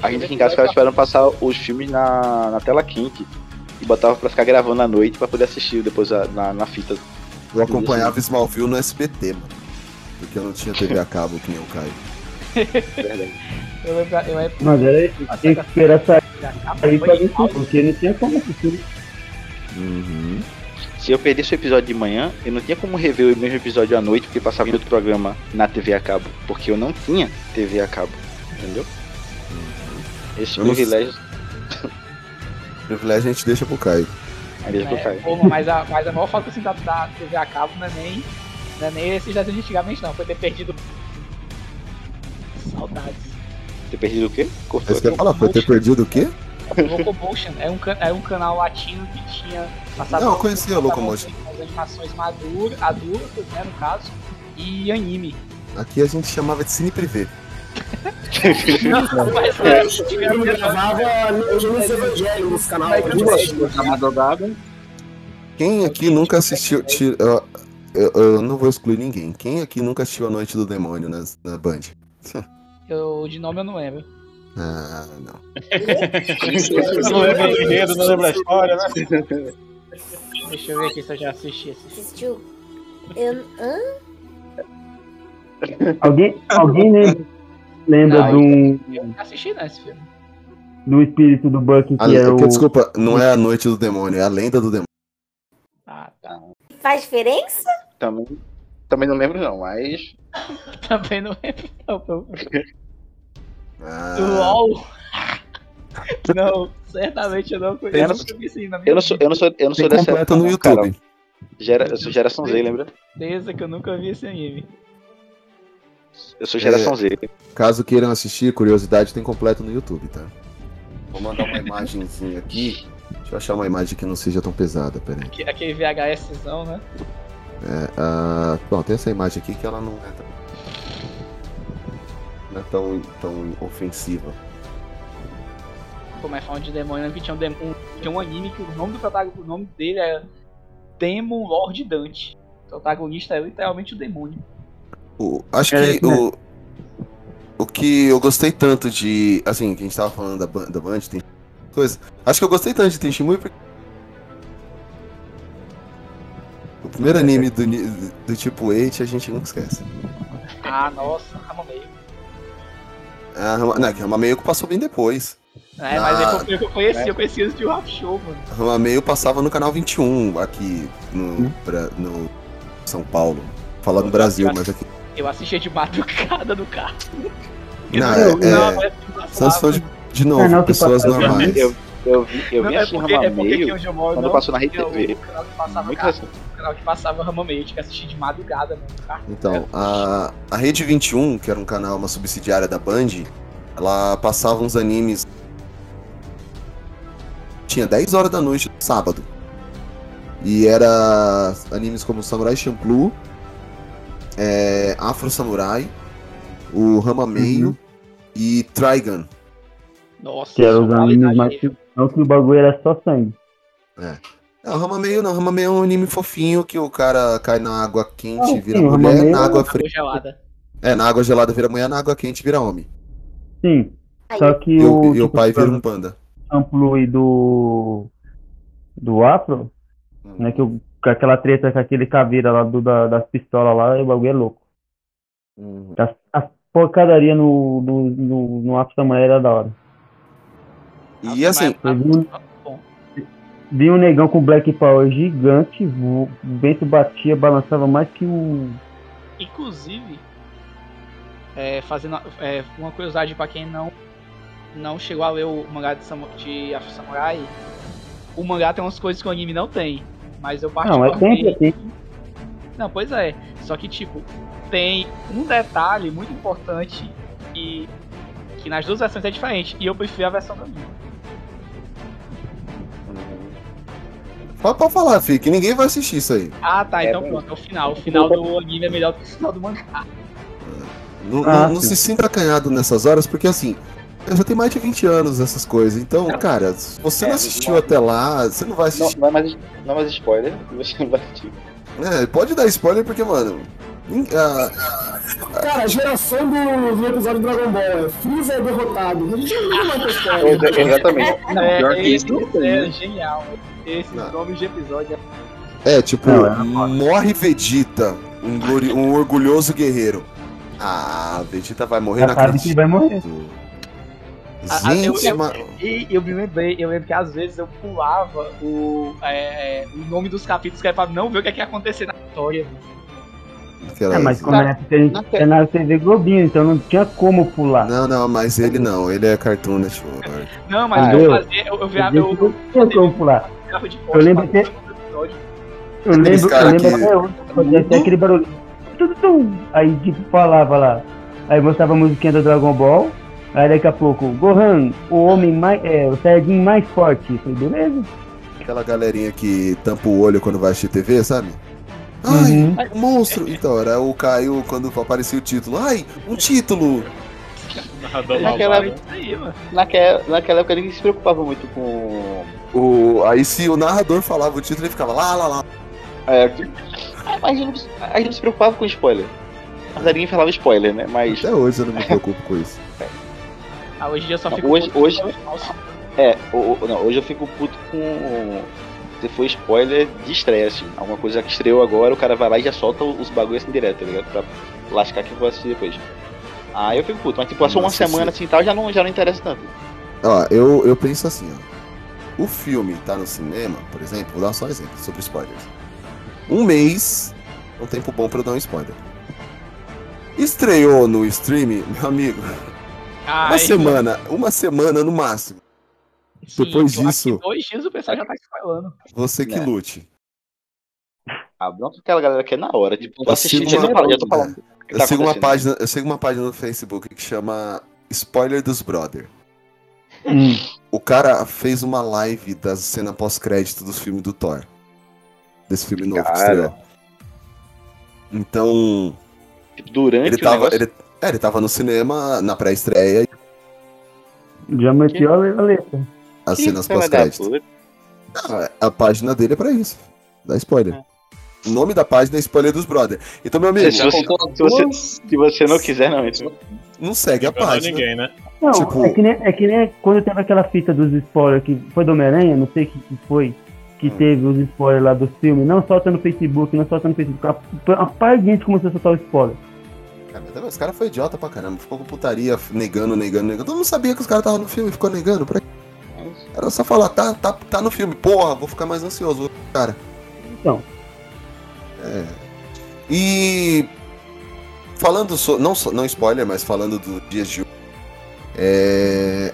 [SPEAKER 7] A gente aqui em casa ficava esperando passar os filmes na, na tela quente. E botava pra ficar gravando à noite pra poder assistir depois a- na, na fita.
[SPEAKER 3] Eu acompanhava Smallville no SBT, mano. Porque eu não tinha TV a cabo que nem o Caio.
[SPEAKER 7] Verdade.
[SPEAKER 5] Eu lembro, eu lembro.
[SPEAKER 8] Mas era tinha que esperar sair
[SPEAKER 5] Aí
[SPEAKER 8] pra ver tudo, porque não tinha como assistir.
[SPEAKER 3] Uhum.
[SPEAKER 7] Se eu perdesse o episódio de manhã, eu não tinha como rever o mesmo episódio à noite, porque passava em outro programa na TV a cabo. Porque eu não tinha TV a cabo. Entendeu? Esses
[SPEAKER 3] Eu não-
[SPEAKER 7] privilégios.
[SPEAKER 3] Privilégio a gente deixa pro Caio.
[SPEAKER 7] Aí deixa pro
[SPEAKER 5] É,
[SPEAKER 7] Caio.
[SPEAKER 5] porra, mas, a, mas a maior falta assim, da, da TV a cabo não é nem, não é nem esses desenhos antigamente, não. Foi ter perdido. Saudades.
[SPEAKER 7] Ter perdido o quê? Cortou
[SPEAKER 3] Você quer falar? Foi ter perdido o quê?
[SPEAKER 5] Locomotion era um, era um canal latino que tinha passado.
[SPEAKER 3] Não, eu conhecia o Locomotion.
[SPEAKER 5] As animações maduras, adultas, né, no caso, e anime.
[SPEAKER 3] Aqui a gente chamava de Cine Privé.
[SPEAKER 5] Não, mas
[SPEAKER 4] É,
[SPEAKER 5] é,
[SPEAKER 4] eu gravava News Evangelho nesse canal.
[SPEAKER 7] Na madrugada.
[SPEAKER 3] Quem aqui nunca assistiu. ti- Eu, eu- eu não vou excluir ninguém. Quem aqui nunca assistiu A Noite do Demônio na, na Band?
[SPEAKER 5] eu, de nome eu não lembro.
[SPEAKER 3] Ah, não.
[SPEAKER 2] Não lembra do enredo, não lembra a história, né?
[SPEAKER 5] Deixa eu ver aqui se eu já assisti esse.
[SPEAKER 1] Assistiu? Eu. Hã?
[SPEAKER 8] Alguém, alguém lembra, lembra
[SPEAKER 5] Não,
[SPEAKER 8] de um,
[SPEAKER 5] Eu não assisti né, esse filme.
[SPEAKER 8] do espírito do Bucky que
[SPEAKER 3] A-
[SPEAKER 8] era o.
[SPEAKER 3] Desculpa, não é A Noite do Demônio, é A Lenda do Demônio.
[SPEAKER 5] Ah, tá.
[SPEAKER 1] Faz diferença?
[SPEAKER 7] Também, também não lembro não, mas.
[SPEAKER 5] Também não lembro, não. pô.
[SPEAKER 3] Ah,
[SPEAKER 5] LOL! Não, certamente eu não conheço.
[SPEAKER 7] Eu não- Eu não sou, eu não sou, eu não sou
[SPEAKER 3] tem
[SPEAKER 7] dessa
[SPEAKER 3] completo
[SPEAKER 7] época,
[SPEAKER 3] no YouTube.
[SPEAKER 7] cara. Gera, eu sou geração Z, lembra?
[SPEAKER 5] certeza que eu nunca vi esse anime.
[SPEAKER 7] Eu sou geração
[SPEAKER 3] É.
[SPEAKER 7] Z.
[SPEAKER 3] Caso queiram assistir, curiosidade tem completo no YouTube, tá? Vou mandar uma imagenzinha aqui. Deixa eu achar uma imagem que não seja tão pesada, peraí.
[SPEAKER 5] Aque- Aquele VHSzão, né?
[SPEAKER 3] É, ah, bom, tem essa imagem aqui que ela não é tão, não é tão, tão ofensiva.
[SPEAKER 5] Como é falando de demônio, né? que tinha um, dem- um- tinha um anime que o nome do protagonista, o nome dele era Demon Lord Dante. O protagonista é literalmente o demônio.
[SPEAKER 3] O- acho
[SPEAKER 8] É,
[SPEAKER 3] que o, o que eu gostei tanto de. Assim, que a gente tava falando da, da Band, tem coisa. Acho que eu gostei tanto de Tenchimuyo porque. O primeiro anime do, do tipo 8 a gente nunca esquece.
[SPEAKER 5] Ah, nossa, Rama meio.
[SPEAKER 3] A Rama, não, é que Ramameio passou bem depois.
[SPEAKER 5] É, mas
[SPEAKER 3] Ah,
[SPEAKER 5] é que eu, eu conheci, eu conheci antes de Rap Show, mano.
[SPEAKER 3] Ramameio passava no canal 21 aqui
[SPEAKER 5] Hum.
[SPEAKER 3] no, Bra- no São Paulo. Falando Brasil, mas aqui.
[SPEAKER 5] Eu assistia de madrugada no carro.
[SPEAKER 3] Não,
[SPEAKER 5] Eu-
[SPEAKER 3] é,
[SPEAKER 5] não,
[SPEAKER 3] é,
[SPEAKER 5] mas-
[SPEAKER 3] são só de, de novo,
[SPEAKER 8] É, não,
[SPEAKER 3] pessoas normais.
[SPEAKER 7] Eu, eu vi, eu
[SPEAKER 5] Não,
[SPEAKER 7] vi
[SPEAKER 5] é
[SPEAKER 7] assim
[SPEAKER 5] porque, é porque
[SPEAKER 7] quando
[SPEAKER 5] não
[SPEAKER 7] passou na
[SPEAKER 5] que passava,
[SPEAKER 7] Muito assim.
[SPEAKER 5] Canal que passava Rama tinha que assistir de madrugada, mano. no.
[SPEAKER 3] Então, a, a Rede 21, que era um canal, uma subsidiária da Band, ela passava uns animes. Tinha 10 horas da noite, sábado. E era animes como Samurai Champloo, é, Afro Samurai, o Rama Meio e Trigun.
[SPEAKER 5] Nossa,
[SPEAKER 8] Que era os animes mais. Não que o bagulho era só sangue.
[SPEAKER 3] É, o Rama Meio não, Rama Meio é um anime fofinho que o cara cai na água quente
[SPEAKER 8] Ah,
[SPEAKER 3] e vira
[SPEAKER 8] sim, o
[SPEAKER 3] mulher,
[SPEAKER 8] Rama-meio
[SPEAKER 3] na água
[SPEAKER 5] Água
[SPEAKER 3] fria.
[SPEAKER 5] gelada.
[SPEAKER 3] É, na água gelada vira mulher, na água quente vira homem.
[SPEAKER 8] Sim. Só que
[SPEAKER 3] E o, e o
[SPEAKER 8] tipo,
[SPEAKER 3] pai vira um panda.
[SPEAKER 8] Amplo e do. Do Afro, né? Que o, com aquela treta com aquele caveira lá do, da, das pistolas lá, o bagulho é louco.
[SPEAKER 3] Uhum.
[SPEAKER 8] As, as porcadaria no, no, no, no Afro Samurai era da hora.
[SPEAKER 3] E assim,
[SPEAKER 5] mas-.
[SPEAKER 8] Vi um negão com Black Power gigante, o vento batia, balançava mais que o.
[SPEAKER 5] Inclusive, é, fazendo é, uma curiosidade pra quem não não chegou a ler o mangá de, Samu- de Afro Samurai, o mangá tem umas coisas que o anime não tem. Mas eu
[SPEAKER 8] Não, é sempre
[SPEAKER 5] particularmente.
[SPEAKER 8] assim.
[SPEAKER 5] Não, pois é. Só que, tipo, tem um detalhe muito importante que, que nas duas versões é diferente. E eu prefiro a versão do anime.
[SPEAKER 3] Pode, pode falar, Fih, que ninguém vai assistir isso aí.
[SPEAKER 5] Ah, tá.
[SPEAKER 7] É,
[SPEAKER 5] Então
[SPEAKER 7] bom.
[SPEAKER 5] pronto. É o final. O final do anime é melhor do que o final do mangá.
[SPEAKER 3] Não,
[SPEAKER 8] Ah,
[SPEAKER 3] não- não se sinta acanhado nessas horas, porque assim, eu já tenho mais de 20 anos essas coisas. Então, cara, se você
[SPEAKER 7] É,
[SPEAKER 3] não assistiu
[SPEAKER 7] não-
[SPEAKER 3] até lá, você não vai
[SPEAKER 7] Não,
[SPEAKER 3] assistir.
[SPEAKER 7] não, é mais, não é mais spoiler, você não vai assistir.
[SPEAKER 3] É, pode dar spoiler, porque, mano. Ah,
[SPEAKER 4] Cara, a geração do, do episódio do Dragon Ball é Freeza é derrotado. A gente não viu mais essa história.
[SPEAKER 7] Exa- Exatamente.
[SPEAKER 5] É,
[SPEAKER 6] pior que
[SPEAKER 5] esse,
[SPEAKER 6] isso tem,
[SPEAKER 5] é
[SPEAKER 6] né?
[SPEAKER 5] genial. Esses
[SPEAKER 3] Não.
[SPEAKER 5] nomes de episódio.
[SPEAKER 3] é, tipo,
[SPEAKER 8] Não, é
[SPEAKER 3] morre Vegeta, um, glori- um orgulhoso guerreiro. Ah, Vegeta vai morrer
[SPEAKER 8] Já
[SPEAKER 3] na
[SPEAKER 8] sabe que vai morrer.
[SPEAKER 5] Eu-
[SPEAKER 3] Gente,
[SPEAKER 5] eu-
[SPEAKER 3] ma-
[SPEAKER 5] E eu me lembrei, eu lembro que às vezes eu pulava o, é, o nome dos capítulos que era pra não ver o que, é que ia acontecer na história.
[SPEAKER 3] Aquela-
[SPEAKER 8] É, mas como era porque a gente é na TV Globinho, então não tinha como pular.
[SPEAKER 3] Não, não, mas ele não, ele é Cartoon Network.
[SPEAKER 5] Não, mas
[SPEAKER 8] Ah,
[SPEAKER 5] eu
[SPEAKER 8] eu-
[SPEAKER 5] fazia, eu, eu, via-
[SPEAKER 8] Eu,
[SPEAKER 5] eu,
[SPEAKER 8] não tinha como pular. Eu lembro que-. Eu lembro, eu
[SPEAKER 3] cara
[SPEAKER 8] lembro
[SPEAKER 3] que-
[SPEAKER 8] até hoje, fazia até aquele barulho. Aí tipo falava lá. Aí mostrava a musiquinha do Dragon Ball. Aí daqui a pouco, Gohan, o homem mais. É, o Saiyajin mais forte. Eu falei, beleza.
[SPEAKER 3] Aquela galerinha que tampa o olho quando vai assistir TV, sabe? Ai,
[SPEAKER 8] Uhum.
[SPEAKER 3] um monstro! Então, era o Caio quando aparecia o título. Ai, um título!
[SPEAKER 2] Narrador
[SPEAKER 7] Naquela,
[SPEAKER 2] malvado.
[SPEAKER 7] naquela, naquela época ninguém se preocupava muito com.
[SPEAKER 3] O, aí se o narrador falava o título, ele ficava lá, lá, lá.
[SPEAKER 7] É, a, gente não, a gente não se preocupava com spoiler. Mas ninguém falava spoiler, né? Mas.
[SPEAKER 3] Até hoje eu não me preocupo com isso.
[SPEAKER 5] Ah, hoje em dia eu só fico
[SPEAKER 7] Hoje-
[SPEAKER 5] puto
[SPEAKER 7] hoje-. É, o- o- não, hoje eu fico puto com. Se for spoiler de estreia, assim. Alguma coisa que estreou agora, o cara vai lá e já solta os bagulhos assim direto, tá ligado? Pra lascar que eu vou assistir depois. Aí eu fico puto, mas tipo, passou uma semana
[SPEAKER 3] sim.
[SPEAKER 7] assim e tal, já não, já não interessa tanto.
[SPEAKER 3] Ó, eu, eu penso assim, ó. O filme tá no cinema, por exemplo, vou dar só um exemplo sobre spoilers. Um mês é um tempo bom pra eu dar um spoiler. Estreou no stream, meu amigo,
[SPEAKER 5] Ah,
[SPEAKER 3] uma semana, uma semana no máximo.
[SPEAKER 5] Sim,
[SPEAKER 3] Depois disso,
[SPEAKER 5] que Dois dias o pessoal já tá spoilando.
[SPEAKER 3] você que
[SPEAKER 7] Né.
[SPEAKER 3] lute.
[SPEAKER 7] A bronca que aquela galera quer na hora, tipo,
[SPEAKER 3] Eu
[SPEAKER 7] assistindo,
[SPEAKER 3] sigo
[SPEAKER 7] já tô
[SPEAKER 3] uma-
[SPEAKER 7] falando, já tô falando. o que
[SPEAKER 3] Eu
[SPEAKER 7] tá
[SPEAKER 3] sigo uma página, eu sigo uma página no Facebook que chama Spoiler dos Brother.
[SPEAKER 8] Hum.
[SPEAKER 3] O cara fez uma live da cena pós-crédito dos filmes do Thor. Desse filme novo que
[SPEAKER 7] Cara.
[SPEAKER 3] estreou. Então,
[SPEAKER 7] Tipo, durante
[SPEAKER 3] ele
[SPEAKER 7] o
[SPEAKER 3] tava,
[SPEAKER 7] negócio-
[SPEAKER 3] ele, é, ele tava no cinema na pré-estreia
[SPEAKER 8] Já meteu a letra.
[SPEAKER 3] As
[SPEAKER 7] Que
[SPEAKER 3] cenas pós-crédito. Ah, A página dele é pra isso. Dá spoiler.
[SPEAKER 7] É.
[SPEAKER 3] O nome da página é Spoiler dos Brother. Então, meu amigo,
[SPEAKER 7] Se você, se, você, se você não quiser, não entra.
[SPEAKER 3] não segue a página.
[SPEAKER 2] ninguém, né?
[SPEAKER 8] Não,
[SPEAKER 3] Tipo-
[SPEAKER 8] é, que nem, é que nem quando teve aquela fita dos spoilers que foi do Homem-Aranha, não sei o que, que foi, que
[SPEAKER 3] Hum.
[SPEAKER 8] teve os spoilers lá do filme, não solta no Facebook, não solta no Facebook. A, a par de gente começou a soltar o spoiler.
[SPEAKER 3] Cara, mas também Os caras foi idiota pra caramba. Ficou com putaria, negando, negando, negando. Todo mundo sabia que os caras estavam no filme, ficou negando. Pra... Era só falar, tá, tá, tá no filme. Porra, vou ficar mais ansioso, cara.
[SPEAKER 8] Então.
[SPEAKER 3] É. E. Falando, so... não, não spoiler, mas falando do dias de hoje. É.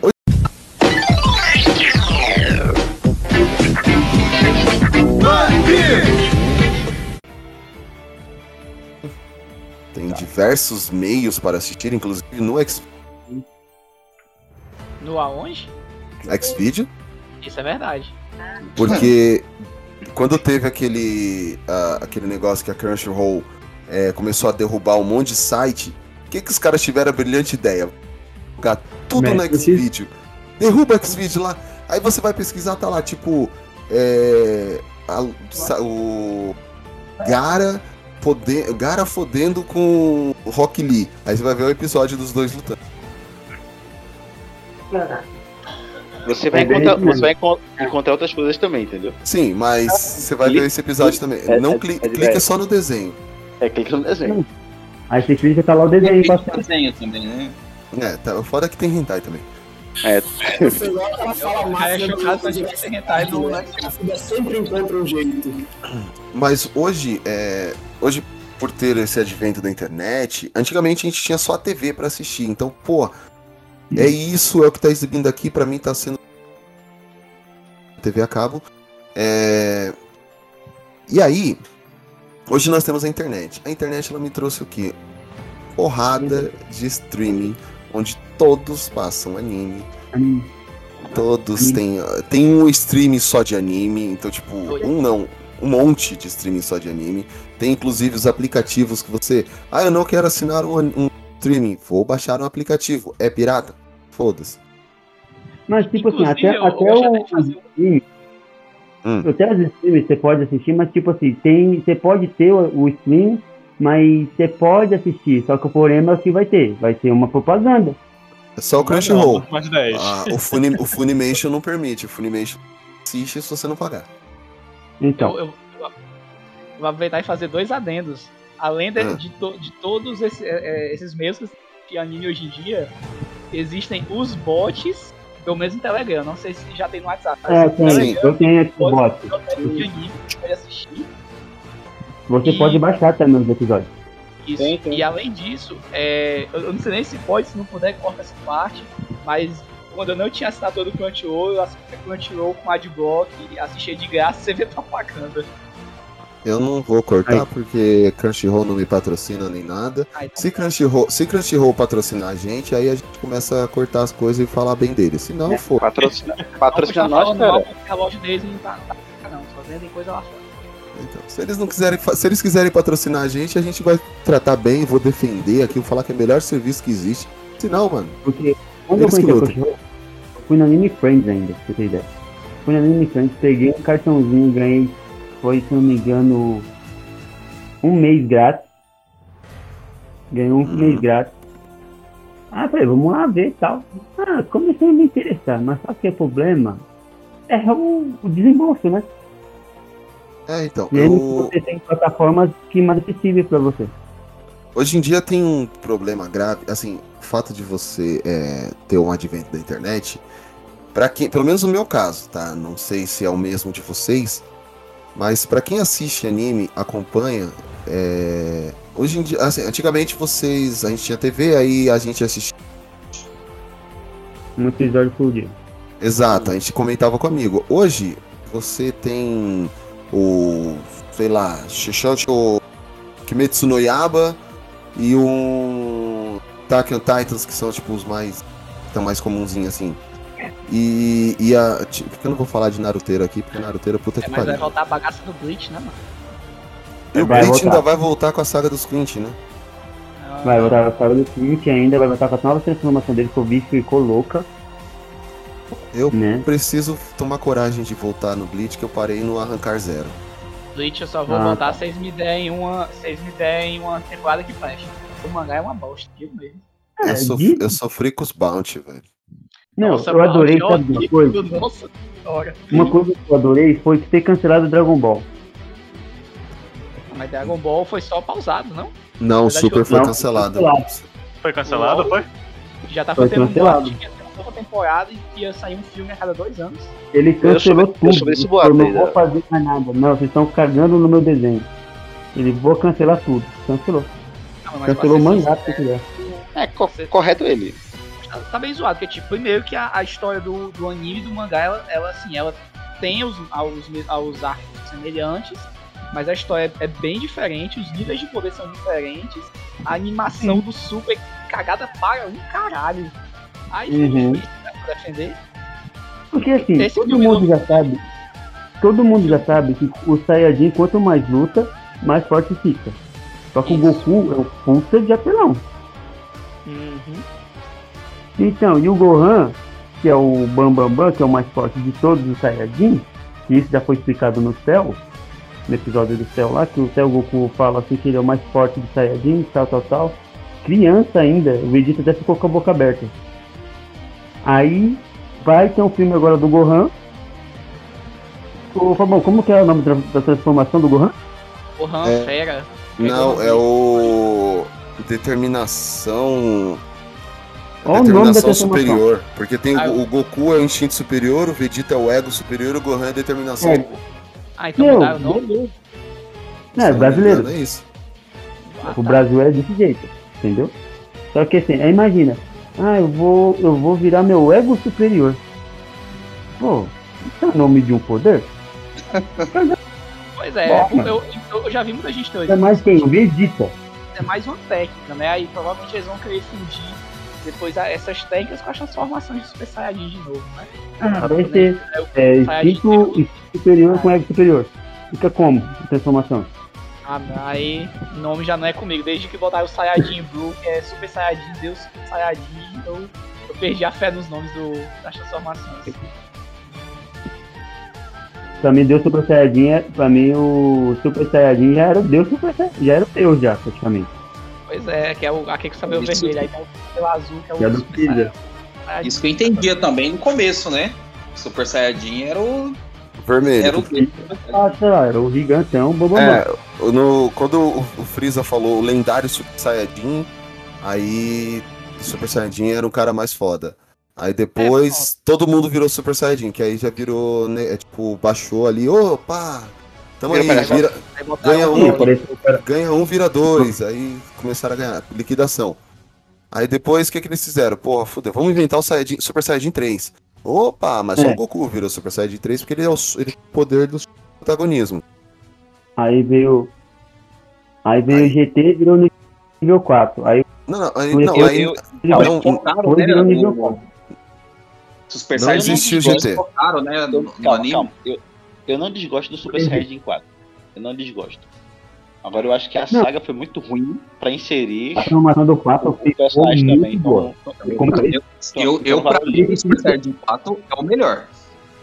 [SPEAKER 3] Tem diversos meios para assistir, inclusive no X-
[SPEAKER 5] No aonde?
[SPEAKER 3] Xvideo,
[SPEAKER 5] Isso é verdade.
[SPEAKER 3] porque quando teve aquele, ah, aquele negócio que a Crunchyroll eh, começou a derrubar um monte de site, o que, que os caras tiveram a brilhante ideia? Jogar tudo no
[SPEAKER 8] Mete
[SPEAKER 3] Xvideo. Derruba o Xvideo lá. Aí você vai pesquisar, tá lá, tipo, é, a- sa- o Gara, pode, Gara fodendo com o Rock Lee. Aí você vai ver o episódio dos dois lutando.
[SPEAKER 7] Você vai,
[SPEAKER 8] É
[SPEAKER 7] encontrar, você vai encon- encontrar outras coisas também, entendeu?
[SPEAKER 3] Sim, mas você vai
[SPEAKER 7] Clica-
[SPEAKER 3] ver esse episódio também.
[SPEAKER 7] é-
[SPEAKER 3] Não
[SPEAKER 7] é-
[SPEAKER 3] cli-
[SPEAKER 7] é-
[SPEAKER 3] clica
[SPEAKER 7] é-
[SPEAKER 3] só no desenho.
[SPEAKER 7] É, clica no desenho.
[SPEAKER 8] Aí você clica, tá lá o desenho passando.
[SPEAKER 6] desenho também, né?
[SPEAKER 3] É, tá, o foda é que tem hentai também.
[SPEAKER 7] É,
[SPEAKER 4] ela fala
[SPEAKER 5] é
[SPEAKER 4] do- né? Filha sempre encontra um jeito.
[SPEAKER 3] Mas hoje, é, hoje por ter esse advento da internet, antigamente a gente tinha só a TV pra assistir. Então, pô, é isso, é o que tá exibindo aqui, pra mim tá sendo TV a cabo. É, E aí, hoje nós temos a internet. A internet ela me trouxe o quê? Porrada de streaming, onde todos passam anime. Todos têm. Tem um streaming só de anime, então, tipo, um não, um monte de streaming só de anime. Tem inclusive os aplicativos que você. Ah, eu não quero assinar um, um streaming. Vou baixar um aplicativo. É pirata? Foda-se.
[SPEAKER 8] Mas, tipo assim,
[SPEAKER 5] Inclusive,
[SPEAKER 8] até,
[SPEAKER 5] eu-
[SPEAKER 8] até
[SPEAKER 5] eu
[SPEAKER 8] o.
[SPEAKER 5] fazer
[SPEAKER 8] stream,
[SPEAKER 3] Hum.
[SPEAKER 8] Até os streams você pode assistir, mas, tipo assim, tem, você pode ter o, o stream, mas você pode assistir. Só que o problema é o que vai ter. Vai ter uma propaganda.
[SPEAKER 3] É só o Crunchyroll.
[SPEAKER 2] mais 10.
[SPEAKER 3] Ah, o, Funi, o Funimation não permite. O Funimation assiste se você não pagar.
[SPEAKER 8] Então.
[SPEAKER 5] Eu, eu- eu vou aproveitar e fazer dois adendos. Além de,
[SPEAKER 3] Ah.
[SPEAKER 5] de, to- de todos esse- é, é, esses meios de anime hoje em dia, existem os bots, pelo menos no Telegram. Não sei se já tem no WhatsApp.
[SPEAKER 8] É, tem.
[SPEAKER 5] Telegram,
[SPEAKER 8] Eu tenho
[SPEAKER 5] pode-
[SPEAKER 8] bot.
[SPEAKER 5] eu tenho de anime, você pode assistir.
[SPEAKER 8] Você
[SPEAKER 5] E-
[SPEAKER 8] pode baixar também os episódios.
[SPEAKER 5] Isso.
[SPEAKER 2] Tem, tem.
[SPEAKER 5] E além disso, é, eu eu não sei nem se pode, se não puder, corta essa parte, mas quando eu não tinha assinatura do Crunchyroll, eu assisti Crunchyroll com Adblock, assistia de graça, você vê propaganda.
[SPEAKER 3] Eu não vou cortar porque Crunchyroll não me patrocina nem nada.
[SPEAKER 5] Então
[SPEAKER 3] Se Crunchyroll, se Crunchyroll patrocinar a gente, aí a gente começa a cortar as coisas e falar bem dele. Se não, for.
[SPEAKER 7] Patrocina, patrocina
[SPEAKER 5] tá
[SPEAKER 7] nós, cara.
[SPEAKER 5] a loja deles não tá, tá não, só vendem coisa lá fora.
[SPEAKER 3] Então, se eles não quiserem, se eles quiserem patrocinar a gente, a gente vai tratar bem, vou defender aqui, vou falar que é o melhor serviço que existe. Se não, mano,
[SPEAKER 8] Porque quando
[SPEAKER 3] Eles
[SPEAKER 8] eu
[SPEAKER 3] que
[SPEAKER 8] conheci o
[SPEAKER 3] lutam.
[SPEAKER 8] Crunchyroll, eu fui no Anime Friends ainda, pra você ter ideia. Fui no Anime Friends, peguei um cartãozinho, ganhei, foi, se não me engano, um mês grátis. Ganhei um mês grátis. Ah, falei, vamos lá ver e tal. Ah, comecei a me interessar, mas sabe o que é o problema? É o, o desembolso, né?
[SPEAKER 3] é então.
[SPEAKER 8] Aí
[SPEAKER 3] Eu,
[SPEAKER 8] você tem plataformas que mais acessíveis pra você.
[SPEAKER 3] hoje em dia tem um problema grave, assim, o fato de você é, ter um advento da internet, para quem, pelo menos no meu caso, tá? Não sei se é o mesmo de vocês, mas pra quem assiste anime, acompanha, é, hoje em dia, assim, antigamente vocês, a gente tinha TV, aí a gente assistia
[SPEAKER 8] Um episódio por dia.
[SPEAKER 3] Exato, a gente comentava com amigo. Hoje, você tem o, sei lá, Shishoujo Kimetsu no Yaba e um Attack on Titans, que são tipo os mais, estão mais comunzinhos assim. E, e a, ti- porque eu não vou falar de Naruteiro aqui, porque Naruteiro puta
[SPEAKER 5] É,
[SPEAKER 3] que
[SPEAKER 5] mas vai
[SPEAKER 3] pariu.
[SPEAKER 5] voltar a bagaça do Bleach, né, mano?
[SPEAKER 3] E o
[SPEAKER 8] Vai
[SPEAKER 3] Bleach
[SPEAKER 8] voltar.
[SPEAKER 3] ainda vai voltar com a saga dos Quint, né?
[SPEAKER 8] Vai voltar a saga do Twitch ainda, vai voltar com a nova transformação dele, que o bicho ficou louca.
[SPEAKER 3] Eu
[SPEAKER 8] Né?
[SPEAKER 3] preciso tomar coragem de voltar no Bleach, que eu parei no Arrancar Zero.
[SPEAKER 5] Bleach eu só vou
[SPEAKER 8] Ah,
[SPEAKER 5] voltar se vocês me derem uma. se vocês me derem uma temporada que preste. O mangá é uma bosta, digo mesmo.
[SPEAKER 8] É,
[SPEAKER 3] Eu, sof-
[SPEAKER 8] de-
[SPEAKER 3] eu sofri com os Bounty, velho.
[SPEAKER 8] Não,
[SPEAKER 5] Nossa,
[SPEAKER 8] eu adorei, sabe uma coisa?
[SPEAKER 5] Nossa senhora.
[SPEAKER 8] Uma coisa que eu adorei foi ter cancelado o Dragon Ball.
[SPEAKER 5] Mas Dragon Ball foi só pausado, não?
[SPEAKER 3] Não, o
[SPEAKER 5] verdade,
[SPEAKER 3] Super
[SPEAKER 5] eu-
[SPEAKER 3] foi
[SPEAKER 8] Não,
[SPEAKER 3] cancelado.
[SPEAKER 8] cancelado.
[SPEAKER 2] Foi cancelado, foi?
[SPEAKER 5] Já tava
[SPEAKER 8] Foi
[SPEAKER 5] um
[SPEAKER 8] cancelado.
[SPEAKER 5] nova temporada e ia sair um filme a cada dois anos.
[SPEAKER 8] Ele cancelou
[SPEAKER 7] eu
[SPEAKER 8] tudo. Ele
[SPEAKER 7] boato
[SPEAKER 8] falou, não vou
[SPEAKER 7] né?
[SPEAKER 8] fazer mais nada. Não, vocês estão cagando no meu desenho. Ele vou cancelar tudo. Cancelou.
[SPEAKER 5] Não, mas
[SPEAKER 8] Cancelou o mangá se quiser.
[SPEAKER 7] É, co- correto ele.
[SPEAKER 5] Tá, tá bem zoado, porque tipo, primeiro que a, a história do, do anime e do mangá, ela, ela assim, ela tem os, aos, aos arcos semelhantes, mas a história é bem diferente, os níveis de poder são diferentes, a animação do Super cagada para um caralho. Aí
[SPEAKER 8] Uhum.
[SPEAKER 5] difícil né, pra defender.
[SPEAKER 8] Porque assim,
[SPEAKER 5] Esse
[SPEAKER 8] todo mundo
[SPEAKER 5] não-
[SPEAKER 8] já sabe. Todo mundo já sabe que o Saiyajin, quanto mais luta, mais forte fica. Só que o
[SPEAKER 5] Isso.
[SPEAKER 8] Goku é um puta de apelão.
[SPEAKER 5] Uhum.
[SPEAKER 8] Então, e o Gohan, que é o Bambambam, Bam Bam, que é o mais forte de todos os Saiyajin, que isso já foi explicado no Cell, no episódio do Cell lá, que o Cell Goku fala assim que ele é o mais forte de Saiyajin, tal, tal, tal. Criança ainda, o Vegeta até ficou com a boca aberta. Aí vai ter um filme agora do Gohan. Ô, Fabão, como que é o nome da, da transformação do Gohan?
[SPEAKER 5] Gohan,
[SPEAKER 3] É.
[SPEAKER 5] fera.
[SPEAKER 3] Não, é o. Determinação.
[SPEAKER 8] Qual o nome da
[SPEAKER 3] Determinação superior. Porque tem
[SPEAKER 5] Ah,
[SPEAKER 3] o, o Goku é o instinto superior, o Vegeta é o ego superior o Gohan é a determinação.
[SPEAKER 8] É.
[SPEAKER 5] Ah, então
[SPEAKER 8] Meu,
[SPEAKER 5] mudaram o nome?
[SPEAKER 8] É,
[SPEAKER 3] não me
[SPEAKER 8] brasileiro.
[SPEAKER 3] É isso.
[SPEAKER 5] Ah,
[SPEAKER 8] O
[SPEAKER 5] tá.
[SPEAKER 8] Brasil é desse jeito, entendeu? Só que assim, aí imagina, ah, eu vou, eu vou virar meu ego superior. Pô, isso é o nome de um poder?
[SPEAKER 5] Pois é, eu, eu, eu já vi muita gente
[SPEAKER 8] É
[SPEAKER 5] doida.
[SPEAKER 8] mais quem? O Vegeta.
[SPEAKER 5] é mais uma técnica, né? Aí provavelmente eles vão querer fundir depois essas técnicas com as transformações de Super Saiyajin de novo, né?
[SPEAKER 8] Ah, vai ser é, instinto, superior com ego superior. Fica como a transformação?
[SPEAKER 5] Ah, aí o nome já não é comigo. Desde que botaram o Saiyajin Blue, que é Super Saiyajin, Deus Super Saiyajin, eu, eu perdi a fé nos nomes do, das transformações.
[SPEAKER 8] Pra mim, Deus Super Saiyajin, é, pra mim o Super Saiyajin já era Deus Super Saiyajin, já era Deus já, praticamente.
[SPEAKER 5] Pois é, que é o, aquele que sabe o
[SPEAKER 6] Isso.
[SPEAKER 5] vermelho, aí tem o azul, que é o
[SPEAKER 8] Já do
[SPEAKER 5] Super
[SPEAKER 8] Freezer.
[SPEAKER 5] Saiyajin.
[SPEAKER 6] Isso que eu entendia também no começo, né? Super Saiyajin era o.
[SPEAKER 3] Vermelho.
[SPEAKER 6] Era o
[SPEAKER 8] Ah, sei lá, era o gigantão, bobobó.
[SPEAKER 3] É, no, quando o, o Freeza falou o lendário Super Saiyajin, aí o Super Saiyajin era o cara mais foda. Aí depois todo mundo virou Super Saiyajin, que aí já virou, né, é, tipo, baixou ali, opa, Tamo
[SPEAKER 7] Vira
[SPEAKER 3] aí,
[SPEAKER 7] pra
[SPEAKER 3] vira, ganha
[SPEAKER 5] um
[SPEAKER 8] Apareceu o cara.
[SPEAKER 3] ganha um, vira dois. Aí começaram a ganhar, liquidação. Aí depois, o que, que eles fizeram? Porra, fudeu, vamos inventar o Saiyajin, Super Saiyajin 3. Opa, mas só
[SPEAKER 8] É.
[SPEAKER 3] o Goku virou Super Saiyajin 3 porque ele é o, ele tem o poder do protagonismo.
[SPEAKER 8] Aí veio. Aí veio o GT e virou nível 4. Aí
[SPEAKER 3] Não, não, aí, não, aí
[SPEAKER 8] não,
[SPEAKER 3] não,
[SPEAKER 6] focaram,
[SPEAKER 8] foi
[SPEAKER 6] né,
[SPEAKER 8] virou
[SPEAKER 6] no-
[SPEAKER 8] nível 4.
[SPEAKER 6] Super
[SPEAKER 3] Não
[SPEAKER 6] Saiyajin
[SPEAKER 3] existe o GT.
[SPEAKER 6] né, no, no
[SPEAKER 7] Calma,
[SPEAKER 6] anime.
[SPEAKER 7] calma. Eu, eu não desgosto do Super Saiyajin 4. Eu não desgosto. Agora eu acho que a
[SPEAKER 8] Não.
[SPEAKER 7] saga foi muito ruim pra inserir
[SPEAKER 8] A transformação do 4
[SPEAKER 7] o personagem
[SPEAKER 8] muito
[SPEAKER 7] também.
[SPEAKER 8] boa.
[SPEAKER 7] Então,
[SPEAKER 8] Como
[SPEAKER 6] Eu, eu, eu, eu pra mim, o Super Saiyajin 4 é o melhor.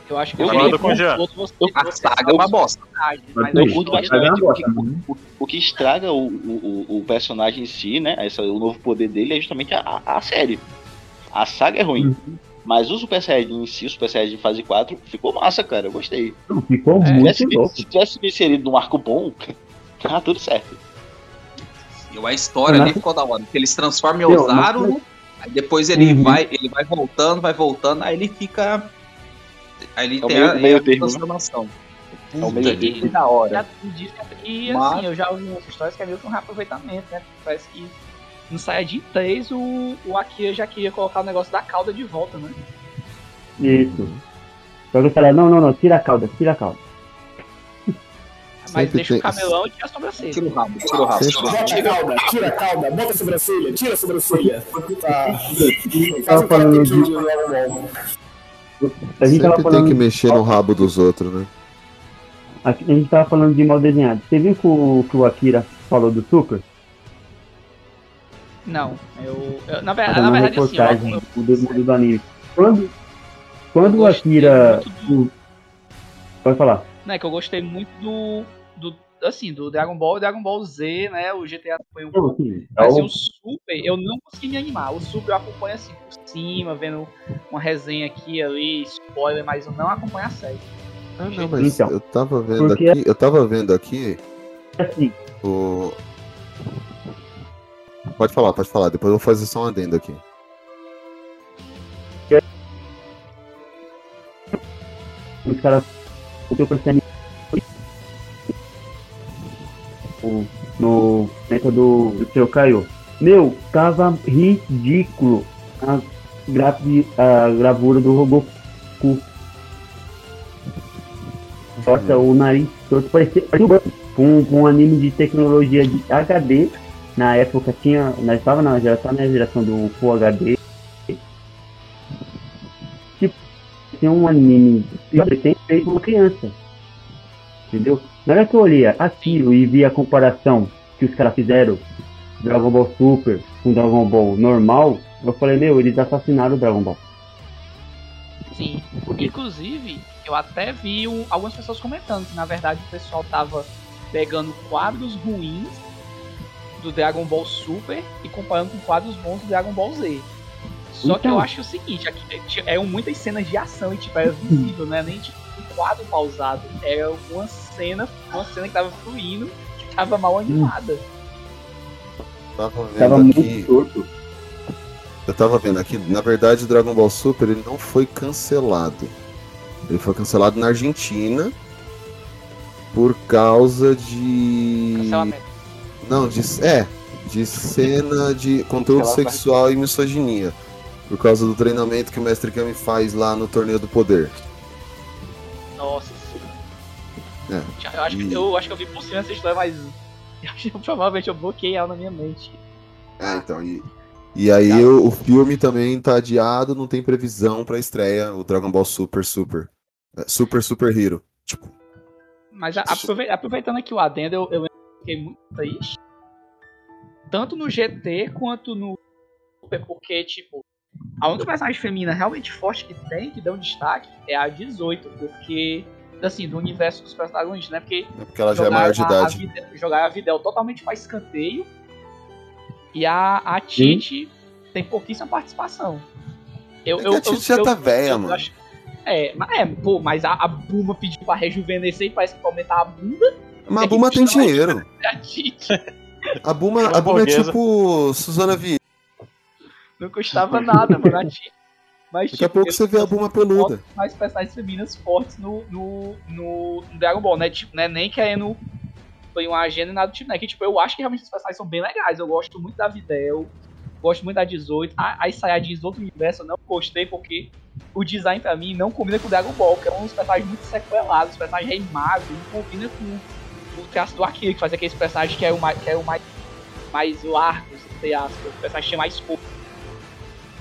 [SPEAKER 5] Eu acho que
[SPEAKER 7] Eu
[SPEAKER 2] concordo com o Jean.
[SPEAKER 6] A
[SPEAKER 5] você
[SPEAKER 6] saga é uma bosta.
[SPEAKER 5] mas
[SPEAKER 7] Eu curto bastante.
[SPEAKER 8] Mas
[SPEAKER 7] O que, o, o que estraga o, o, o- personagem em si, né? Essa, o novo poder dele é justamente a, a, a série. A saga é ruim. Mas o Super Saiyajin em si, o Super Saiyajin fase 4, ficou massa, cara. Eu gostei.
[SPEAKER 8] Ficou
[SPEAKER 5] É,
[SPEAKER 7] Se
[SPEAKER 8] muito
[SPEAKER 7] tivesse,
[SPEAKER 8] louco.
[SPEAKER 7] se tivesse sido inserido num arco bom, tá tudo certo.
[SPEAKER 6] E a história
[SPEAKER 8] Mas-
[SPEAKER 6] ali ficou da hora. Eles transformam em
[SPEAKER 8] mas-
[SPEAKER 6] aí depois ele
[SPEAKER 8] Uhum.
[SPEAKER 6] vai, ele vai voltando, vai voltando, aí ele fica. Aí ele
[SPEAKER 7] É
[SPEAKER 6] tem
[SPEAKER 7] meio-
[SPEAKER 6] a,
[SPEAKER 7] meio
[SPEAKER 6] a
[SPEAKER 7] termo, né?
[SPEAKER 6] transformação.
[SPEAKER 7] É o
[SPEAKER 6] Puta
[SPEAKER 7] meio
[SPEAKER 6] que da hora.
[SPEAKER 5] Disse, e
[SPEAKER 6] Mas-
[SPEAKER 5] assim, eu já ouvi umas histórias que é meio que um reaproveitamento, né? Parece que no Saiyajin 3 o, o Akira já queria colocar o negócio da cauda de volta, né?
[SPEAKER 8] Isso. Só que eu falei, não, não, não, tira a cauda, tira a cauda.
[SPEAKER 5] Mas
[SPEAKER 3] Sempre
[SPEAKER 5] deixa o
[SPEAKER 3] tem-
[SPEAKER 5] camelão e tira a sobrancelha.
[SPEAKER 6] Tira o rabo, tira o rabo.
[SPEAKER 4] Bota a cauda, tira a cauda, bota a sobrancelha, tira a sobrancelha. Tá. Faz um
[SPEAKER 8] falando de-
[SPEAKER 4] de.
[SPEAKER 8] A gente tava
[SPEAKER 3] sempre tem
[SPEAKER 8] falando,
[SPEAKER 3] que mexer no rabo dos outros, né?
[SPEAKER 8] a gente tava falando de mal desenhado. Você viu que o, que o Akira falou do Super?
[SPEAKER 5] Não, eu. eu- na, ver-
[SPEAKER 8] Tá
[SPEAKER 5] na
[SPEAKER 8] na
[SPEAKER 5] verdade, assim, eu, eu,
[SPEAKER 8] do, do, do anime. Quando, quando Akira.
[SPEAKER 5] muito
[SPEAKER 8] o- Pode falar.
[SPEAKER 5] né, que eu gostei muito do. do assim, do Dragon Ball e Dragon Ball Z, né? O GTA foi um pouco.
[SPEAKER 8] Sim,
[SPEAKER 5] Mas assim,
[SPEAKER 8] é o-
[SPEAKER 5] o Super, eu não consegui me animar. O Super eu acompanho assim por cima, vendo uma resenha aqui ali, spoiler, mas eu não acompanho a série.
[SPEAKER 3] Ah, não, mas
[SPEAKER 8] Então,
[SPEAKER 3] eu tava vendo
[SPEAKER 8] porque-
[SPEAKER 3] aqui, eu tava vendo aqui
[SPEAKER 8] assim,
[SPEAKER 3] o. Pode falar, pode falar, depois eu vou fazer só um adendo aqui.
[SPEAKER 8] os caras o que eu percebi o- no momento do, seu Caio. Meu, tava ridículo a, grafi, a gravura do Rogoku. Nossa, o nariz todo parecia, parecia um com um anime de tecnologia de HD. Na época tinha. Nós estava na geração, na geração do Full HD. Tipo, tinha um anime tem feito uma criança. Entendeu? Na hora que eu olhei aquilo e vi a comparação que os caras fizeram Dragon Ball Super com Dragon Ball normal, eu falei, meu, eles assassinaram o Dragon Ball.
[SPEAKER 5] Sim. Inclusive, eu até vi um- algumas pessoas comentando que na verdade o pessoal tava pegando quadros ruins do Dragon Ball Super e comparando com quadros bons do Dragon Ball Z. Só que
[SPEAKER 8] Então.
[SPEAKER 5] eu acho o seguinte, aqui, é, é muitas cenas de ação e tipo, era visível, não é nem tipo um quadro pausado. Era uma cena, uma cena que tava fluindo, que tava mal animada.
[SPEAKER 3] Tava vendo
[SPEAKER 8] Tava
[SPEAKER 3] aqui.
[SPEAKER 8] muito torto.
[SPEAKER 3] Eu tava vendo aqui, na verdade o Dragon Ball Super ele não foi cancelado. Ele foi cancelado na Argentina por causa de.
[SPEAKER 5] Cancelamento.
[SPEAKER 3] Não, de. É, de cena de conteúdo sexual e misoginia. Por causa do treinamento que o Mestre Kami faz lá no Torneio do Poder.
[SPEAKER 5] Nossa
[SPEAKER 3] É.
[SPEAKER 5] Já- Eu acho, que, eu acho que eu vi por cima essa mas eu provavelmente eu bloqueei ela na minha mente.
[SPEAKER 3] É, então. E, e aí o, o filme também tá adiado, não tem previsão pra estreia, o Dragon Ball Super Super. É, Super Super Hero. Tipo,
[SPEAKER 5] Mas a- aproveitando aqui o adendo, eu, eu fiquei muito triste. Tanto no GT quanto no Super, porque, tipo, a única personagem feminina realmente forte que tem, que dá um destaque, é a 18, porque, assim, do universo dos protagonistas, né? Porque
[SPEAKER 3] é porque ela já é maior de
[SPEAKER 5] jogaram a-
[SPEAKER 3] idade.
[SPEAKER 5] Videl- jogaram a Videl totalmente pra escanteio. E a, a Titi tem pouquíssima participação. Eu,
[SPEAKER 3] É que a Titi já tá velha, mano.
[SPEAKER 5] acho- é, mas, é, pô, mas a, a Buma pediu pra rejuvenescer e parece que pra aumentar a bunda.
[SPEAKER 3] Mas a
[SPEAKER 5] É
[SPEAKER 3] Buma tem dinheiro.
[SPEAKER 5] A Titi
[SPEAKER 3] A Buma, a Buma é tipo Suzana Vieira.
[SPEAKER 5] não custava nada, mano. A Mas,
[SPEAKER 3] Daqui a
[SPEAKER 5] tipo,
[SPEAKER 3] pouco
[SPEAKER 5] eu-
[SPEAKER 3] você vê a Buma peluda.
[SPEAKER 5] mais personagens femininas fortes no, no, no, no Dragon Ball, né? Tipo, né? Nem querendo foi uma agenda e nada do tipo, né? Que, tipo, eu acho que realmente os personagens são bem legais. Eu gosto muito da Videl, gosto muito da 18. A- As Saiyajins do outro universo eu não gostei porque o design pra mim não combina com o Dragon Ball, que é um dos personagens muito sequelados, os personagens reimados, não combina com o traço do Akira, que fazia aqueles personagens que é o mais, que é o mais, mais largos, entre aspas, o personagem tinha mais corpo.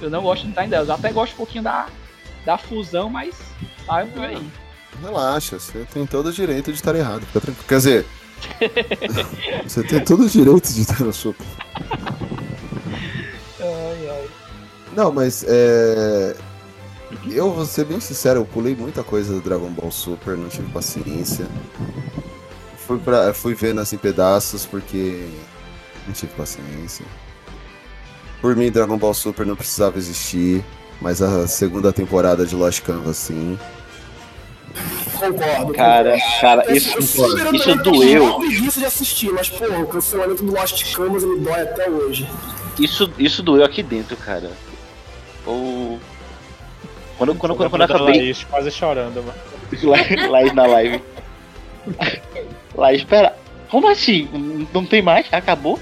[SPEAKER 5] Eu não gosto do design delas, eu até gosto um pouquinho da, da fusão, mas tá por aí.
[SPEAKER 3] Relaxa, você tem todo o direito de estar errado. Fica tranquilo. Quer dizer, você tem todo o direito de estar no super.
[SPEAKER 5] Ai, ai.
[SPEAKER 3] Não, mas é. Eu vou ser bem sincero, eu pulei muita coisa do Dragon Ball Super, não tive paciência. Fui, pra, fui vendo assim pedaços porque não tive paciência. Por mim, Dragon Ball Super não precisava existir, mas a segunda temporada de Lost Canvas sim.
[SPEAKER 4] Concordo.
[SPEAKER 7] Cara, cara,
[SPEAKER 4] Esse-
[SPEAKER 7] isso,
[SPEAKER 4] eu
[SPEAKER 7] isso
[SPEAKER 4] também tenho
[SPEAKER 7] doeu.
[SPEAKER 4] preguiça de assistir, mas, pô, o cancelamento do Lost Canvas me dói até hoje.
[SPEAKER 7] Isso, isso doeu aqui dentro, cara. O... Quando, quando, quando, quando eu acabei.
[SPEAKER 2] Laís quase chorando, mano.
[SPEAKER 7] La- Laís na live. Laís, espera. Como assim? Não- tem mais? Acabou?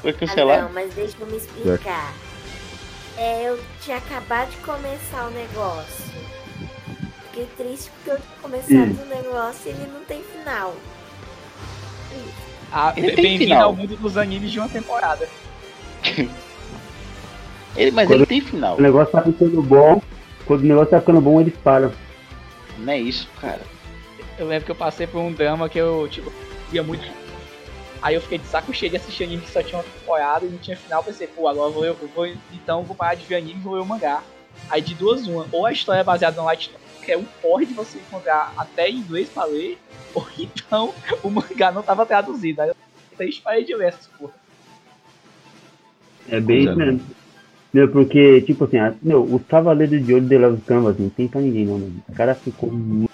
[SPEAKER 7] Foi
[SPEAKER 1] Ah,
[SPEAKER 7] cancelado?
[SPEAKER 1] não, mas deixa eu me explicar. É, eu tinha acabado de começar o negócio. Fiquei triste porque eu tinha começado o negócio e ele não tem final.
[SPEAKER 5] Ah,
[SPEAKER 7] Ele tem
[SPEAKER 5] Bem-vindo
[SPEAKER 7] final.
[SPEAKER 5] ao mundo dos animes de uma temporada.
[SPEAKER 7] Ele, mas
[SPEAKER 8] Quando-
[SPEAKER 7] ele tem final.
[SPEAKER 8] O negócio tá ficando bom. Quando o negócio tá ficando bom, eles param.
[SPEAKER 7] Não é isso, cara.
[SPEAKER 5] Eu lembro que eu passei por um drama que eu, tipo, via muito. Aí eu fiquei de saco cheio de assistir anime que só tinha uma temporada e não tinha final. Pensei, pô, agora vou eu, eu vou, então vou parar de ver anime e vou ler o mangá. Aí de duas, uma. Ou a história é baseada no Light Novel, que é um porre de você encontrar até em inglês pra ler, ou então o mangá não tava traduzido. Aí eu três parei de ler essas porra.
[SPEAKER 8] É bem isso mesmo. Meu, porque, tipo assim, a- meu, os Cavaleiros de Ouro de Love Canvas não tem pra ninguém, não, mano. O cara ficou muito.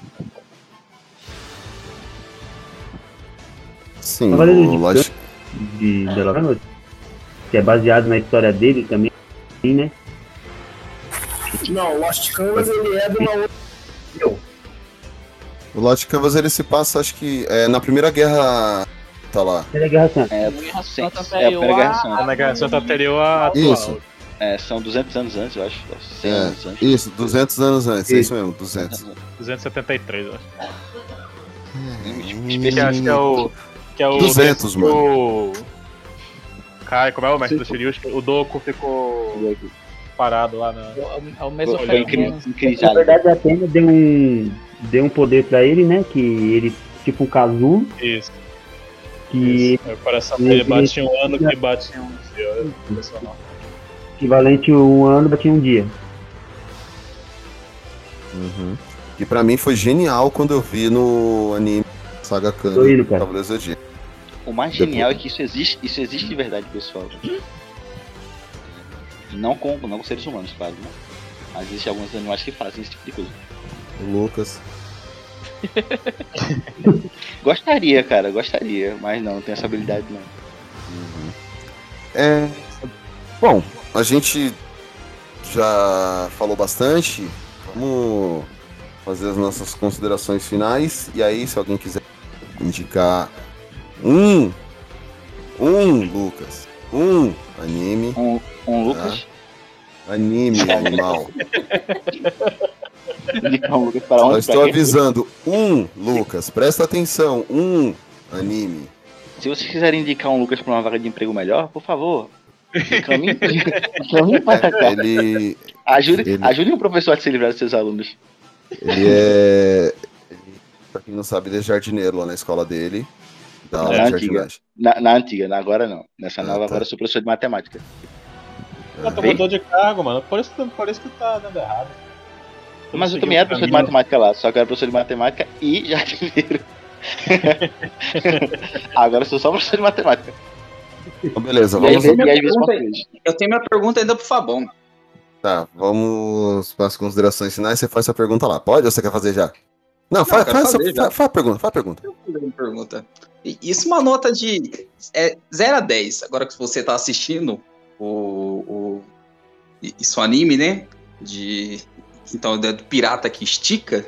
[SPEAKER 3] Sim,
[SPEAKER 8] Cavaleiros
[SPEAKER 3] o
[SPEAKER 8] de
[SPEAKER 3] Lost...
[SPEAKER 8] de Canvas, que é baseado na história dele também, né?
[SPEAKER 4] Não, o Lost Canvas ele é de uma outra.
[SPEAKER 3] O Lost Canvas ele se passa, acho que é, na Primeira Guerra. Tá lá.
[SPEAKER 8] É Guerra Santa.
[SPEAKER 7] É,
[SPEAKER 5] Santa
[SPEAKER 7] é a Primeira Guerra
[SPEAKER 5] a-
[SPEAKER 7] Santa.
[SPEAKER 2] Na Guerra Santa anterior à atual.
[SPEAKER 3] Isso.
[SPEAKER 7] É, são 200 anos antes, eu acho. 100 anos
[SPEAKER 3] É,
[SPEAKER 7] antes.
[SPEAKER 3] isso, 200 anos antes, é isso mesmo, 200.
[SPEAKER 2] 273, eu acho. Que acho que é o. Que é o
[SPEAKER 3] 200,
[SPEAKER 2] que O. Kai, como é o mestre do Shiryu? O Doku ficou parado lá na.
[SPEAKER 5] É o Mesoferiano.
[SPEAKER 7] incrível.
[SPEAKER 8] Na verdade, a Atena deu um, deu um poder pra ele, né? Que ele, tipo um casulo,
[SPEAKER 2] Isso.
[SPEAKER 8] que
[SPEAKER 2] O coração
[SPEAKER 8] Ele-
[SPEAKER 2] dele bate um ano que bate um dia. É impressionante.
[SPEAKER 8] equivalente a um ano batia um dia.
[SPEAKER 3] Uhum. E pra mim foi genial quando eu vi no anime Saga Khan
[SPEAKER 8] Tô indo, cara.
[SPEAKER 3] Cavaleiro do Zodíaco.
[SPEAKER 7] O mais genial é que isso existe, isso existe de verdade, pessoal. Não com, não com seres humanos, claro, né? Mas existem alguns animais que fazem esse tipo de coisa.
[SPEAKER 3] O Lucas.
[SPEAKER 7] Gostaria, cara, gostaria, mas não, não tem essa habilidade não.
[SPEAKER 3] É. Bom, a gente já falou bastante. Vamos fazer as nossas considerações finais. E aí, se alguém quiser indicar um. Um, Lucas. Um anime.
[SPEAKER 7] Um, um
[SPEAKER 3] tá?
[SPEAKER 7] Lucas,
[SPEAKER 3] Anime animal.
[SPEAKER 7] indicar um Lucas para
[SPEAKER 3] Eu estou avisando. Um, Lucas. Presta atenção. Um anime.
[SPEAKER 7] Se vocês quiserem indicar um Lucas para uma vaga de emprego melhor, por favor, encaminhe encaminhe para cá.
[SPEAKER 3] Ele,
[SPEAKER 7] Ajude,
[SPEAKER 3] ele-
[SPEAKER 7] ajude o professor a se livrar dos seus alunos.
[SPEAKER 3] ele é. ele, Pra quem não sabe, ele é jardineiro lá na escola dele. Da aula
[SPEAKER 7] Na
[SPEAKER 3] de
[SPEAKER 7] antiga. Na, na antiga, na agora não. Nessa
[SPEAKER 3] Ah,
[SPEAKER 7] nova
[SPEAKER 3] tá.
[SPEAKER 7] agora eu sou professor de matemática.
[SPEAKER 2] Ah, tu mudou de cargo, mano. Por isso, que- por isso que tá dando errado. Tu
[SPEAKER 7] Mas eu também era professor de matemática lá, só que eu era professor de matemática e jardineiro. Agora eu sou só professor de matemática.
[SPEAKER 3] Então, beleza,
[SPEAKER 7] E, aí,
[SPEAKER 3] vamos.
[SPEAKER 7] e português.
[SPEAKER 6] Eu tenho minha pergunta ainda pro Fabão.
[SPEAKER 3] Tá, vamos para as considerações finais. Você faz sua pergunta lá. Pode ou você quer fazer já? Não, faz,
[SPEAKER 6] quero
[SPEAKER 3] faz,
[SPEAKER 6] fazer
[SPEAKER 3] sua-
[SPEAKER 6] já.
[SPEAKER 3] fa- faz a pergunta, faz a pergunta.
[SPEAKER 6] Uma pergunta. Isso é uma nota de é, 0 a 10. Agora que você tá assistindo o, o isso anime, né? de. Então, é do pirata que estica,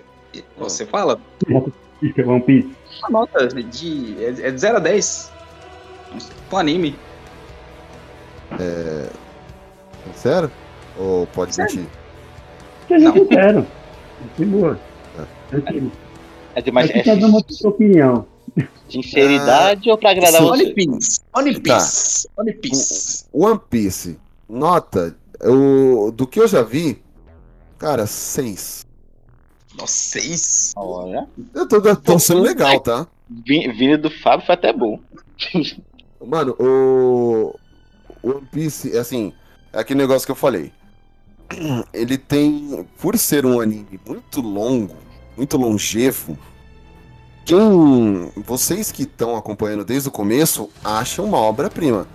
[SPEAKER 6] você fala?
[SPEAKER 8] Fica One Piece.
[SPEAKER 6] A nota de. É, é de 0 a 10. Pro anime.
[SPEAKER 3] É. Sério? Ou pode mentir?
[SPEAKER 8] Seja sincero. De boa. Tranquilo.
[SPEAKER 7] É demais.
[SPEAKER 8] Aqui cada uma tem sua opinião.
[SPEAKER 7] Sinceridade ou pra agradar
[SPEAKER 3] sim.
[SPEAKER 7] você?
[SPEAKER 6] One Piece. One Piece. One Piece.
[SPEAKER 3] One Piece. Nota. Eu, do que eu já vi, cara, 6.
[SPEAKER 6] Nossa, 6.
[SPEAKER 7] Olha.
[SPEAKER 3] Eu tô, tô sendo legal, tá?
[SPEAKER 7] Vin- Vindo do Fábio foi até bom.
[SPEAKER 3] Mano, o o One Piece, é assim, é aquele negócio que eu falei. Ele tem, por ser um anime muito longo, muito longevo, quem vocês que estão acompanhando desde o começo acham uma obra-prima.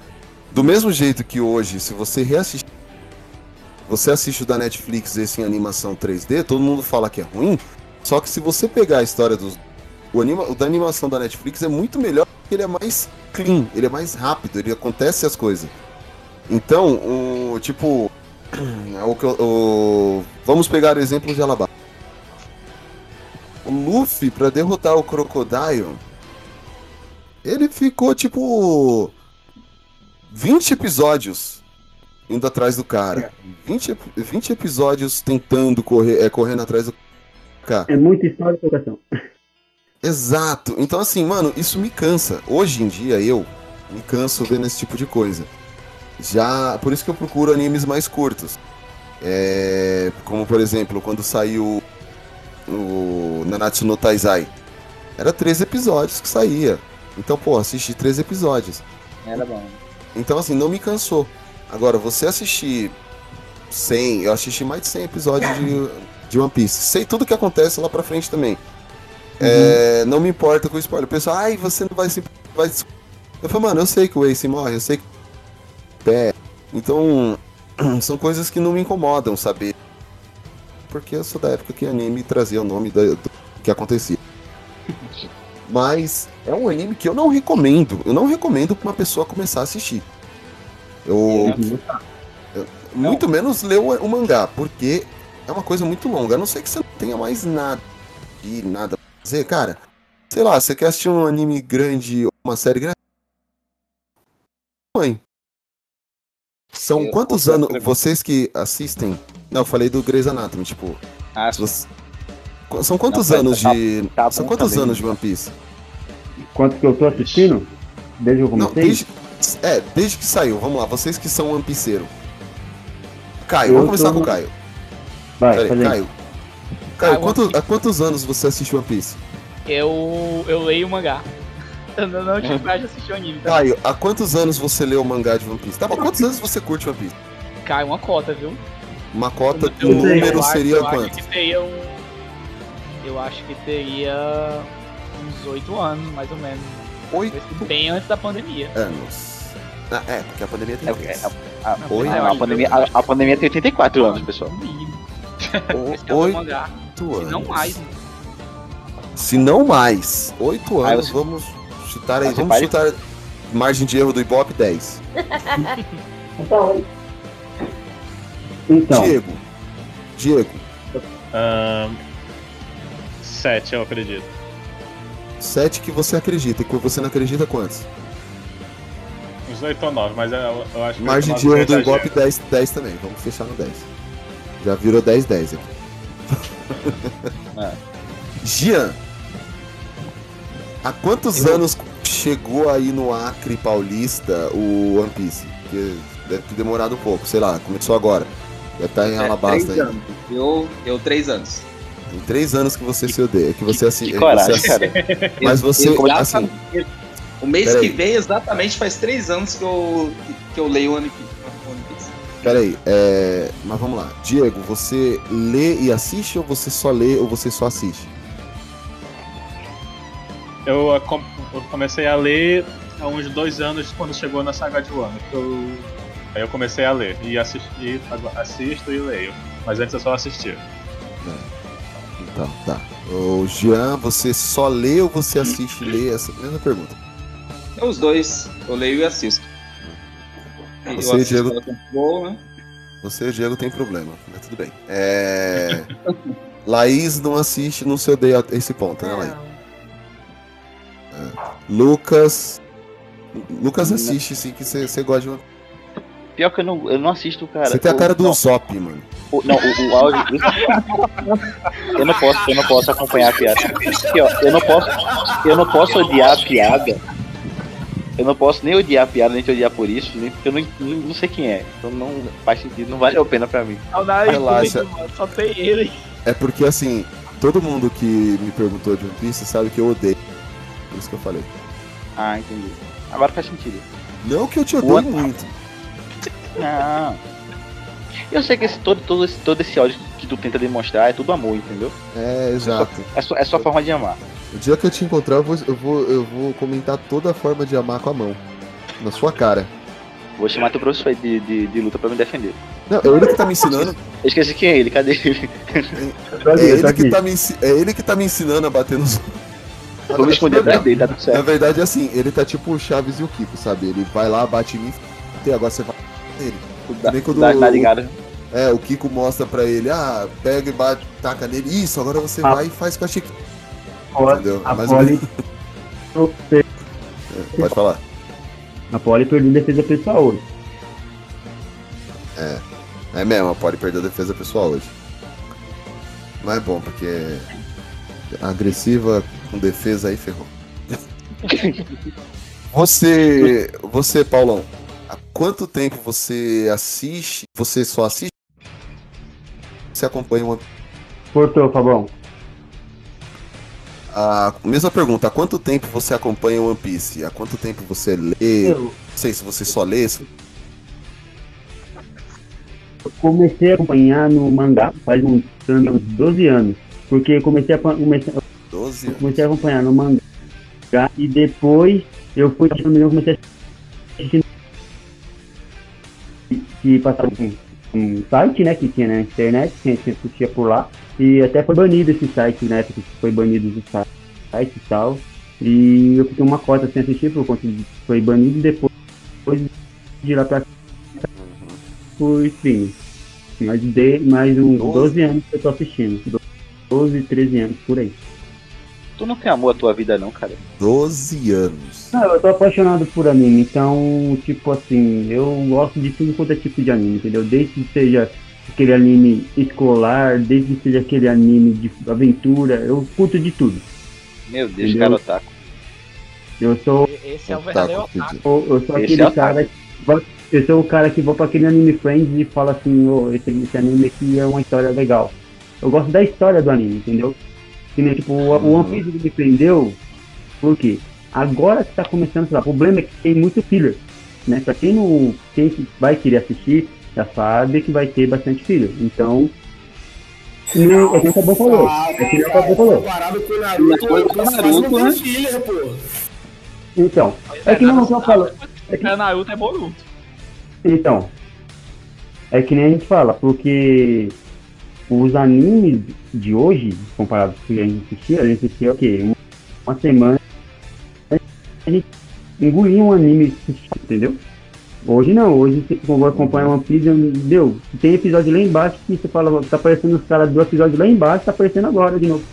[SPEAKER 3] Do mesmo jeito que hoje, se você reassistir, você assiste o da Netflix esse em animação 3D, todo mundo fala que é ruim. Só que se você pegar a história dos o, anima, o da animação da Netflix é muito melhor porque ele é mais clean, ele é mais rápido, ele acontece as coisas. Então, o tipo, o o- vamos pegar o exemplo de Alabama. O Luffy pra derrotar o Crocodile, ele ficou tipo 20 episódios indo atrás do cara. 20, ep- 20 episódios tentando correr, é, correndo atrás do cara.
[SPEAKER 8] É muita história e coração.
[SPEAKER 3] Exato. Então, assim, mano, isso me cansa. Hoje em dia, eu me canso vendo esse tipo de coisa. Já. Por isso que eu procuro animes mais curtos. É, como, por exemplo, quando saiu o Nanatsu no Taizai. Era 13 episódios que saía. Então, pô, assisti 13 episódios.
[SPEAKER 7] Era bom.
[SPEAKER 3] Então, assim, não me cansou. Agora, você assistir 100, eu assisti mais de 100 episódios de, de One Piece. Sei tudo que acontece lá pra frente também. É, não me importa com o spoiler. O pessoal, ai, você não vai se. Vai... se-" Eu falei, mano, eu sei que o Ace morre, eu sei que. É. Então, são coisas que não me incomodam saber. Porque eu sou da época que anime trazia o nome da- do que acontecia. Mas é um anime que eu não recomendo. Eu não recomendo pra uma pessoa começar a assistir. Eu. eu- muito menos ler o, o mangá, porque é uma coisa muito longa. A não ser que você não tenha mais nada e nada pra fazer, cara. Sei lá, você quer assistir um anime grande, uma série grande? Mãe. São
[SPEAKER 7] Eu
[SPEAKER 3] quantos anos vocês que assistem? Não, eu falei do Grey's Anatomy, tipo.
[SPEAKER 7] Ah,
[SPEAKER 3] você- São quantos
[SPEAKER 8] Não,
[SPEAKER 3] anos
[SPEAKER 8] tá-
[SPEAKER 3] de.
[SPEAKER 8] tá
[SPEAKER 3] São quantos
[SPEAKER 8] também.
[SPEAKER 3] anos de One Piece?
[SPEAKER 8] Quanto que eu tô assistindo? Desde que eu
[SPEAKER 3] Não, desde, é, desde que saiu. Vamos lá, vocês que são One Pieceiro. Caio,
[SPEAKER 8] Eu
[SPEAKER 3] vamos começar
[SPEAKER 8] tô
[SPEAKER 3] com o Caio.
[SPEAKER 8] Vai,
[SPEAKER 3] Peraí,
[SPEAKER 8] falei.
[SPEAKER 3] Caio. Caio,
[SPEAKER 5] Ah,
[SPEAKER 3] quanto- há quantos anos você assiste One Piece?
[SPEAKER 5] Eu, eu leio o mangá. Eu não, não tive coragem de assistir o anime. Tá?
[SPEAKER 3] Caio, há quantos anos você leu o mangá de One Piece? Tá bom, quantos anos você curte One Piece?
[SPEAKER 5] Cai uma cota, viu?
[SPEAKER 3] Uma cota, o número
[SPEAKER 5] eu acho-
[SPEAKER 3] seria
[SPEAKER 5] eu
[SPEAKER 3] quanto?
[SPEAKER 5] Acho que teria um. Eu acho que teria uns oito anos, mais ou menos.
[SPEAKER 3] Oito?
[SPEAKER 5] Bem antes da pandemia.
[SPEAKER 3] Anos. Ah, é, porque a pandemia tem
[SPEAKER 7] É,
[SPEAKER 3] três.
[SPEAKER 7] é, a, a,
[SPEAKER 3] Oi?
[SPEAKER 7] a, a pandemia, a, a pandemia tem 84 anos, pessoal.
[SPEAKER 5] É o
[SPEAKER 3] Oito anos.
[SPEAKER 5] Se não mais. né?
[SPEAKER 3] Se não mais, oito anos,
[SPEAKER 7] você-
[SPEAKER 3] vamos chutar aí, vamos chutar margem de erro do Ibope 10.
[SPEAKER 8] Então,
[SPEAKER 3] Diego. Diego,
[SPEAKER 2] Ahn, sete, eu acredito.
[SPEAKER 3] sete que você acredita, e que você não acredita quantos?
[SPEAKER 2] Uns oito ou nove, mas eu, eu acho que
[SPEAKER 3] Margem de erro do
[SPEAKER 2] é
[SPEAKER 3] Ibope
[SPEAKER 2] exagero.
[SPEAKER 3] 10, 10 também, vamos fechar no 10. Já virou 10, 10 aqui. Gian, há quantos anos chegou aí no Acre Paulista o One Piece? Porque deve ter demorado um pouco, sei lá, começou agora. Deve estar em
[SPEAKER 6] É,
[SPEAKER 3] Alabasta
[SPEAKER 6] três
[SPEAKER 3] aí.
[SPEAKER 6] anos. Eu, eu, três anos.
[SPEAKER 3] Tem três anos que você se odeia, que você assiste.
[SPEAKER 6] Que coragem, cara.
[SPEAKER 3] Mas você, assim,
[SPEAKER 6] O mês
[SPEAKER 3] Peraí.
[SPEAKER 6] que vem, exatamente, faz três anos que eu, que eu leio One Piece. One Piece.
[SPEAKER 3] peraí, é... mas vamos lá. Diego, você lê e assiste ou você só lê ou você só assiste?
[SPEAKER 2] Eu, eu comecei a ler há uns dois anos quando chegou na saga de Wano. que Eu, aí eu comecei a ler e assisti, agora assisto e leio. Mas antes eu só assistia.
[SPEAKER 3] Então, tá. O Jean, você só lê ou você assiste e lê? Essa mesma pergunta.
[SPEAKER 6] É os dois. Eu leio e assisto. Eu
[SPEAKER 3] Você,
[SPEAKER 6] assisto
[SPEAKER 3] Diego?
[SPEAKER 6] Crunchyroll, né?
[SPEAKER 3] Você, Diego, tem problema, mas tudo bem. É... Laís não assiste, não se odeia esse ponto, né, Laís? É. Lucas. Lucas assiste sim, que você você gosta de uma.
[SPEAKER 7] Pior que eu não, eu não assisto, cara.
[SPEAKER 3] Você tem a
[SPEAKER 7] Eu-
[SPEAKER 3] cara do Zop, mano.
[SPEAKER 7] o- não, o, o áudio. eu não posso, eu não posso acompanhar a piada. Aqui, ó, eu não posso, eu não posso odiar a piada. Eu não posso nem odiar a piada, nem te odiar por isso, nem porque eu não, não, não sei quem é. Então não faz sentido, não vale a pena pra mim.
[SPEAKER 5] Saudade,
[SPEAKER 3] Relaxa.
[SPEAKER 5] mano, só tem ele.
[SPEAKER 3] É porque assim, todo mundo que me perguntou de One Piece sabe que eu odeio. Por isso que eu falei.
[SPEAKER 7] Ah, entendi. Agora faz sentido.
[SPEAKER 3] Não que eu te odeio
[SPEAKER 7] One-
[SPEAKER 3] muito.
[SPEAKER 7] Não. Eu sei que esse, todo, todo, esse, todo esse ódio que tu tenta demonstrar é tudo amor, entendeu?
[SPEAKER 3] É, exato.
[SPEAKER 7] É só, é só forma de amar.
[SPEAKER 3] O dia que eu te encontrar, eu vou, eu vou, eu vou comentar toda a forma de amar com a mão. Na sua cara.
[SPEAKER 7] Vou chamar teu professor aí de, de, de luta pra me defender.
[SPEAKER 3] Não, é ele que tá me ensinando.
[SPEAKER 7] Eu esqueci quem é ele, cadê ele?
[SPEAKER 3] É ele, que tá me, é ele que tá me ensinando a bater nos.
[SPEAKER 7] Vou me esconder atrás dele, tá tudo
[SPEAKER 3] Na
[SPEAKER 7] certo.
[SPEAKER 3] verdade, assim, ele tá tipo o Chaves e o Kiko, sabe? Ele vai lá, bate em mim e agora você vai nele. Nem quando
[SPEAKER 7] dá-
[SPEAKER 3] o-
[SPEAKER 7] ligado.
[SPEAKER 3] É, o Kiko mostra pra ele, ah, pega e bate, taca nele. Isso, agora você
[SPEAKER 8] Ah.
[SPEAKER 3] vai e faz com a Chiquinha.
[SPEAKER 8] Poli-
[SPEAKER 3] Entendeu?
[SPEAKER 8] a
[SPEAKER 3] Mais
[SPEAKER 8] Poli-.
[SPEAKER 3] É, Pode falar.
[SPEAKER 8] A Poli perdeu defesa pessoal hoje.
[SPEAKER 3] É. É mesmo, pode perder a defesa pessoal hoje. Mas é bom, porque agressiva com defesa aí ferrou. Você, você, Paulão, quanto tempo você assiste? Você só assiste? Você acompanha uma.
[SPEAKER 8] Cortou, Fabão.
[SPEAKER 3] A mesma pergunta, há quanto tempo você acompanha One Piece? Há quanto tempo você lê?
[SPEAKER 8] Eu-
[SPEAKER 3] Não sei se você só lê. se-
[SPEAKER 8] Eu comecei a acompanhar no mangá faz uns, uns 12 anos. Porque eu comecei a, comecei,
[SPEAKER 3] 12
[SPEAKER 8] eu comecei a acompanhar no mangá e depois eu fui engano, comecei a assistir que passava um, um site, né, que tinha na internet, que a gente assistia por lá. E até foi banido esse site, na época que foi banido do site site e tal. E eu fiquei uma cota sem assistir por conta de foi banido e depois, depois de lá pra cá por streaming. Mais, de, mais uns 12 anos que eu tô assistindo. 12, 13 anos por aí.
[SPEAKER 7] Tu não tem amor à tua vida não, cara.
[SPEAKER 3] 12 anos.
[SPEAKER 8] Não, eu tô apaixonado por anime, então, tipo assim, eu gosto de tudo quanto é tipo de anime, entendeu? Desde que seja aquele anime escolar, desde que seja aquele anime de aventura, eu curto de tudo.
[SPEAKER 7] Meu Deus,
[SPEAKER 8] Entendeu?
[SPEAKER 7] cara otaku.
[SPEAKER 8] Eu sou.
[SPEAKER 5] Esse é o verdadeiro otaku.
[SPEAKER 8] Eu, eu sou aquele
[SPEAKER 7] é
[SPEAKER 8] cara que vai- eu sou o cara que vou pra aquele anime Friends e fala assim, ô, esse, esse anime aqui é uma história legal. Eu gosto da história do anime, entendeu? Que nem tipo, o, o One Piece me prendeu, por quê? Agora que tá começando, sei lá, o problema é que tem muito filler, né? Pra quem não. Quem vai querer assistir, já sabe que vai ter bastante filler. Então. Não, é que o Cabão falou. É que nem o Cabão falou.
[SPEAKER 4] Comparado com o Naruto, o One Piece quase não tem
[SPEAKER 7] né?
[SPEAKER 4] filler, pô.
[SPEAKER 8] Então, é que não, eu falo. É que
[SPEAKER 5] É Naruto é Boruto.
[SPEAKER 8] Então, é que nem a gente fala, porque os animes de hoje, comparados com o que a gente assistia, a gente assistia o quê? Uma- Uma semana, a gente engolia um anime, entendeu? Hoje não, hoje você for acompanhar One Piece, deu, tem episódio lá embaixo que você fala, tá aparecendo os caras do episódio lá embaixo, tá aparecendo agora de novo.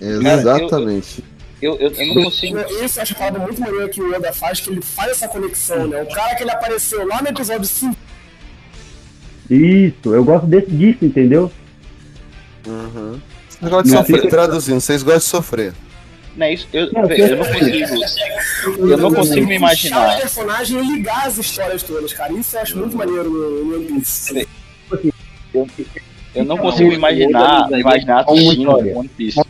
[SPEAKER 3] Exatamente.
[SPEAKER 7] Eu, eu, eu não consigo.
[SPEAKER 4] Esse eu acho a parada muito maneiro que o Oda faz, que ele faz essa conexão, né? O cara que ele apareceu lá no episódio 5,
[SPEAKER 8] Isso, eu gosto desse, disso, entendeu?
[SPEAKER 3] Uhum. Esse negócio de
[SPEAKER 8] Não,
[SPEAKER 3] sofrer,
[SPEAKER 8] fica-
[SPEAKER 3] traduzindo, vocês gostam de sofrer.
[SPEAKER 7] Não é isso. Eu,
[SPEAKER 8] Não,
[SPEAKER 7] eu
[SPEAKER 8] eu-
[SPEAKER 7] não consigo. Eu não consigo me
[SPEAKER 4] puxar o
[SPEAKER 7] imaginar.
[SPEAKER 4] personagem e ligar as histórias todas, cara. Isso eu acho muito maneiro no, One Piece.
[SPEAKER 7] Eu, não consigo imaginar, imaginar assistindo One Piece.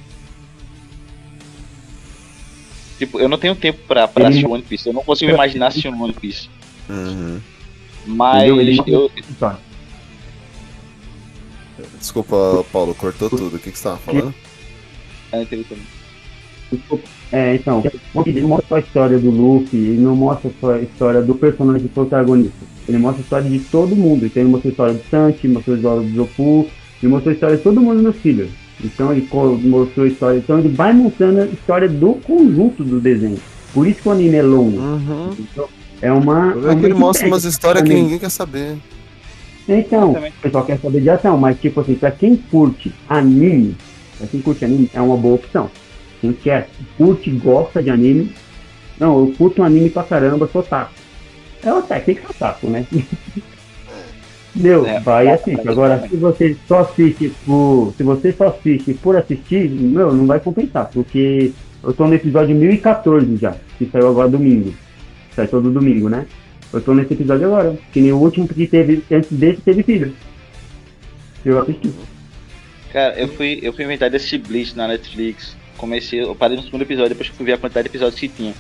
[SPEAKER 7] Tipo, eu não tenho tempo pra, pra assistir One Piece. Eu não consigo imaginar assistindo One Piece.
[SPEAKER 3] Uhum.
[SPEAKER 7] Mas eu,
[SPEAKER 3] Desculpa, Paulo, cortou tudo. O que, que você tava falando?
[SPEAKER 7] também.
[SPEAKER 8] É, então, ele mostra só a história do Luffy, ele não mostra só a história do personagem protagonista. Ele mostra a história de todo mundo. Então ele mostrou a história do Sanji, mostrou a história do Zopu, ele mostrou a história de todo mundo no filler. Então ele mostrou a história. Então ele vai mostrando a história do conjunto do desenho. Por isso que o anime é longo. Então, É uma.
[SPEAKER 3] Vejo que ele mostra umas histórias que ninguém quer saber.
[SPEAKER 8] Então, o pessoal quer saber de ação, mas tipo assim, pra quem curte anime, pra quem curte anime, é uma boa opção. Quem quer, curte, gosta de anime, não, eu curto um anime pra caramba, sou taco. É até, tem que ser taco, né? Meu,
[SPEAKER 7] É,
[SPEAKER 8] vai
[SPEAKER 7] é,
[SPEAKER 8] assiste. Agora,
[SPEAKER 7] é.
[SPEAKER 8] se você só assiste por. Se você só assiste por assistir, meu, não vai compensar, porque eu tô no episódio 1014 já, que saiu agora domingo. Sai todo domingo, né? Eu tô nesse episódio agora, que nem o último que teve, antes desse teve filho. Eu assisti.
[SPEAKER 7] Cara, eu fui, eu fui inventar desse Bleach na Netflix. Comecei, eu parei no segundo episódio, depois que eu fui ver a quantidade de episódios que tinha.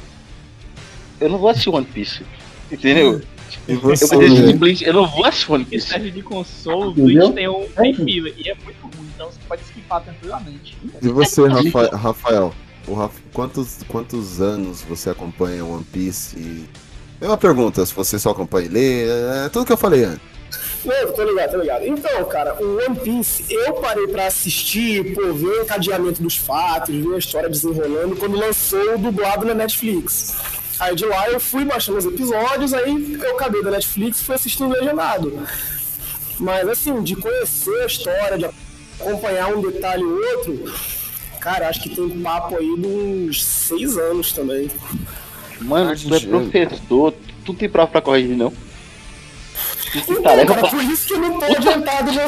[SPEAKER 7] Eu não vou assistir One Piece. Entendeu? Eu vou assistir
[SPEAKER 3] né?
[SPEAKER 7] Bleach, eu não vou assistir One Piece.
[SPEAKER 5] série de console, o
[SPEAKER 8] Entendeu?
[SPEAKER 5] Bleach tem um tem fila e é muito ruim, então você pode skipar tranquilamente.
[SPEAKER 3] E você, Rafa- Rafael? O Raf- quantos, quantos anos você acompanha One Piece? E... É uma pergunta, se você só acompanha e lê, é tudo que eu falei antes.
[SPEAKER 4] Não, tô ligado, tô ligado. Então, cara, o One Piece, eu parei pra assistir, pô, ver o encadeamento dos fatos, ver a história desenrolando quando lançou o dublado na Netflix. Aí de lá eu fui baixando os episódios, aí eu acabei da Netflix e fui assistindo legendado. Mas assim, de conhecer a história, de acompanhar um detalhe ou outro, cara, acho que tem um papo aí de uns seis anos também.
[SPEAKER 7] Mano, tu é professor, tu tem prova pra corrigir, não?
[SPEAKER 4] Então,
[SPEAKER 7] tarefa
[SPEAKER 4] cara, por isso que eu não tô adiantado no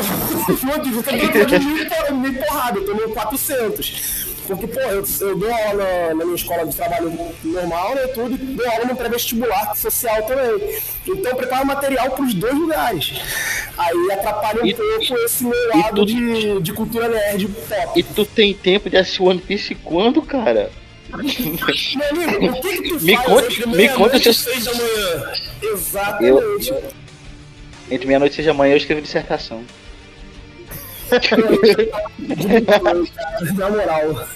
[SPEAKER 4] no nível, que eu tô de mil, por- mil porrada, eu tô no 400. Porque, pô, eu, eu dou aula na, na minha escola de trabalho normal, né, tudo, e dou aula no pré-vestibular social também. Então eu preparo material pros dois lugares. Aí atrapalha um
[SPEAKER 7] E-
[SPEAKER 4] pouco esse meu lado
[SPEAKER 7] tu-
[SPEAKER 4] de, de cultura nerd pop.
[SPEAKER 7] E tu tem tempo de assistir One Piece quando, cara?
[SPEAKER 4] Meu amigo, o que, que tu
[SPEAKER 7] Me
[SPEAKER 4] faz
[SPEAKER 7] conte-
[SPEAKER 4] entre
[SPEAKER 7] me
[SPEAKER 4] meia-noite
[SPEAKER 7] conta
[SPEAKER 4] e seis da manhã? Exatamente.
[SPEAKER 7] Entre meia-noite e seis da manhã eu escrevo dissertação.
[SPEAKER 4] Na moral.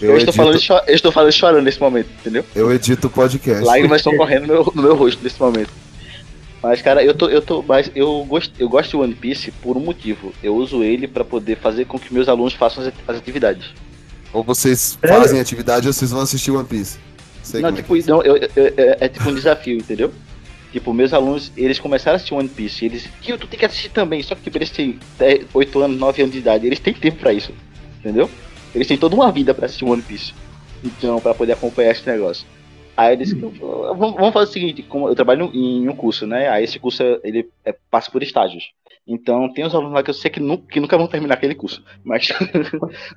[SPEAKER 7] Eu, estou, falando, cho- eu estou falando chorando nesse momento, entendeu?
[SPEAKER 3] eu edito o podcast.
[SPEAKER 7] Lágrimas estão correndo no meu, no meu rosto nesse momento. Mas, cara, eu tô. Eu tô. Mas eu gosto, eu gosto de One Piece por um motivo. Eu uso ele pra poder fazer com que meus alunos façam as atividades.
[SPEAKER 3] Ou vocês
[SPEAKER 8] É.
[SPEAKER 3] fazem atividade ou vocês vão assistir One Piece. Sei
[SPEAKER 7] Não,
[SPEAKER 3] é
[SPEAKER 7] tipo,
[SPEAKER 3] é.
[SPEAKER 7] não, eu, eu- eu- é tipo um desafio, entendeu? Tipo, meus alunos, eles começaram a assistir One Piece, eles. Que tu tem que assistir também, só que tipo, eles têm 10, 8 anos, 9 anos de idade, eles têm tempo pra isso, entendeu? Eles têm toda uma vida pra assistir One Piece. Então, pra poder acompanhar esse negócio. Aí eu disse que eu- vamos vamos fazer o seguinte, como eu trabalho em um curso, né? Aí esse curso ele é- passa por estágios. Então tem uns alunos lá que eu sei que, nu- que nunca vão terminar aquele curso. Mas.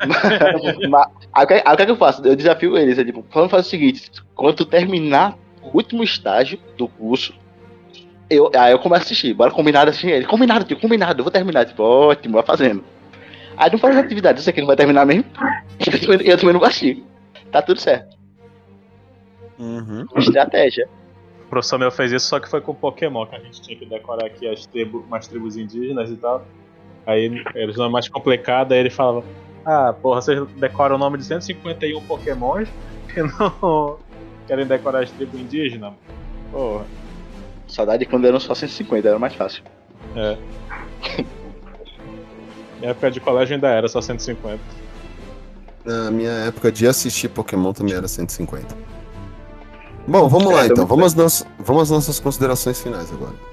[SPEAKER 7] mas- mas- aí, o que- aí o que é que eu faço? Eu desafio eles, é tipo, vamos fazer o seguinte, quando tu terminar o último estágio do curso, eu, aí eu começo a assistir. Bora combinado assim, ele, combinado, tio, combinado, eu vou terminar, tipo, ótimo, vai fazendo. Aí não faz atividade, sei que não vai terminar mesmo. Eu também, eu também não vou assistir. Tá tudo certo.
[SPEAKER 3] Uhum.
[SPEAKER 7] Estratégia.
[SPEAKER 2] O professor meu fez isso, só que foi com Pokémon, que a gente tinha que decorar aqui as tribo, umas tribos indígenas e tal. Aí eles não é mais complicado, aí ele falava, ah, porra, vocês decoram o nome de 151 Pokémons e não querem decorar as tribos indígenas? Porra.
[SPEAKER 7] Saudade de quando eram só 150, era mais fácil.
[SPEAKER 2] É. Em época de colégio ainda era só 150.
[SPEAKER 3] Na minha época de assistir Pokémon também era 150. Bom, vamos lá
[SPEAKER 7] É,
[SPEAKER 3] então.
[SPEAKER 7] vamos
[SPEAKER 3] Vamos às, nossas, vamos às nossas considerações finais agora.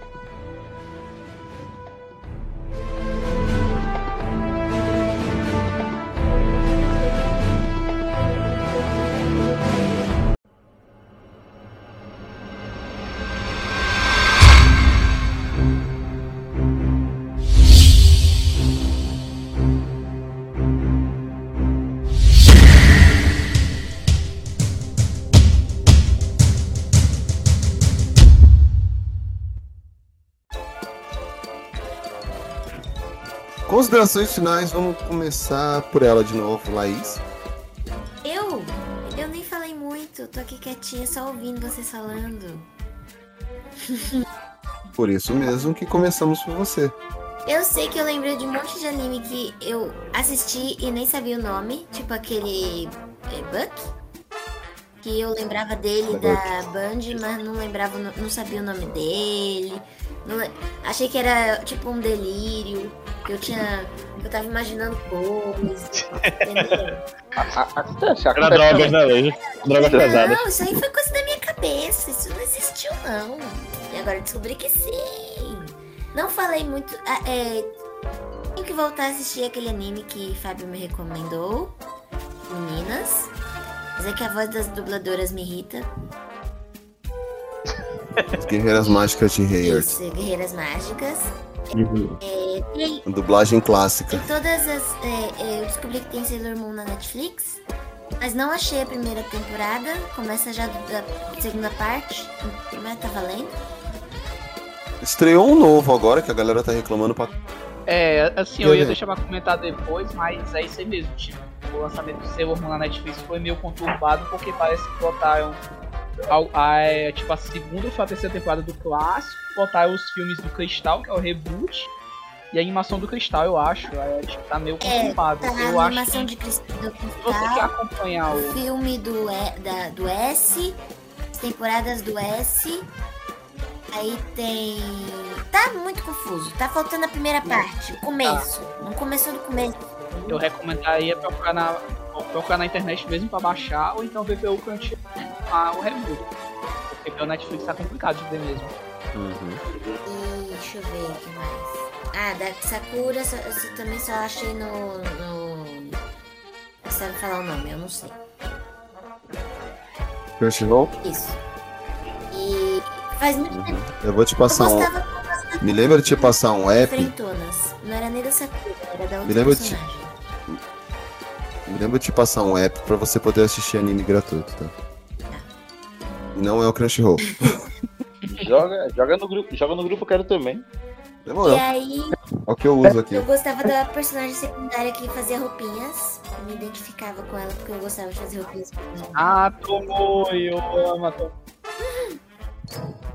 [SPEAKER 3] Considerações finais, vamos começar por ela de novo, Laís.
[SPEAKER 1] Eu? Eu nem falei muito, tô aqui quietinha só ouvindo vocês falando.
[SPEAKER 3] Por isso mesmo que começamos por você.
[SPEAKER 1] Eu sei que eu lembrei de um monte de anime que eu assisti e nem sabia o nome, tipo aquele é, Buck, que eu lembrava dele da Band, mas não lembrava, não sabia o nome dele. não achei que era tipo um delírio, que eu tinha, que eu tava imaginando coisas.
[SPEAKER 2] Era drogas, né, Leide? Drogas pesadas.
[SPEAKER 1] Não, isso aí foi coisa da minha cabeça. Isso não. E agora eu descobri que sim. Não falei muito. ah, é, tenho que voltar a assistir aquele anime que Fábio me recomendou. Meninas. Mas é que a voz das dubladoras me irrita.
[SPEAKER 3] As Guerreiras Mágicas de Hayard.
[SPEAKER 1] Isso, Guerreiras Mágicas.
[SPEAKER 3] Uhum.
[SPEAKER 1] É, tem,
[SPEAKER 3] Dublagem clássica.
[SPEAKER 1] tem todas as. é, é, eu descobri que tem Sailor Moon na Netflix. Mas não achei a primeira temporada. Começa já da segunda parte. Mas tá valendo.
[SPEAKER 3] Estreou um novo agora que a galera tá reclamando pra.
[SPEAKER 5] É, assim, eu ia deixar pra comentar depois, mas é isso aí mesmo. Tipo, o lançamento do Sailor Moon na Netflix foi meio conturbado porque parece que botaram. ao- A, é, tipo, a segunda ou a terceira temporada do clássico, botaram os filmes do Cristal, que é o reboot, e a animação do Cristal, eu acho. É, tipo, tá meio
[SPEAKER 1] É,
[SPEAKER 5] conturbado.
[SPEAKER 1] tá
[SPEAKER 5] eu
[SPEAKER 1] a
[SPEAKER 5] acho
[SPEAKER 1] animação
[SPEAKER 5] que
[SPEAKER 1] de Cris- do
[SPEAKER 5] se você quer
[SPEAKER 1] Cristal,
[SPEAKER 5] acompanhar
[SPEAKER 1] o
[SPEAKER 5] o.
[SPEAKER 1] filme do, E- da, do S, as temporadas do S. Aí tem. Tá muito confuso. Tá faltando a primeira parte, o começo. Não começou do começo.
[SPEAKER 5] Eu recomendaria procurar na, procurar na internet mesmo pra baixar, ou então ver pelo cantinho ah, o reboot. Porque pelo Netflix tá complicado de ver mesmo.
[SPEAKER 1] E deixa eu ver o que mais. Ah, da Sakura eu também só achei no. no... Você sabe falar o nome, eu não sei.
[SPEAKER 3] Crunchyroll?
[SPEAKER 1] Isso. E faz muito tempo.
[SPEAKER 3] Eu vou te passar
[SPEAKER 1] eu
[SPEAKER 3] um. Me lembra de te passar um app?
[SPEAKER 1] Frentonas. Não era nem da Sakura, era da
[SPEAKER 3] Me
[SPEAKER 1] outra
[SPEAKER 3] lembra de.
[SPEAKER 1] personagem.
[SPEAKER 3] Me lembra de te passar um app pra você poder assistir anime gratuito, tá? Não é o Crunchyroll.
[SPEAKER 7] Joga, joga no grupo, joga no grupo, eu quero também.
[SPEAKER 3] Demorou.
[SPEAKER 1] E aí,
[SPEAKER 3] É o que eu uso aqui.
[SPEAKER 1] eu gostava da personagem secundária que fazia roupinhas. Eu me identificava com ela porque eu gostava de fazer roupinhas.
[SPEAKER 5] Ah, Tomoe, eu amo Tomoe.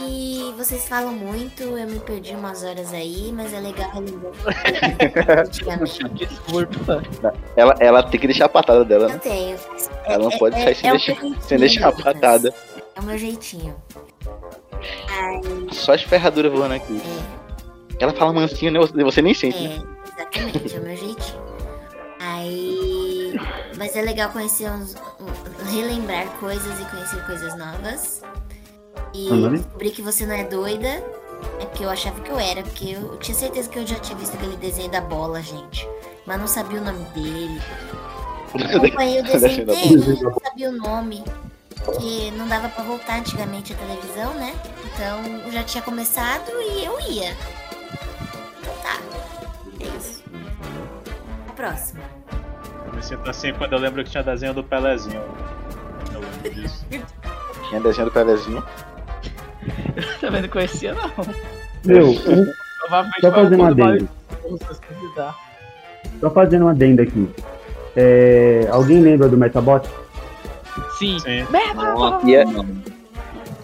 [SPEAKER 1] E vocês falam muito, eu me perdi umas horas aí, mas é legal relembrar.
[SPEAKER 5] Desculpa.
[SPEAKER 7] Ela, ela tem que deixar a patada dela,
[SPEAKER 1] Eu
[SPEAKER 7] né?
[SPEAKER 1] tenho.
[SPEAKER 7] Ela não pode
[SPEAKER 1] é-
[SPEAKER 7] sair sem,
[SPEAKER 1] é o
[SPEAKER 7] deixar, sem deixar a patada.
[SPEAKER 1] É o meu jeitinho. Aí,
[SPEAKER 7] Só as ferraduras voando aqui. Ela fala mansinho, né? Você, nem sente, né?
[SPEAKER 1] é, exatamente, é o meu jeitinho. Aí. Mas é legal conhecer uns. relembrar coisas e conhecer coisas novas. E
[SPEAKER 8] Uhum.
[SPEAKER 1] descobrir que você não é doida. É porque eu achava que eu era, porque eu, eu tinha certeza que eu já tinha visto aquele desenho da bola, gente. Mas não sabia o nome dele. Eu acompanhei o desenho inteiro, não sabia o nome. Porque não dava pra voltar antigamente a televisão, né? Então eu já tinha começado e eu ia. Então tá. É isso. A próxima.
[SPEAKER 2] Eu me sinto assim quando eu lembro que tinha desenho do Pelezinho. Eu lembro disso.
[SPEAKER 7] Tinha desenho do Pelezinho.
[SPEAKER 5] Também não conhecia, não.
[SPEAKER 8] Meu, um-
[SPEAKER 5] Provavelmente
[SPEAKER 8] só fazendo um
[SPEAKER 5] quando o
[SPEAKER 8] adendo.
[SPEAKER 5] Mario começou a se duvidar.
[SPEAKER 8] Só fazendo um adendo aqui. É, alguém lembra do Metabot?
[SPEAKER 5] Sim.
[SPEAKER 7] Não, ia,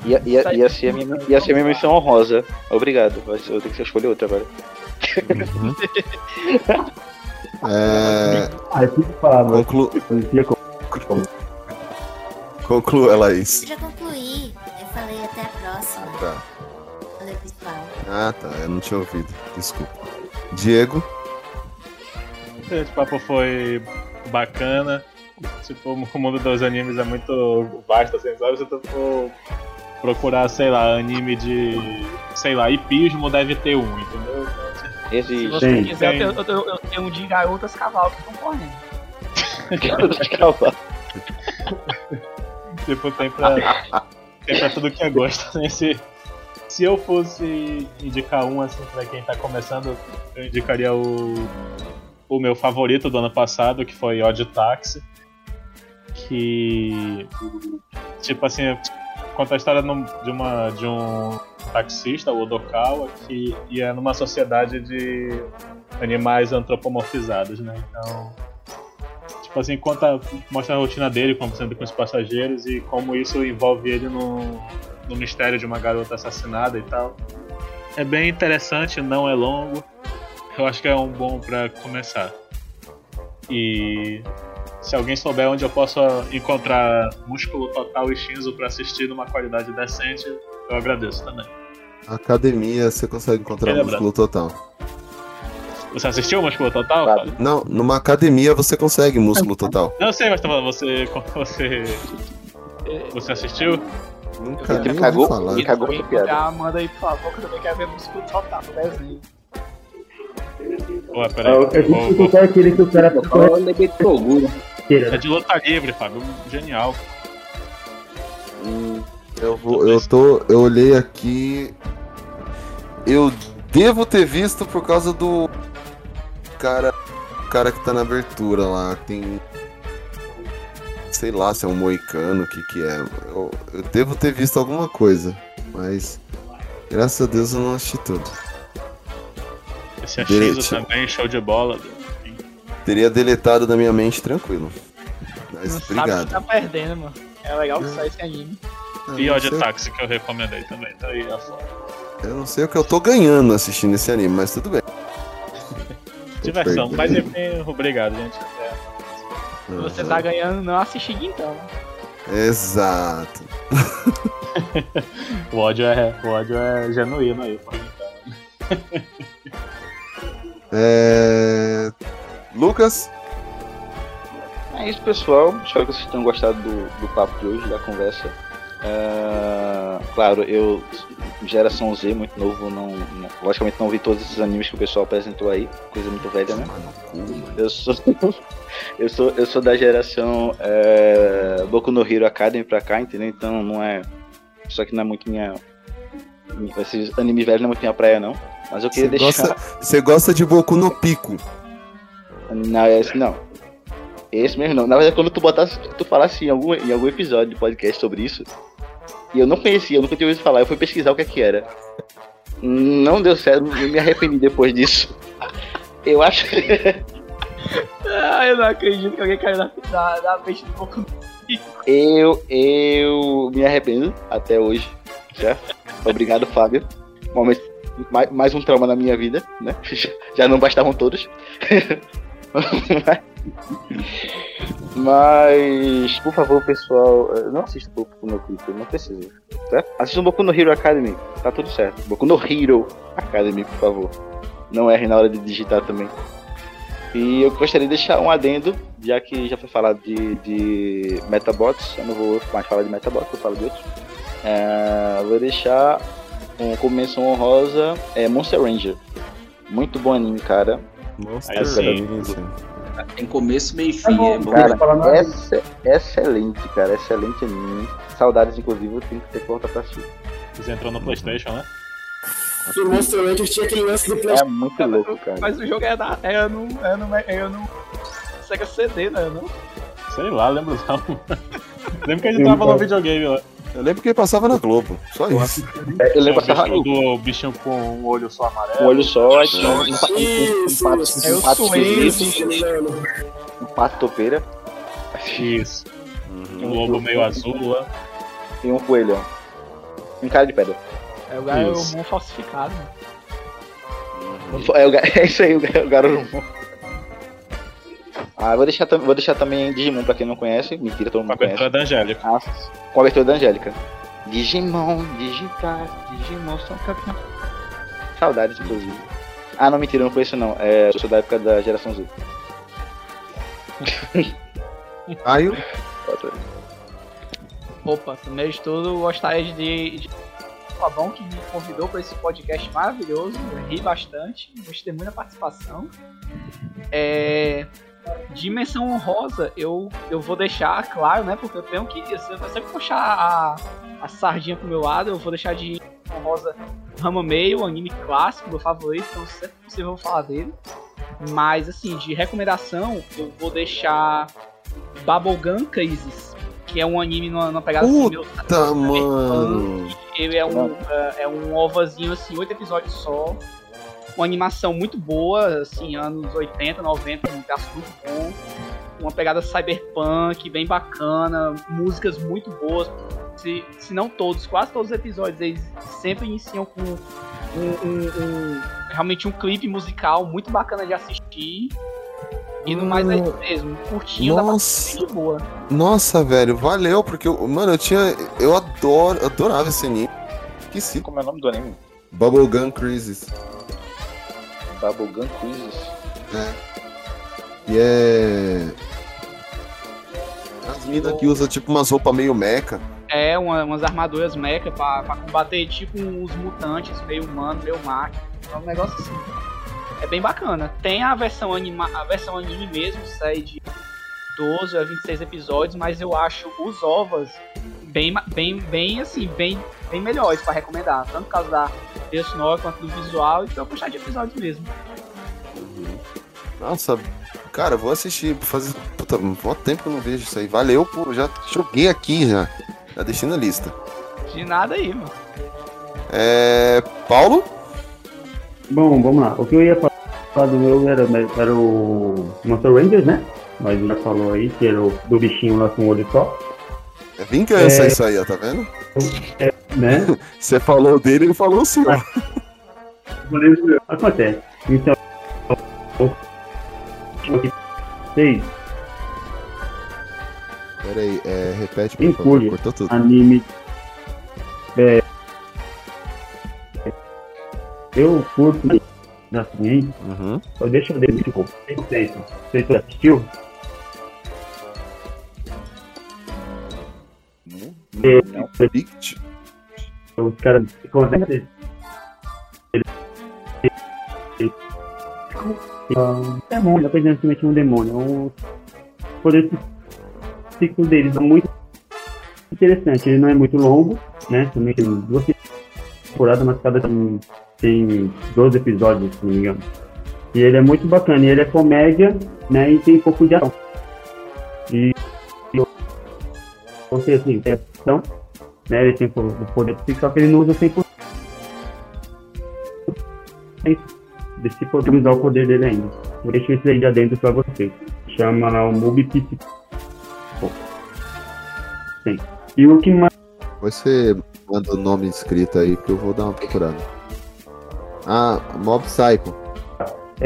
[SPEAKER 7] ia, ia, ia, ser a minha, ia ser a minha missão honrosa. Obrigado. Eu tenho que escolher outra agora.
[SPEAKER 3] É.
[SPEAKER 8] Ah, eu preciso falar, mas
[SPEAKER 3] Conclu... Conclua, Laís.
[SPEAKER 1] Eu já concluí. Eu falei até a próxima.
[SPEAKER 3] Tá.
[SPEAKER 1] Falei principal.
[SPEAKER 3] Ah, tá. Eu não tinha ouvido. Desculpa. Diego.
[SPEAKER 2] Esse papo foi bacana. Tipo, o mundo dos animes é muito vasto, assim, sabe? Se tu for procurar, sei lá, anime de. sei lá, hipismo deve ter um, entendeu?
[SPEAKER 5] Se
[SPEAKER 7] Existe.
[SPEAKER 5] você
[SPEAKER 2] Tem,
[SPEAKER 5] quiser,
[SPEAKER 2] tem.
[SPEAKER 5] eu, eu, eu, eu tenho um de garotas cavalo que estão correndo.
[SPEAKER 2] Tipo, tem pra. tem pra tudo que é gosto. né? Se, se eu fosse indicar um, assim, pra quem tá começando, eu indicaria o. o meu favorito do ano passado, que foi Odd Taxi. Que. Tipo assim, conta a história de, uma, de um taxista, o Odokawa, que ia numa sociedade de animais antropomorfizados, né? Então. Tipo assim, conta, mostra a rotina dele conversando com os passageiros e como isso envolve ele no, no mistério de uma garota assassinada e tal. É bem interessante, não é longo. Eu acho que é um bom pra começar. E se alguém souber onde eu posso encontrar Músculo Total e Shinzo pra assistir numa qualidade decente, eu agradeço também.
[SPEAKER 3] Academia, você consegue encontrar
[SPEAKER 2] Quer
[SPEAKER 3] músculo total.
[SPEAKER 2] Você assistiu Músculo Total? Fábio?
[SPEAKER 3] Não, numa academia você consegue músculo total.
[SPEAKER 2] Não sei, mas tá falando, você. Você. Você assistiu?
[SPEAKER 3] Nunca nem
[SPEAKER 7] cagou-
[SPEAKER 3] falar.
[SPEAKER 7] ele cagou pra piada.
[SPEAKER 5] Já manda aí, por favor, que eu também quero ver música total do desenho.
[SPEAKER 2] Pô,
[SPEAKER 14] Ah,
[SPEAKER 2] peraí.
[SPEAKER 14] a
[SPEAKER 2] Vou-
[SPEAKER 14] gente
[SPEAKER 2] vou-
[SPEAKER 14] contar aquele que o cara
[SPEAKER 6] Olha que
[SPEAKER 2] É de luta livre, Fábio. Genial.
[SPEAKER 3] Hum, Eu, vou, eu tô. Eu olhei aqui. Eu devo ter visto por causa do cara. O cara que tá na abertura lá. Tem. Sei lá se é um moicano, o que que é. Eu, eu devo ter visto alguma coisa. Mas. Graças a Deus eu não assisti tudo.
[SPEAKER 2] Esse. Axiso também, show de bola.
[SPEAKER 3] Teria deletado da minha mente tranquilo. Mas
[SPEAKER 5] Não sabe o que
[SPEAKER 3] obrigado.
[SPEAKER 5] tá perdendo, mano. É legal que sai esse anime.
[SPEAKER 2] E
[SPEAKER 3] eu,
[SPEAKER 2] o
[SPEAKER 3] não
[SPEAKER 2] de
[SPEAKER 3] sei,
[SPEAKER 2] táxi que eu recomendei também. Tá aí a foto.
[SPEAKER 3] eu não sei o que eu tô ganhando assistindo esse anime, mas tudo bem.
[SPEAKER 2] Diversão. Mas enfim, obrigado, gente. Até.
[SPEAKER 5] Você
[SPEAKER 3] Aham.
[SPEAKER 5] tá ganhando não assistindo então.
[SPEAKER 3] Exato.
[SPEAKER 2] O ódio é, o ódio é genuíno aí.
[SPEAKER 3] É... Lucas?
[SPEAKER 7] É isso, pessoal. Espero que vocês tenham gostado do, do papo de hoje, da conversa. É, claro, eu, geração Z, muito novo, não, não- logicamente não vi todos esses animes que o pessoal apresentou aí, coisa muito velha, né? Eu sou, eu sou, eu sou da geração é, Boku no Hero Academy pra cá, entendeu? Então não é. Isso aqui não é muito minha. Esses animes velhos não é muito minha praia, não. Mas eu queria
[SPEAKER 3] Você
[SPEAKER 7] deixar.
[SPEAKER 3] gosta, você gosta de Boku no Pico?
[SPEAKER 7] Não, esse não. Esse mesmo não. Na verdade, quando tu botasse, tu falasse em algum, em algum episódio de podcast sobre isso, e eu não conhecia, eu nunca tinha ouvido falar, eu fui pesquisar o que é que era. Não deu certo, eu me arrependi depois disso. Eu acho
[SPEAKER 5] Ah, eu não acredito que alguém caiu na, na, na mente do pouco.
[SPEAKER 7] eu, eu me arrependo até hoje, certo? Obrigado, Fábio. Momento, mais, mais um trauma na minha vida, né? Já não bastavam todos. Mas, por favor, pessoal, eh, não assista Boku no Pico, não precisa. Certo? Assista um Boku no Hero Academy, tá tudo certo. Boku no Hero Academy, por favor. Não erre na hora de digitar também. E eu gostaria de deixar um adendo, já que já foi falado de, de Metabots, eu não vou mais falar de Metabots, eu falo de outros. É, vou deixar um, como menção honrosa é Monster Ranger. Muito bom anime, cara.
[SPEAKER 3] Monster
[SPEAKER 2] Aí sim.
[SPEAKER 3] Ranger.
[SPEAKER 6] Tem começo, meio e fim. é bom.
[SPEAKER 7] Cara, essa, excelente, cara, excelente anime. Saudades, inclusive, eu tenho que ter que voltar pra assistir.
[SPEAKER 2] Você entrou no Playstation, né?
[SPEAKER 4] E o Monster Ranger tinha aquele lance do
[SPEAKER 7] É
[SPEAKER 4] PlayStation.
[SPEAKER 7] muito louco, cara.
[SPEAKER 5] Mas o jogo é, da, é, no, é, no, é no Sega CD, né? Não?
[SPEAKER 2] Sei lá, lembro não. lembro que a gente tava no videogame lá.
[SPEAKER 3] Eu lembro que ele passava na Globo. Só isso.
[SPEAKER 7] Eu lembro
[SPEAKER 2] o
[SPEAKER 7] passava no
[SPEAKER 2] do bichinho com um olho só amarelo.
[SPEAKER 7] um olho só, tinha um, um, um, um,
[SPEAKER 4] Isso,
[SPEAKER 7] pato,
[SPEAKER 4] isso.
[SPEAKER 5] É
[SPEAKER 7] um pato
[SPEAKER 5] Sueli.
[SPEAKER 7] esquisito, um pato topeira
[SPEAKER 2] Isso. Um lobo meio azul lá.
[SPEAKER 7] e um coelhão. Um cara de pedra.
[SPEAKER 5] É o
[SPEAKER 2] Isso.
[SPEAKER 5] falsificado. né?
[SPEAKER 7] É, o é isso aí, o, ga- o Garurumon. Ah, vou deixar, vou deixar também Digimon pra quem não conhece. Mentira, todo
[SPEAKER 2] Com a
[SPEAKER 7] mundo conhece.
[SPEAKER 2] abertura da Angélica.
[SPEAKER 7] Ah, com a abertura da Angélica. Digimon, digitar, Digimon são campeão. Saudades, inclusive. Ah, não, mentira, eu não conheço não. É, eu sou da época da geração Z.
[SPEAKER 3] Caio?
[SPEAKER 5] Opa, primeiro de tudo, gostaria de. de... Fabão que me convidou para esse podcast maravilhoso, eu ri bastante, gostei muito da participação. É, dimensão honrosa, eu, eu vou deixar, claro, né? Porque eu tenho que. Sempre eu sempre puxar a, a sardinha pro meu lado, eu vou deixar de honrosa Rama Meio, anime clássico, meu favorito, então sempre que possível eu vou falar dele. Mas assim, de recomendação, eu vou deixar Bubblegum Crisis, que é um anime numa, numa pegada assim, meu,
[SPEAKER 3] Tá, mano.
[SPEAKER 5] ele é um, é, é um ovazinho, assim, oito episódios só. Uma animação muito boa, assim, anos 80, 90, um traço muito bom. Uma pegada cyberpunk, bem bacana, músicas muito boas. Se, se não todos, quase todos os episódios, eles sempre iniciam com um, um- um- realmente um clipe musical muito bacana de assistir. E no mais é isso mesmo, curtinho, dá
[SPEAKER 3] Nossa.
[SPEAKER 5] assistir de boa.
[SPEAKER 3] Nossa, velho, valeu, porque, eu, mano, eu tinha. Eu adoro, adorava esse anime. Esqueci.
[SPEAKER 7] Como é o nome do anime?
[SPEAKER 3] Bubblegum Crisis.
[SPEAKER 7] Bubblegum Quizzes.
[SPEAKER 3] É. E é. As minas que usam tipo umas roupas meio meca.
[SPEAKER 5] É, uma- umas armaduras mecha pra, pra combater tipo uns mutantes, meio humano, meio máquina. É um negócio assim. É bem bacana. Tem a versão, anima, a versão anime mesmo, sai de 12 a 26 episódios, mas eu acho os ovas bem, bem, bem assim, bem, bem melhores pra recomendar. Tanto por causa da trilha sonora quanto do visual e pela quantidade de episódios mesmo.
[SPEAKER 3] Nossa, cara, vou assistir. Fazer. Puta, mó tempo que eu não vejo isso aí. Valeu, pô. Já joguei aqui já. Já deixei na lista.
[SPEAKER 5] De nada aí, mano.
[SPEAKER 3] É. Paulo?
[SPEAKER 8] Bom, vamos lá. O que eu ia falar do meu era, era o Monster Rangers, né? Mas já falou aí que era o do bichinho lá com o olho só.
[SPEAKER 3] É vingança
[SPEAKER 8] É.
[SPEAKER 3] isso aí, ó, tá vendo?
[SPEAKER 8] É, né?
[SPEAKER 3] Você falou dele, ele falou o seu.
[SPEAKER 8] Acontece. Então, seis
[SPEAKER 3] Pera aí, é, repete, por favor. Cortou tudo.
[SPEAKER 8] anime. É, eu curto assim?
[SPEAKER 3] Uhum.
[SPEAKER 8] Só deixa eu ver se ficou. Não sei se você já assistiu. É. os caras conseguem. Ele. ele- Ah, demônio, aparentemente um demônio. Um poder psíquico deles é muito interessante. Ele não é muito longo, né? Também tem duas temporadas, mas cada tem, tem 12 episódios, se não me engano. E ele é muito bacana. E ele é comédia, né? E tem um pouco de ação. E não sei assim, tem ação, né? Ele tem o poder psíquico, só que ele não usa 100% desse poder usar o poder dele ainda. Vou deixar isso aí de adentro pra vocês. Chama o Mob Psíquico. Sim. E o que mais
[SPEAKER 3] Você manda o nome escrito aí que eu vou dar uma procurada. Ah, Mob Psycho.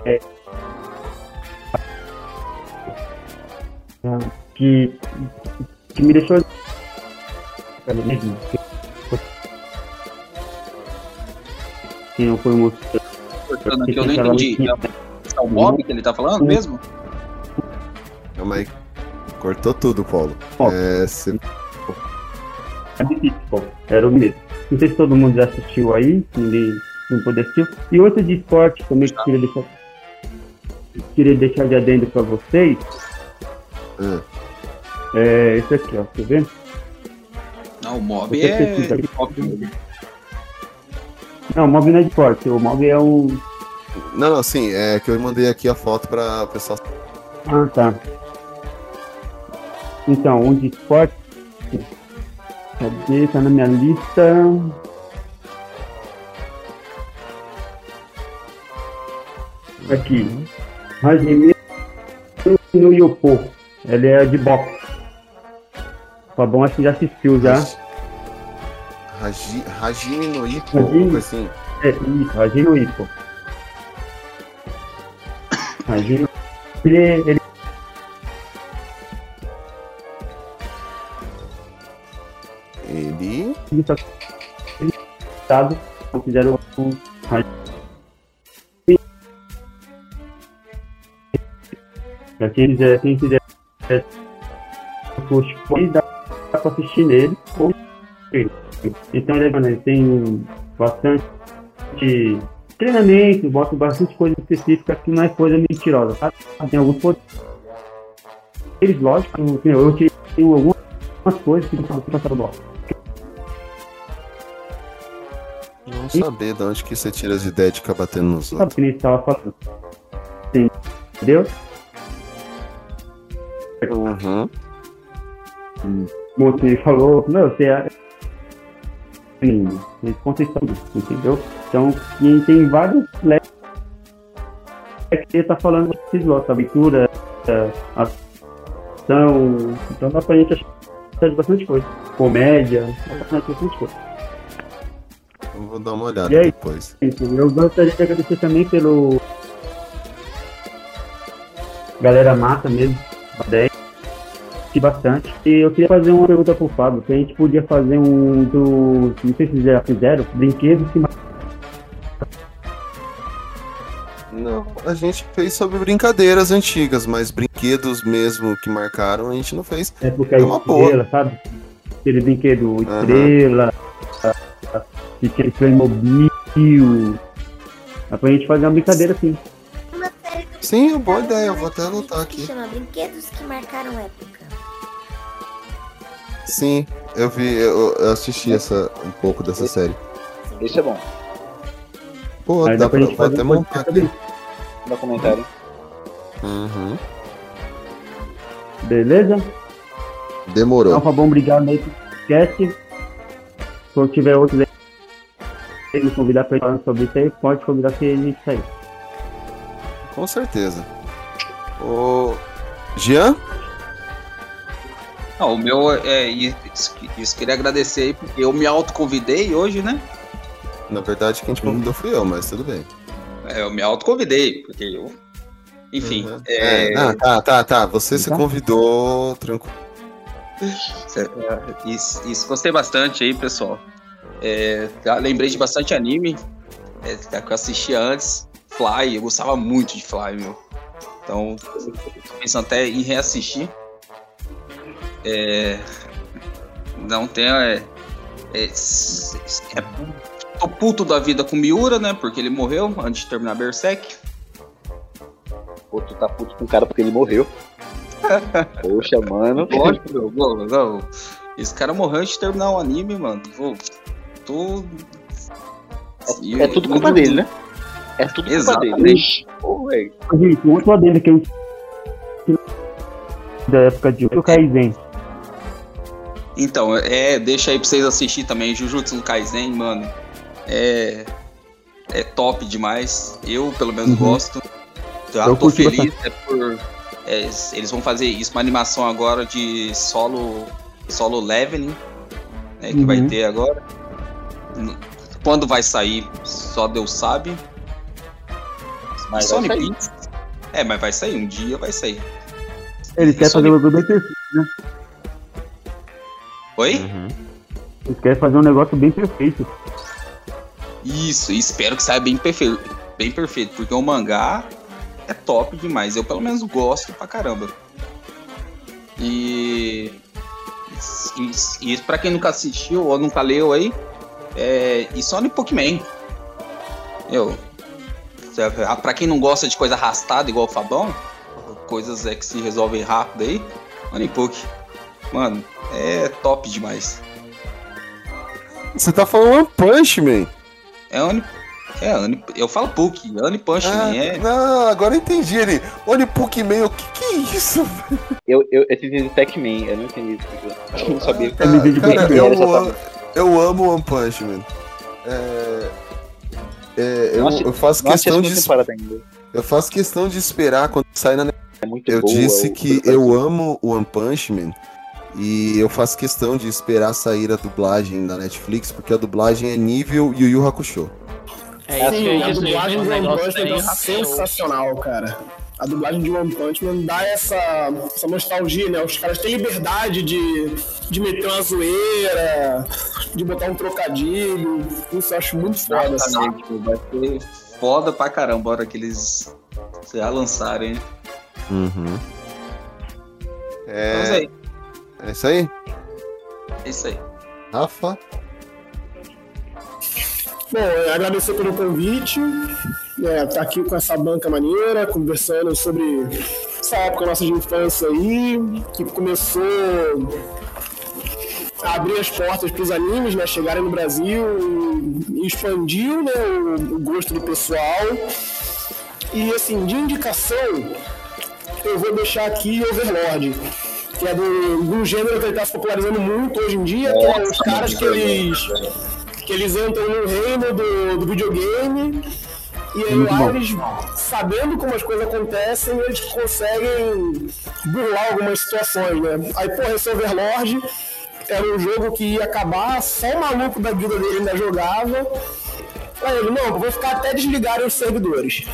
[SPEAKER 8] é. que, que me deixou. Que não foi.
[SPEAKER 6] Cortando aqui, eu não entendi. É o Bob que ele tá falando mesmo?
[SPEAKER 3] Calma aí. Cortou tudo, Paulo. É, cê-
[SPEAKER 8] É difícil. Era o mesmo. Não sei se todo mundo já assistiu aí, se ninguém não pôde assistir. E outro de esporte também que eu queria deixar, queria deixar de adendo pra vocês. É esse aqui, ó. Tá vendo?
[SPEAKER 6] Não, o Mob é. Mob-
[SPEAKER 8] Não, o Mob não é de esporte. O Mob é um.
[SPEAKER 3] Não, não, sim, é que eu mandei aqui a foto pra pessoal.
[SPEAKER 8] Ah, tá. Então, um de esporte. Cadê? Tá na minha lista. Aqui. Hajime no Yopo. Ele é de boxe. Fabão acho que já assistiu já.
[SPEAKER 3] Hajime no Ippo,
[SPEAKER 8] Hajime?
[SPEAKER 3] alguma coisa assim.
[SPEAKER 8] É, isso, Hajime no Ippo. Hajime. Ele, ele
[SPEAKER 3] Ele.
[SPEAKER 8] Ele só ele estado considera um Pra quem quiser, quem quiser curte, pode dar pra assistir nele. ou. Então ele, tem bastante treinamento, bota bastante coisa específica que não é coisa mentirosa, sabe? Tem alguns poderes, lógico, eu, eu tenho algumas coisas que não passaram do
[SPEAKER 3] Não saber de onde que você tira as ideias de ficar batendo nos outros.
[SPEAKER 8] Sabe que estava falando. Sim. Entendeu?
[SPEAKER 3] Uhum.
[SPEAKER 8] Como você falou, não, você é. Sim, eles contestam isso, entendeu? Então, e tem vários leques que ele tá falando desses lotes, aventura, é, ação. Então dá pra gente achar de bastante coisa. Comédia, bastante coisa.
[SPEAKER 3] Eu vou dar uma olhada
[SPEAKER 8] aí?
[SPEAKER 3] depois.
[SPEAKER 8] Eu gostaria de agradecer também pelo. Galera massa mesmo, 10. Bastante. E eu queria fazer uma pergunta pro Fábio, se a gente podia fazer um do. Não sei se já fizeram, brinquedos que
[SPEAKER 3] Não, a gente fez sobre brincadeiras antigas, mas brinquedos mesmo que marcaram a gente não fez.
[SPEAKER 8] é porque
[SPEAKER 3] É uma
[SPEAKER 8] estrela,
[SPEAKER 3] boa.
[SPEAKER 8] sabe? aquele brinquedo estrela, que tinha Playmobil. Dá pra gente fazer uma brincadeira assim.
[SPEAKER 3] Sim, boa ideia, eu vou até anotar aqui.
[SPEAKER 1] chama Brinquedos que Marcaram Época.
[SPEAKER 3] Sim, eu vi, eu, eu assisti essa, um pouco dessa série.
[SPEAKER 7] Esse é bom.
[SPEAKER 3] Pô,
[SPEAKER 8] Aí
[SPEAKER 3] dá
[SPEAKER 8] pra fazer
[SPEAKER 3] até
[SPEAKER 8] um
[SPEAKER 3] montar aqui.
[SPEAKER 7] Documentário.
[SPEAKER 3] Uhum.
[SPEAKER 8] Beleza?
[SPEAKER 3] Demorou.
[SPEAKER 8] Então, Fabão, obrigado aí podcast. Se tiver outros aí, me convidar pra falar sobre isso aí, pode convidar que gente sair.
[SPEAKER 3] Com certeza. Ô. Jean?
[SPEAKER 6] Não, o meu é isso, isso queria agradecer aí, porque eu me autoconvidei hoje, né?
[SPEAKER 3] Na verdade, quem te convidou fui eu, mas tudo bem.
[SPEAKER 6] É, eu me autoconvidei, porque eu. Enfim.
[SPEAKER 3] É,
[SPEAKER 6] É,
[SPEAKER 3] ah, tá, tá, tá. Você se convidou tranquilo.
[SPEAKER 6] É, Isso, isso, gostei bastante aí, pessoal. É, lembrei de bastante anime é, que eu assistia antes. Fly, eu gostava muito de Fly, meu. Então, tô pensando até em reassistir. É, não tem. É, é, é, tô puto da vida com Miura, né? Porque ele morreu antes de terminar Berserk.
[SPEAKER 7] Pô, tu tá puto com o cara porque ele morreu. Poxa, mano.
[SPEAKER 6] Lógico, meu. Não, não. Esse cara morreu antes de terminar o anime, mano. Pô, tô.
[SPEAKER 7] É tudo culpa dele, né? É tudo culpa
[SPEAKER 6] Exatamente.
[SPEAKER 7] dele. né? Pô, velho.
[SPEAKER 8] Gente, um adendo que eu da época de o Kaizen.
[SPEAKER 6] Então, é, deixa aí pra vocês assistir também. Jujutsu no Kaisen, mano. É. É top demais. Eu, pelo menos,
[SPEAKER 8] Uhum.
[SPEAKER 6] gosto. Já
[SPEAKER 8] Eu
[SPEAKER 6] tô feliz é por. é, eles vão fazer isso, uma animação agora de solo. Solo leveling. Né, que vai
[SPEAKER 8] Uhum.
[SPEAKER 6] ter agora. Quando vai sair, só Deus sabe.
[SPEAKER 7] Mas
[SPEAKER 6] Sony
[SPEAKER 7] vai.
[SPEAKER 6] Pix. É, mas vai sair, um dia vai sair.
[SPEAKER 8] Eles querem fazer um bagulho bem perfeito, né?
[SPEAKER 6] Oi?
[SPEAKER 8] Eles querem fazer um negócio bem perfeito.
[SPEAKER 6] Isso, espero que saia bem perfeito, bem perfeito, porque o mangá é top demais. Eu pelo menos gosto pra caramba. E e, e pra quem nunca assistiu ou nunca leu aí, é, e só no Pokémon. Eu, ah, pra quem não gosta de coisa arrastada igual o Fabão, coisas é que se resolvem rápido aí, Onipoke. Mano, é top demais.
[SPEAKER 3] Você tá falando One Punch Man.
[SPEAKER 6] É Oni. É, Oni, eu falo Puck, Oni Punch
[SPEAKER 3] Ah,
[SPEAKER 6] Man, é.
[SPEAKER 3] Não, agora eu entendi ele. One Punch Man, o que que é isso?
[SPEAKER 7] Eu, eu, eu entendi Pac-Man, eu não entendi isso. Eu não sabia que
[SPEAKER 3] Cara,
[SPEAKER 7] era
[SPEAKER 3] cara, eu,
[SPEAKER 7] essa
[SPEAKER 3] amo, eu amo One Punch Man. É, é, eu,
[SPEAKER 7] Nossa,
[SPEAKER 3] eu faço questão de eu faço questão de esperar quando sai na
[SPEAKER 7] É muito
[SPEAKER 3] Eu
[SPEAKER 7] boa,
[SPEAKER 3] disse que eu amo o One Punch Man e eu faço questão de esperar sair a dublagem da Netflix, porque a dublagem é nível Yu Yu Hakusho.
[SPEAKER 5] É
[SPEAKER 4] Sim,
[SPEAKER 5] ia
[SPEAKER 4] a dublagem de One Punch Man é
[SPEAKER 5] Rafael.
[SPEAKER 4] sensacional, cara. A dublagem de One Punch Man dá essa, essa nostalgia, né? Os caras têm liberdade de, de meter uma zoeira, de botar um trocadilho. Isso eu acho muito foda. assim.
[SPEAKER 6] Vai ser foda pra caramba a hora que eles já lançarem.
[SPEAKER 3] Uhum.
[SPEAKER 6] Mas aí,
[SPEAKER 3] É isso aí,
[SPEAKER 6] é isso aí.
[SPEAKER 3] Rafa.
[SPEAKER 4] Bom, é, agradecer pelo convite, é, tá aqui com essa banca maneira, conversando sobre essa época nossa de infância aí, que começou a abrir as portas para os animes, né, chegarem no Brasil e expandiu né, o, o gosto do pessoal. E assim, de indicação, eu vou deixar aqui Overlord, que é do, do gênero que ele está se popularizando muito hoje em dia, que é os caras que eles que eles entram no reino do, do videogame e aí lá eles, sabendo como as coisas acontecem, eles conseguem burlar algumas situações, né? Aí, porra, esse Overlord era um jogo que ia acabar, só o maluco da vida dele ainda jogava. Aí ele, não, vou ficar até desligarem os servidores.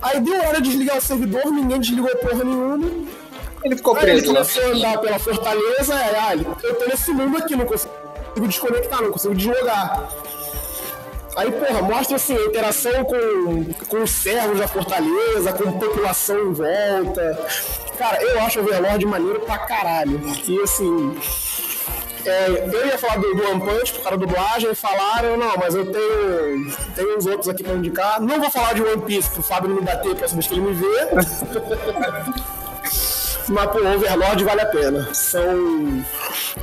[SPEAKER 4] Aí deu hora de desligar o servidor, ninguém desligou porra nenhuma.
[SPEAKER 6] Ele ficou
[SPEAKER 4] Aí ele
[SPEAKER 6] preso lá.
[SPEAKER 4] começou a andar pela fortaleza, aí, ah, ele- eu tô nesse mundo aqui, não consigo desconectar, não consigo deslogar. Aí, porra, mostra assim, a interação com, com os servos da fortaleza, com a população em volta. Cara, eu acho o Overlord maneiro pra caralho. E assim, É, eu ia falar do, do One Punch por causa da dublagem, falaram, não, mas eu tenho, tenho uns outros aqui pra indicar. Não vou falar de One Piece pro Fábio não me bater próxima vez que ele me vê. mas pô, Overlord vale a pena. São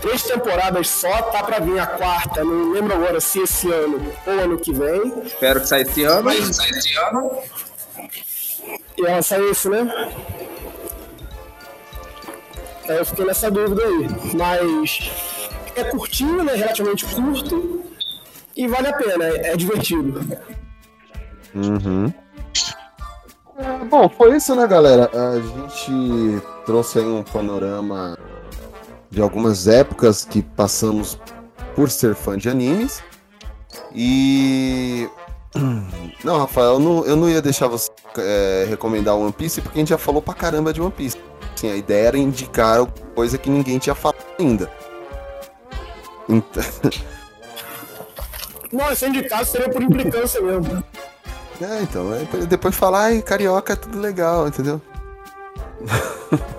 [SPEAKER 4] três temporadas só, tá pra vir a quarta, não lembro agora se esse ano ou ano que vem.
[SPEAKER 6] Espero que saia esse ano.
[SPEAKER 4] Mas-
[SPEAKER 6] Sai esse ano.
[SPEAKER 4] E ela saiu esse, né? Aí eu fiquei nessa dúvida aí. Mas é curtinho, né? Relativamente curto. E vale a pena, é, é divertido.
[SPEAKER 3] Uhum. É, Bom, foi isso, né, galera? A gente trouxe aí um panorama de algumas épocas que passamos por ser fã de animes. E. Não, Rafael, eu não, eu não ia deixar você é, recomendar One Piece porque a gente já falou pra caramba de One Piece. Assim, a ideia era indicar coisa que ninguém tinha falado ainda. Então.
[SPEAKER 4] Não, se indicar seria por implicância mesmo.
[SPEAKER 3] É, então, depois- depois falar, ai, carioca é tudo legal, entendeu?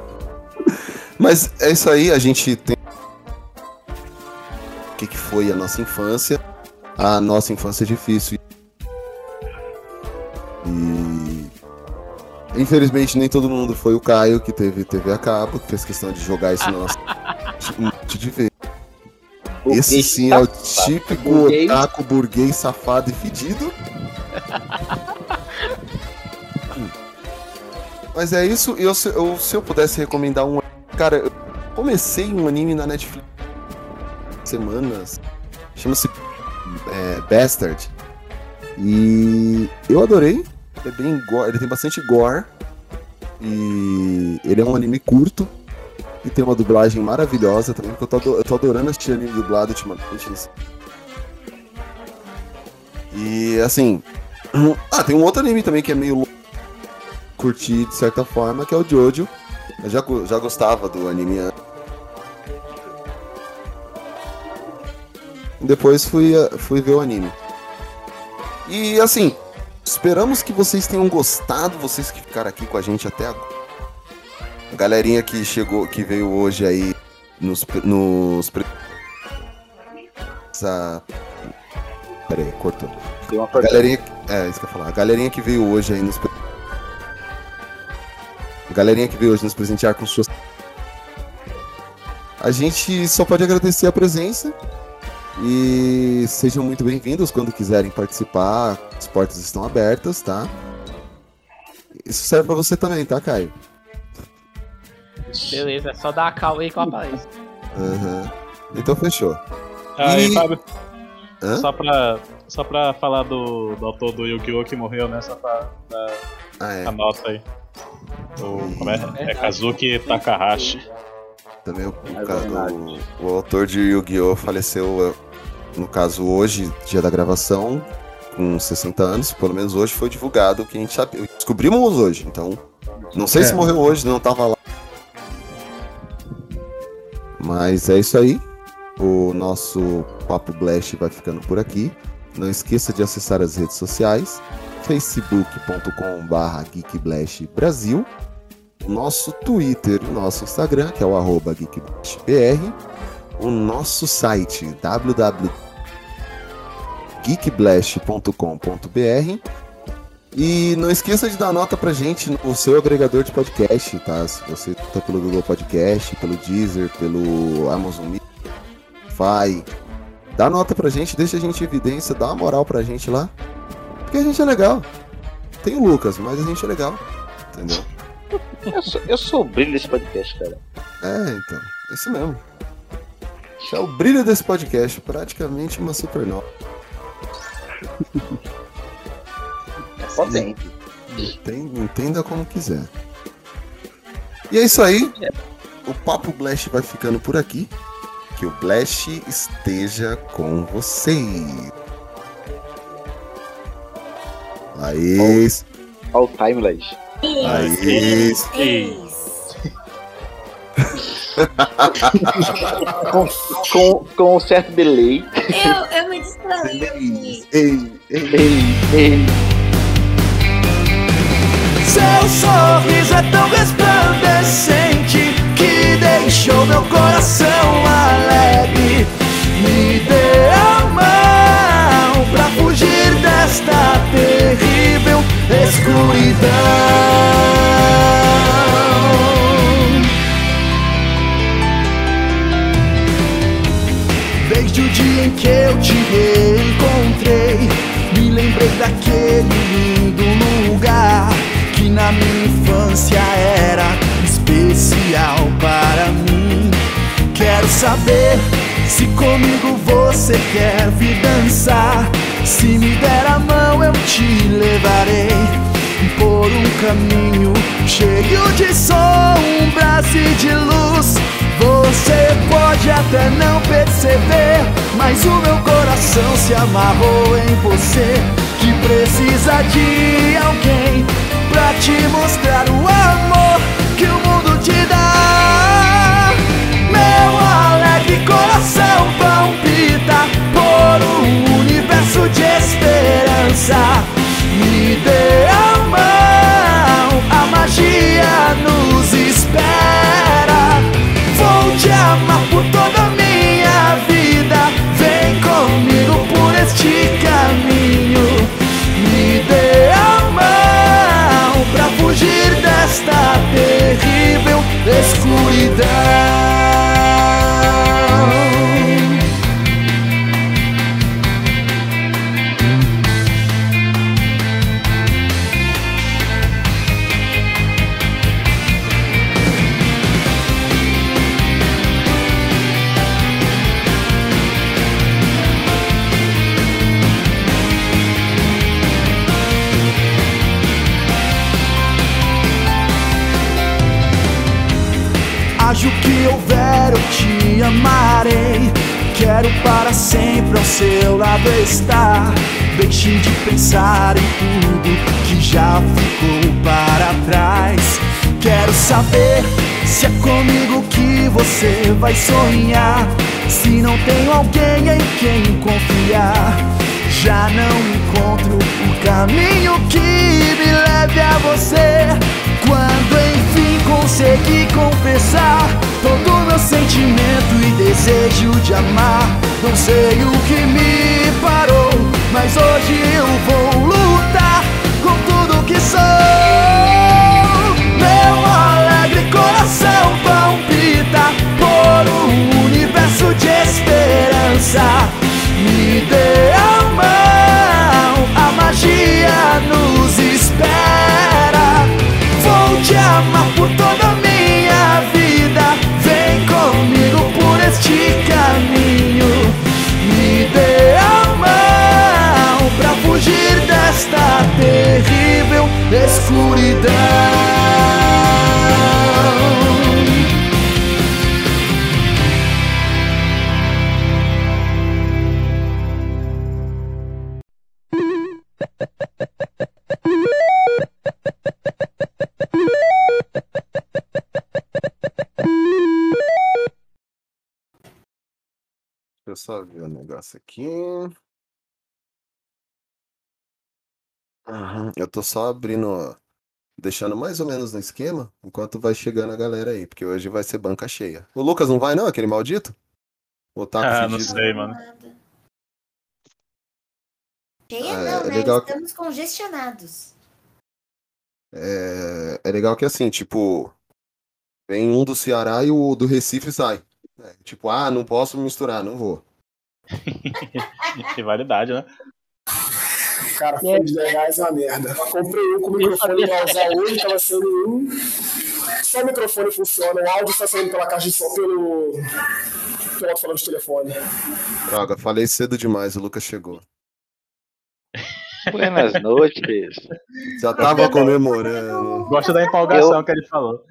[SPEAKER 3] Mas é isso aí, a gente tem. O que, que foi a nossa infância? A nossa infância é difícil. E. Infelizmente, nem todo mundo foi o Caio que teve TV a cabo, que fez questão de jogar isso na nossa. um monte de vez. Esse sim é o típico
[SPEAKER 7] Burguês.
[SPEAKER 3] otaku burguês safado e fedido. Mas é isso, eu, se, eu, se eu pudesse recomendar um. Cara, eu comecei um anime na Netflix semanas. Chama-se é, Bastard. E eu adorei. Ele é bem gore, ele tem bastante gore. E ele é um anime curto. E tem uma dublagem maravilhosa também, porque eu tô, eu tô adorando assistir anime dublado ultimamente. isso. E assim. Ah, tem um outro anime também que é meio louco. Curti de certa forma, que é o Jojo. Eu já, já gostava do anime antes. Depois fui, fui ver o anime. E assim, esperamos que vocês tenham gostado, vocês que ficaram aqui com a gente até agora. A galerinha que chegou, que veio hoje aí nos. nos essa... Pera aí, cortou.
[SPEAKER 7] Deu uma
[SPEAKER 3] A galerinha. É, isso que eu ia falar. A galerinha que veio hoje aí nos. A galerinha que veio hoje nos presentear com suas. A gente só pode agradecer a presença. E sejam muito bem-vindos quando quiserem participar. As portas estão abertas, tá? Isso serve pra você também, tá, Caio?
[SPEAKER 5] Beleza, é só dar a cal aí que eu apareço.
[SPEAKER 3] Aham. Então fechou.
[SPEAKER 2] Aí,
[SPEAKER 3] E-
[SPEAKER 2] Fábio,
[SPEAKER 3] Hã?
[SPEAKER 2] só pra, só pra falar do, do autor do Yu-Gi-Oh! que morreu, né? Só pra dar
[SPEAKER 3] Ah, é.
[SPEAKER 2] a nota aí. O, como é? É Kazuki Takahashi.
[SPEAKER 3] Também o, o, ca- o- o autor de Yu-Gi-Oh! faleceu, eh, no caso, hoje, dia da gravação, com 60 anos. Pelo menos hoje foi divulgado o que a gente sabia. Descobrimos hoje, então. Não sei se
[SPEAKER 2] É.
[SPEAKER 3] morreu hoje, não tava lá. Mas é isso aí. O nosso Papo Blast vai ficando por aqui. Não esqueça de acessar as redes sociais facebook.com.br geekblastbrasil o nosso Twitter e nosso Instagram, que é o arroba geekblastbr, o nosso site www.geekblast.com.br e não esqueça de dar nota pra gente no seu agregador de podcast, tá? Se você tá pelo Google Podcast, pelo Deezer, pelo Amazon Music, Spotify, dá nota pra gente, deixa a gente em evidência, dá uma moral pra gente lá, porque a gente é legal. Tem o Lucas, mas a gente é legal, entendeu?
[SPEAKER 7] Eu sou, eu sou o brilho desse podcast, cara.
[SPEAKER 3] É, então, é isso mesmo. Isso é o brilho desse podcast, praticamente uma supernova.
[SPEAKER 7] É potente.
[SPEAKER 3] Entenda, entenda como quiser. E é isso aí. O Papo Blast vai ficando por aqui. Que o Blast esteja com vocês. Aí.
[SPEAKER 7] Olha o timeless.
[SPEAKER 3] Aí.
[SPEAKER 7] com, com, com um certo delay.
[SPEAKER 1] Eu, eu me distraí aqui.
[SPEAKER 3] Ei,
[SPEAKER 7] ei, ei.
[SPEAKER 12] Seu sorriso é tão resplandecente deixou meu coração alegre. Me dê a mão pra fugir desta terrível escuridão. Desde o dia em que eu te reencontrei, me lembrei daquele lindo lugar que na minha infância era especial para mim. Quero saber se comigo você quer vir dançar. Se me der a mão, eu te levarei por um caminho cheio de sombras e de luz. Você pode até não perceber, mas o meu coração se amarrou em você. Que precisa de alguém pra te mostrar o amor te dá. Meu alegre coração palpita por um universo de esperança. Me dê a mão, a magia nos espera. Vou te amar por toda a minha vida. Vem comigo por este caminho. Saber se é comigo que você vai sonhar. Se não tenho alguém em quem confiar, já não encontro o caminho que me leve a você. Quando enfim consegui confessar todo o meu sentimento e desejo de amar, não sei o que me parou, mas hoje eu vou lutar com tudo que sou. Coração palpita por um universo de esperança. Me dê a mão, a magia nos espera. Vou te amar por toda a minha vida. Vem comigo por este caminho. Me dê a mão pra fugir desta terrível escuridão.
[SPEAKER 3] Negócio aqui. Uhum, Eu tô só abrindo, ó, deixando mais ou menos no esquema, enquanto vai chegando a galera aí, porque hoje vai ser banca cheia. O Lucas não vai não, aquele maldito? O Taco
[SPEAKER 2] Ah, não
[SPEAKER 3] fedido?
[SPEAKER 2] sei, mano.
[SPEAKER 1] Cheia
[SPEAKER 3] Ah,
[SPEAKER 1] não,
[SPEAKER 3] é
[SPEAKER 1] né?
[SPEAKER 3] legal que-
[SPEAKER 1] Estamos congestionados.
[SPEAKER 3] É, é legal que assim, tipo, vem um do Ceará e o do Recife sai. É, tipo, ah, não posso misturar, não vou.
[SPEAKER 2] Rivalidade, né?
[SPEAKER 4] Cara, foi de 10 reais é uma merda. Eu comprei um com o microfone pra usar hoje, tava sem nenhum. Só o microfone funciona, o áudio está saindo pela caixa de som pelo. pelo alto-falante de telefone.
[SPEAKER 3] Droga, falei cedo demais, o Lucas chegou.
[SPEAKER 7] Buenas noites.
[SPEAKER 3] Já tava comemorando.
[SPEAKER 2] Gosta da empolgação que ele falou.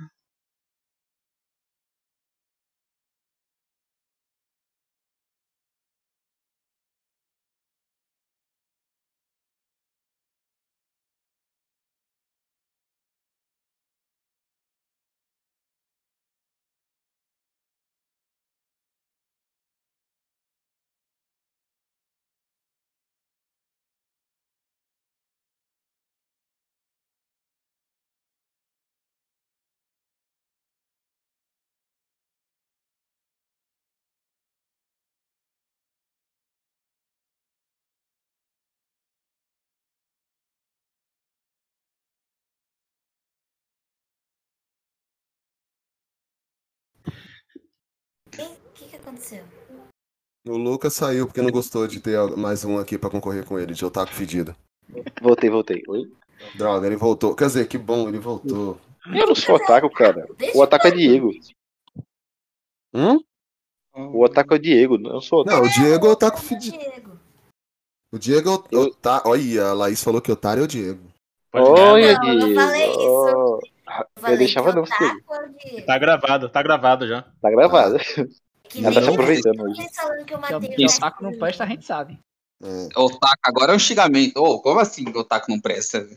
[SPEAKER 1] Aconteceu?
[SPEAKER 3] O Lucas saiu porque não gostou de ter mais um aqui pra concorrer com ele, de otaku fedido.
[SPEAKER 7] Voltei, voltei. Oi?
[SPEAKER 3] Droga, ele voltou. Quer dizer, que bom, ele voltou.
[SPEAKER 7] Eu não sou otaku, cara. O otaku é Diego.
[SPEAKER 3] Hum?
[SPEAKER 7] O otaku é Diego, eu não sou otaku.
[SPEAKER 3] Não, o Diego é otaku fedido. O Diego é o otaku. Olha, a Laís falou que otário é o Diego.
[SPEAKER 7] Olha,
[SPEAKER 1] Não, eu não
[SPEAKER 7] Diego.
[SPEAKER 1] falei isso. Eu falei
[SPEAKER 7] deixava não,
[SPEAKER 1] é o Diego.
[SPEAKER 2] Tá gravado, tá gravado já.
[SPEAKER 7] Tá gravado.
[SPEAKER 1] Que
[SPEAKER 7] Ela tá se
[SPEAKER 1] nem
[SPEAKER 7] aproveitando hoje.
[SPEAKER 1] que eu matei
[SPEAKER 5] Que
[SPEAKER 1] o
[SPEAKER 5] otaku não presta, a gente sabe.
[SPEAKER 6] Otaku, agora é um xingamento. Ô, como assim que otaku não presta?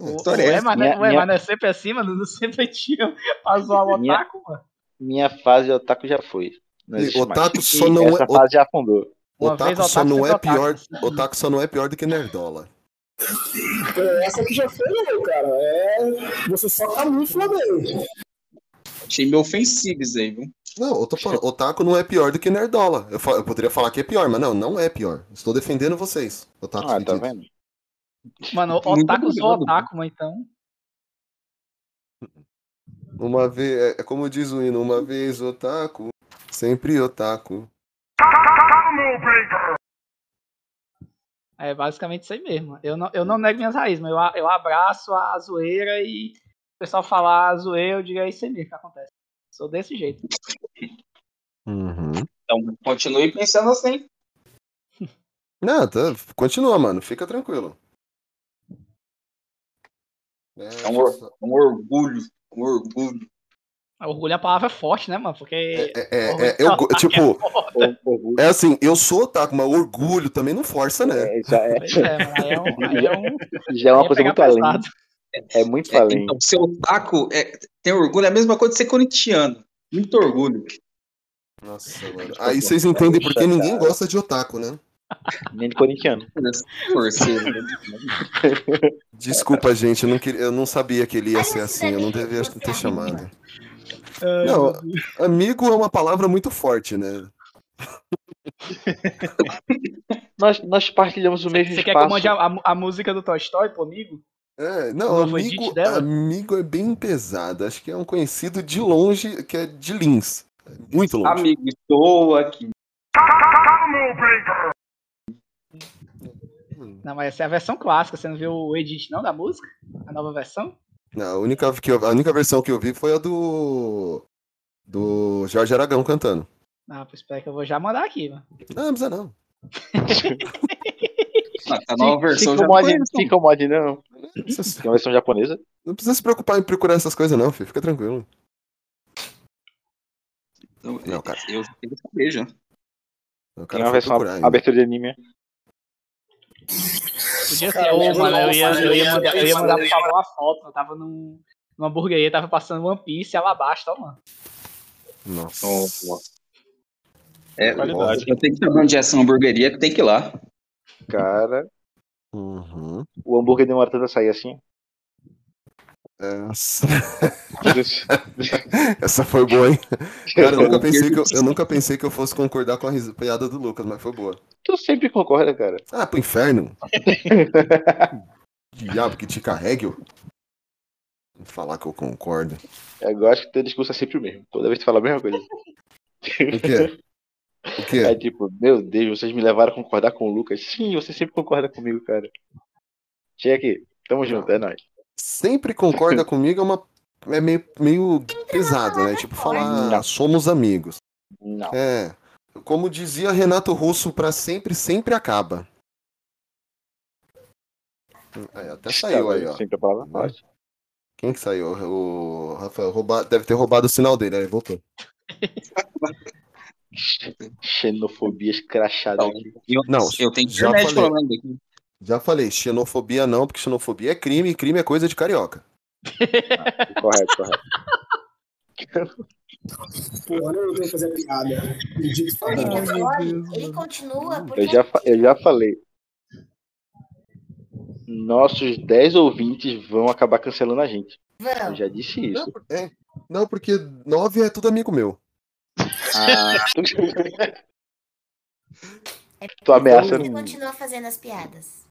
[SPEAKER 5] Ué,
[SPEAKER 6] História é essa?
[SPEAKER 5] mas, não é-
[SPEAKER 7] Minha-
[SPEAKER 5] ué,
[SPEAKER 7] minha-
[SPEAKER 5] mas não é sempre assim, mano. Não sempre tinha pra zoar o
[SPEAKER 7] Minha-
[SPEAKER 5] otaku, mano.
[SPEAKER 7] Minha fase de otaku já foi.
[SPEAKER 3] Otaku
[SPEAKER 7] mais.
[SPEAKER 3] só
[SPEAKER 7] E
[SPEAKER 3] não
[SPEAKER 7] Essa
[SPEAKER 3] é-
[SPEAKER 7] fase já afundou.
[SPEAKER 5] Uma
[SPEAKER 3] Otaku
[SPEAKER 5] vez
[SPEAKER 3] só
[SPEAKER 5] otaku,
[SPEAKER 3] não é
[SPEAKER 5] sempre
[SPEAKER 3] pior.
[SPEAKER 5] otaku.
[SPEAKER 3] Otaku só não é pior do que nerdola.
[SPEAKER 4] É, Essa aqui já foi, não, cara. É. Você só camufla bem.
[SPEAKER 6] Achei meio ofensivo isso aí, viu?
[SPEAKER 3] Não, eu tô falando, otaku não é pior do que nerdola. Eu, fa- eu poderia falar que é pior, mas não, não é pior. Estou defendendo vocês. Otaku
[SPEAKER 7] Ah, tá vendo?
[SPEAKER 5] Mano, otaku sou otaku, mas então.
[SPEAKER 3] Uma vez, é, é como diz o hino, uma vez otaku, sempre otaku.
[SPEAKER 5] É basicamente isso aí mesmo. Eu não, eu não nego minhas raízes, mas eu, eu abraço a zoeira e pessoal falar a zoeira, eu digo é isso aí mesmo que acontece. Sou desse jeito.
[SPEAKER 3] Uhum.
[SPEAKER 6] Então, continue pensando assim.
[SPEAKER 3] Não, tá, continua, mano, fica tranquilo.
[SPEAKER 6] É um, or- um orgulho. Um orgulho.
[SPEAKER 5] Orgulho é a palavra forte, né, mano? Porque.
[SPEAKER 3] É, é,
[SPEAKER 5] orgulho
[SPEAKER 3] é, eu,
[SPEAKER 5] otaku
[SPEAKER 3] tipo,
[SPEAKER 5] é foda.
[SPEAKER 3] é assim, eu sou otaku, mas orgulho também não força, né?
[SPEAKER 7] É, já é,
[SPEAKER 5] Pois é, mano. Aí é um. Aí é um
[SPEAKER 7] já é uma coisa muito além.
[SPEAKER 5] Pesado.
[SPEAKER 7] É muito
[SPEAKER 6] É,
[SPEAKER 7] além.
[SPEAKER 6] então, ser otaku é, tem orgulho, é a mesma coisa de ser corintiano. Muito orgulho.
[SPEAKER 3] Nossa, mano. Aí vocês entendem por que ninguém gosta de otaku, né?
[SPEAKER 7] Nem de corintiano.
[SPEAKER 6] Forceiro.
[SPEAKER 3] Desculpa, gente, eu não, queria, eu não sabia que ele ia ser assim, eu não devia ter chamado. Não, amigo é uma palavra muito forte, né?
[SPEAKER 7] Nós, nós partilhamos o mesmo
[SPEAKER 5] Você quer que eu
[SPEAKER 7] espaço.
[SPEAKER 5] mande a, a- a música do Toy Story pro amigo?
[SPEAKER 3] É, não, amigo, amigo é bem pesado. Acho que é um conhecido de longe, que é de Lins. Muito longe.
[SPEAKER 6] Amigo, estou aqui.
[SPEAKER 5] Não, mas essa é a versão clássica. Você não viu o edit não da música? A nova versão?
[SPEAKER 3] Não, a, única, que eu- a única versão que eu vi foi a do. Do Jorge Aragão cantando.
[SPEAKER 5] Ah, pois espera que eu vou já mandar aqui, mano.
[SPEAKER 3] Não, não precisa não.
[SPEAKER 6] A nova versão
[SPEAKER 7] Fica mod, fica o mod, não.
[SPEAKER 3] Não precisa,
[SPEAKER 7] Tem uma versão japonesa.
[SPEAKER 3] não precisa se preocupar em procurar essas coisas, não, filho. Fica tranquilo.
[SPEAKER 6] Eu,
[SPEAKER 3] Não, cara.
[SPEAKER 6] eu já queria saber já.
[SPEAKER 3] O
[SPEAKER 7] Tem uma versão
[SPEAKER 3] procurar
[SPEAKER 7] abertura de anime.
[SPEAKER 5] Podia ser, ô, mano, eu ia, eu ia mandar, eu ia mandar Pablo uma foto. Eu tava num, numa hamburgueria, tava passando One Piece e Alabasta, ó, mano.
[SPEAKER 3] Nossa.
[SPEAKER 6] É,
[SPEAKER 2] Qualidade.
[SPEAKER 6] eu tenho que saber onde é essa hamburgueria que tem que ir lá.
[SPEAKER 7] Cara,
[SPEAKER 3] Uhum.
[SPEAKER 7] o hambúrguer demora tanto a sair assim.
[SPEAKER 3] Essa... Essa foi boa, hein? Cara, eu nunca, pensei que eu, eu nunca pensei que eu fosse concordar com a piada do Lucas, mas foi boa.
[SPEAKER 7] Tu sempre concorda, cara.
[SPEAKER 3] Ah, pro inferno. Diabo que te carregue. Vou Falar que eu concordo.
[SPEAKER 7] Eu gosto que teu discurso é sempre o mesmo. Toda vez tu fala a mesma coisa.
[SPEAKER 3] O quê? O quê?
[SPEAKER 7] É tipo, meu Deus, vocês me levaram a concordar com o Lucas. Sim, você sempre concorda comigo, cara. Chega aqui. Tamo junto, é nóis.
[SPEAKER 3] Sempre concorda comigo é uma. É meio, meio pesado, né? Tipo, falar
[SPEAKER 7] Não.
[SPEAKER 3] somos amigos.
[SPEAKER 7] Não.
[SPEAKER 3] É. Como dizia Renato Russo, pra sempre, sempre acaba. Aí, até saiu aí, ó.
[SPEAKER 7] Sempre a palavra forte.
[SPEAKER 3] Quem que saiu? O Rafael rouba... deve ter roubado o sinal dele, aí ele voltou.
[SPEAKER 7] Xenofobia escrachada aqui.
[SPEAKER 6] Eu,
[SPEAKER 3] Não,
[SPEAKER 6] eu tenho
[SPEAKER 3] já
[SPEAKER 6] internet
[SPEAKER 3] falei.
[SPEAKER 6] falando aqui.
[SPEAKER 3] Já falei, xenofobia não, porque xenofobia é crime e crime é coisa de carioca.
[SPEAKER 7] Correto, correto.
[SPEAKER 4] Porra, não fazer piada. Falando.
[SPEAKER 1] olha, ele continua porque
[SPEAKER 7] Eu já, eu já falei. Nossos 10 ouvintes vão acabar cancelando a gente. Eu
[SPEAKER 1] Vão.
[SPEAKER 7] já disse
[SPEAKER 3] Não,
[SPEAKER 7] isso.
[SPEAKER 3] por- é, não, porque nove é tudo amigo meu.
[SPEAKER 7] Ah,
[SPEAKER 1] É
[SPEAKER 7] Tu ameaça-
[SPEAKER 1] Você continua fazendo as piadas.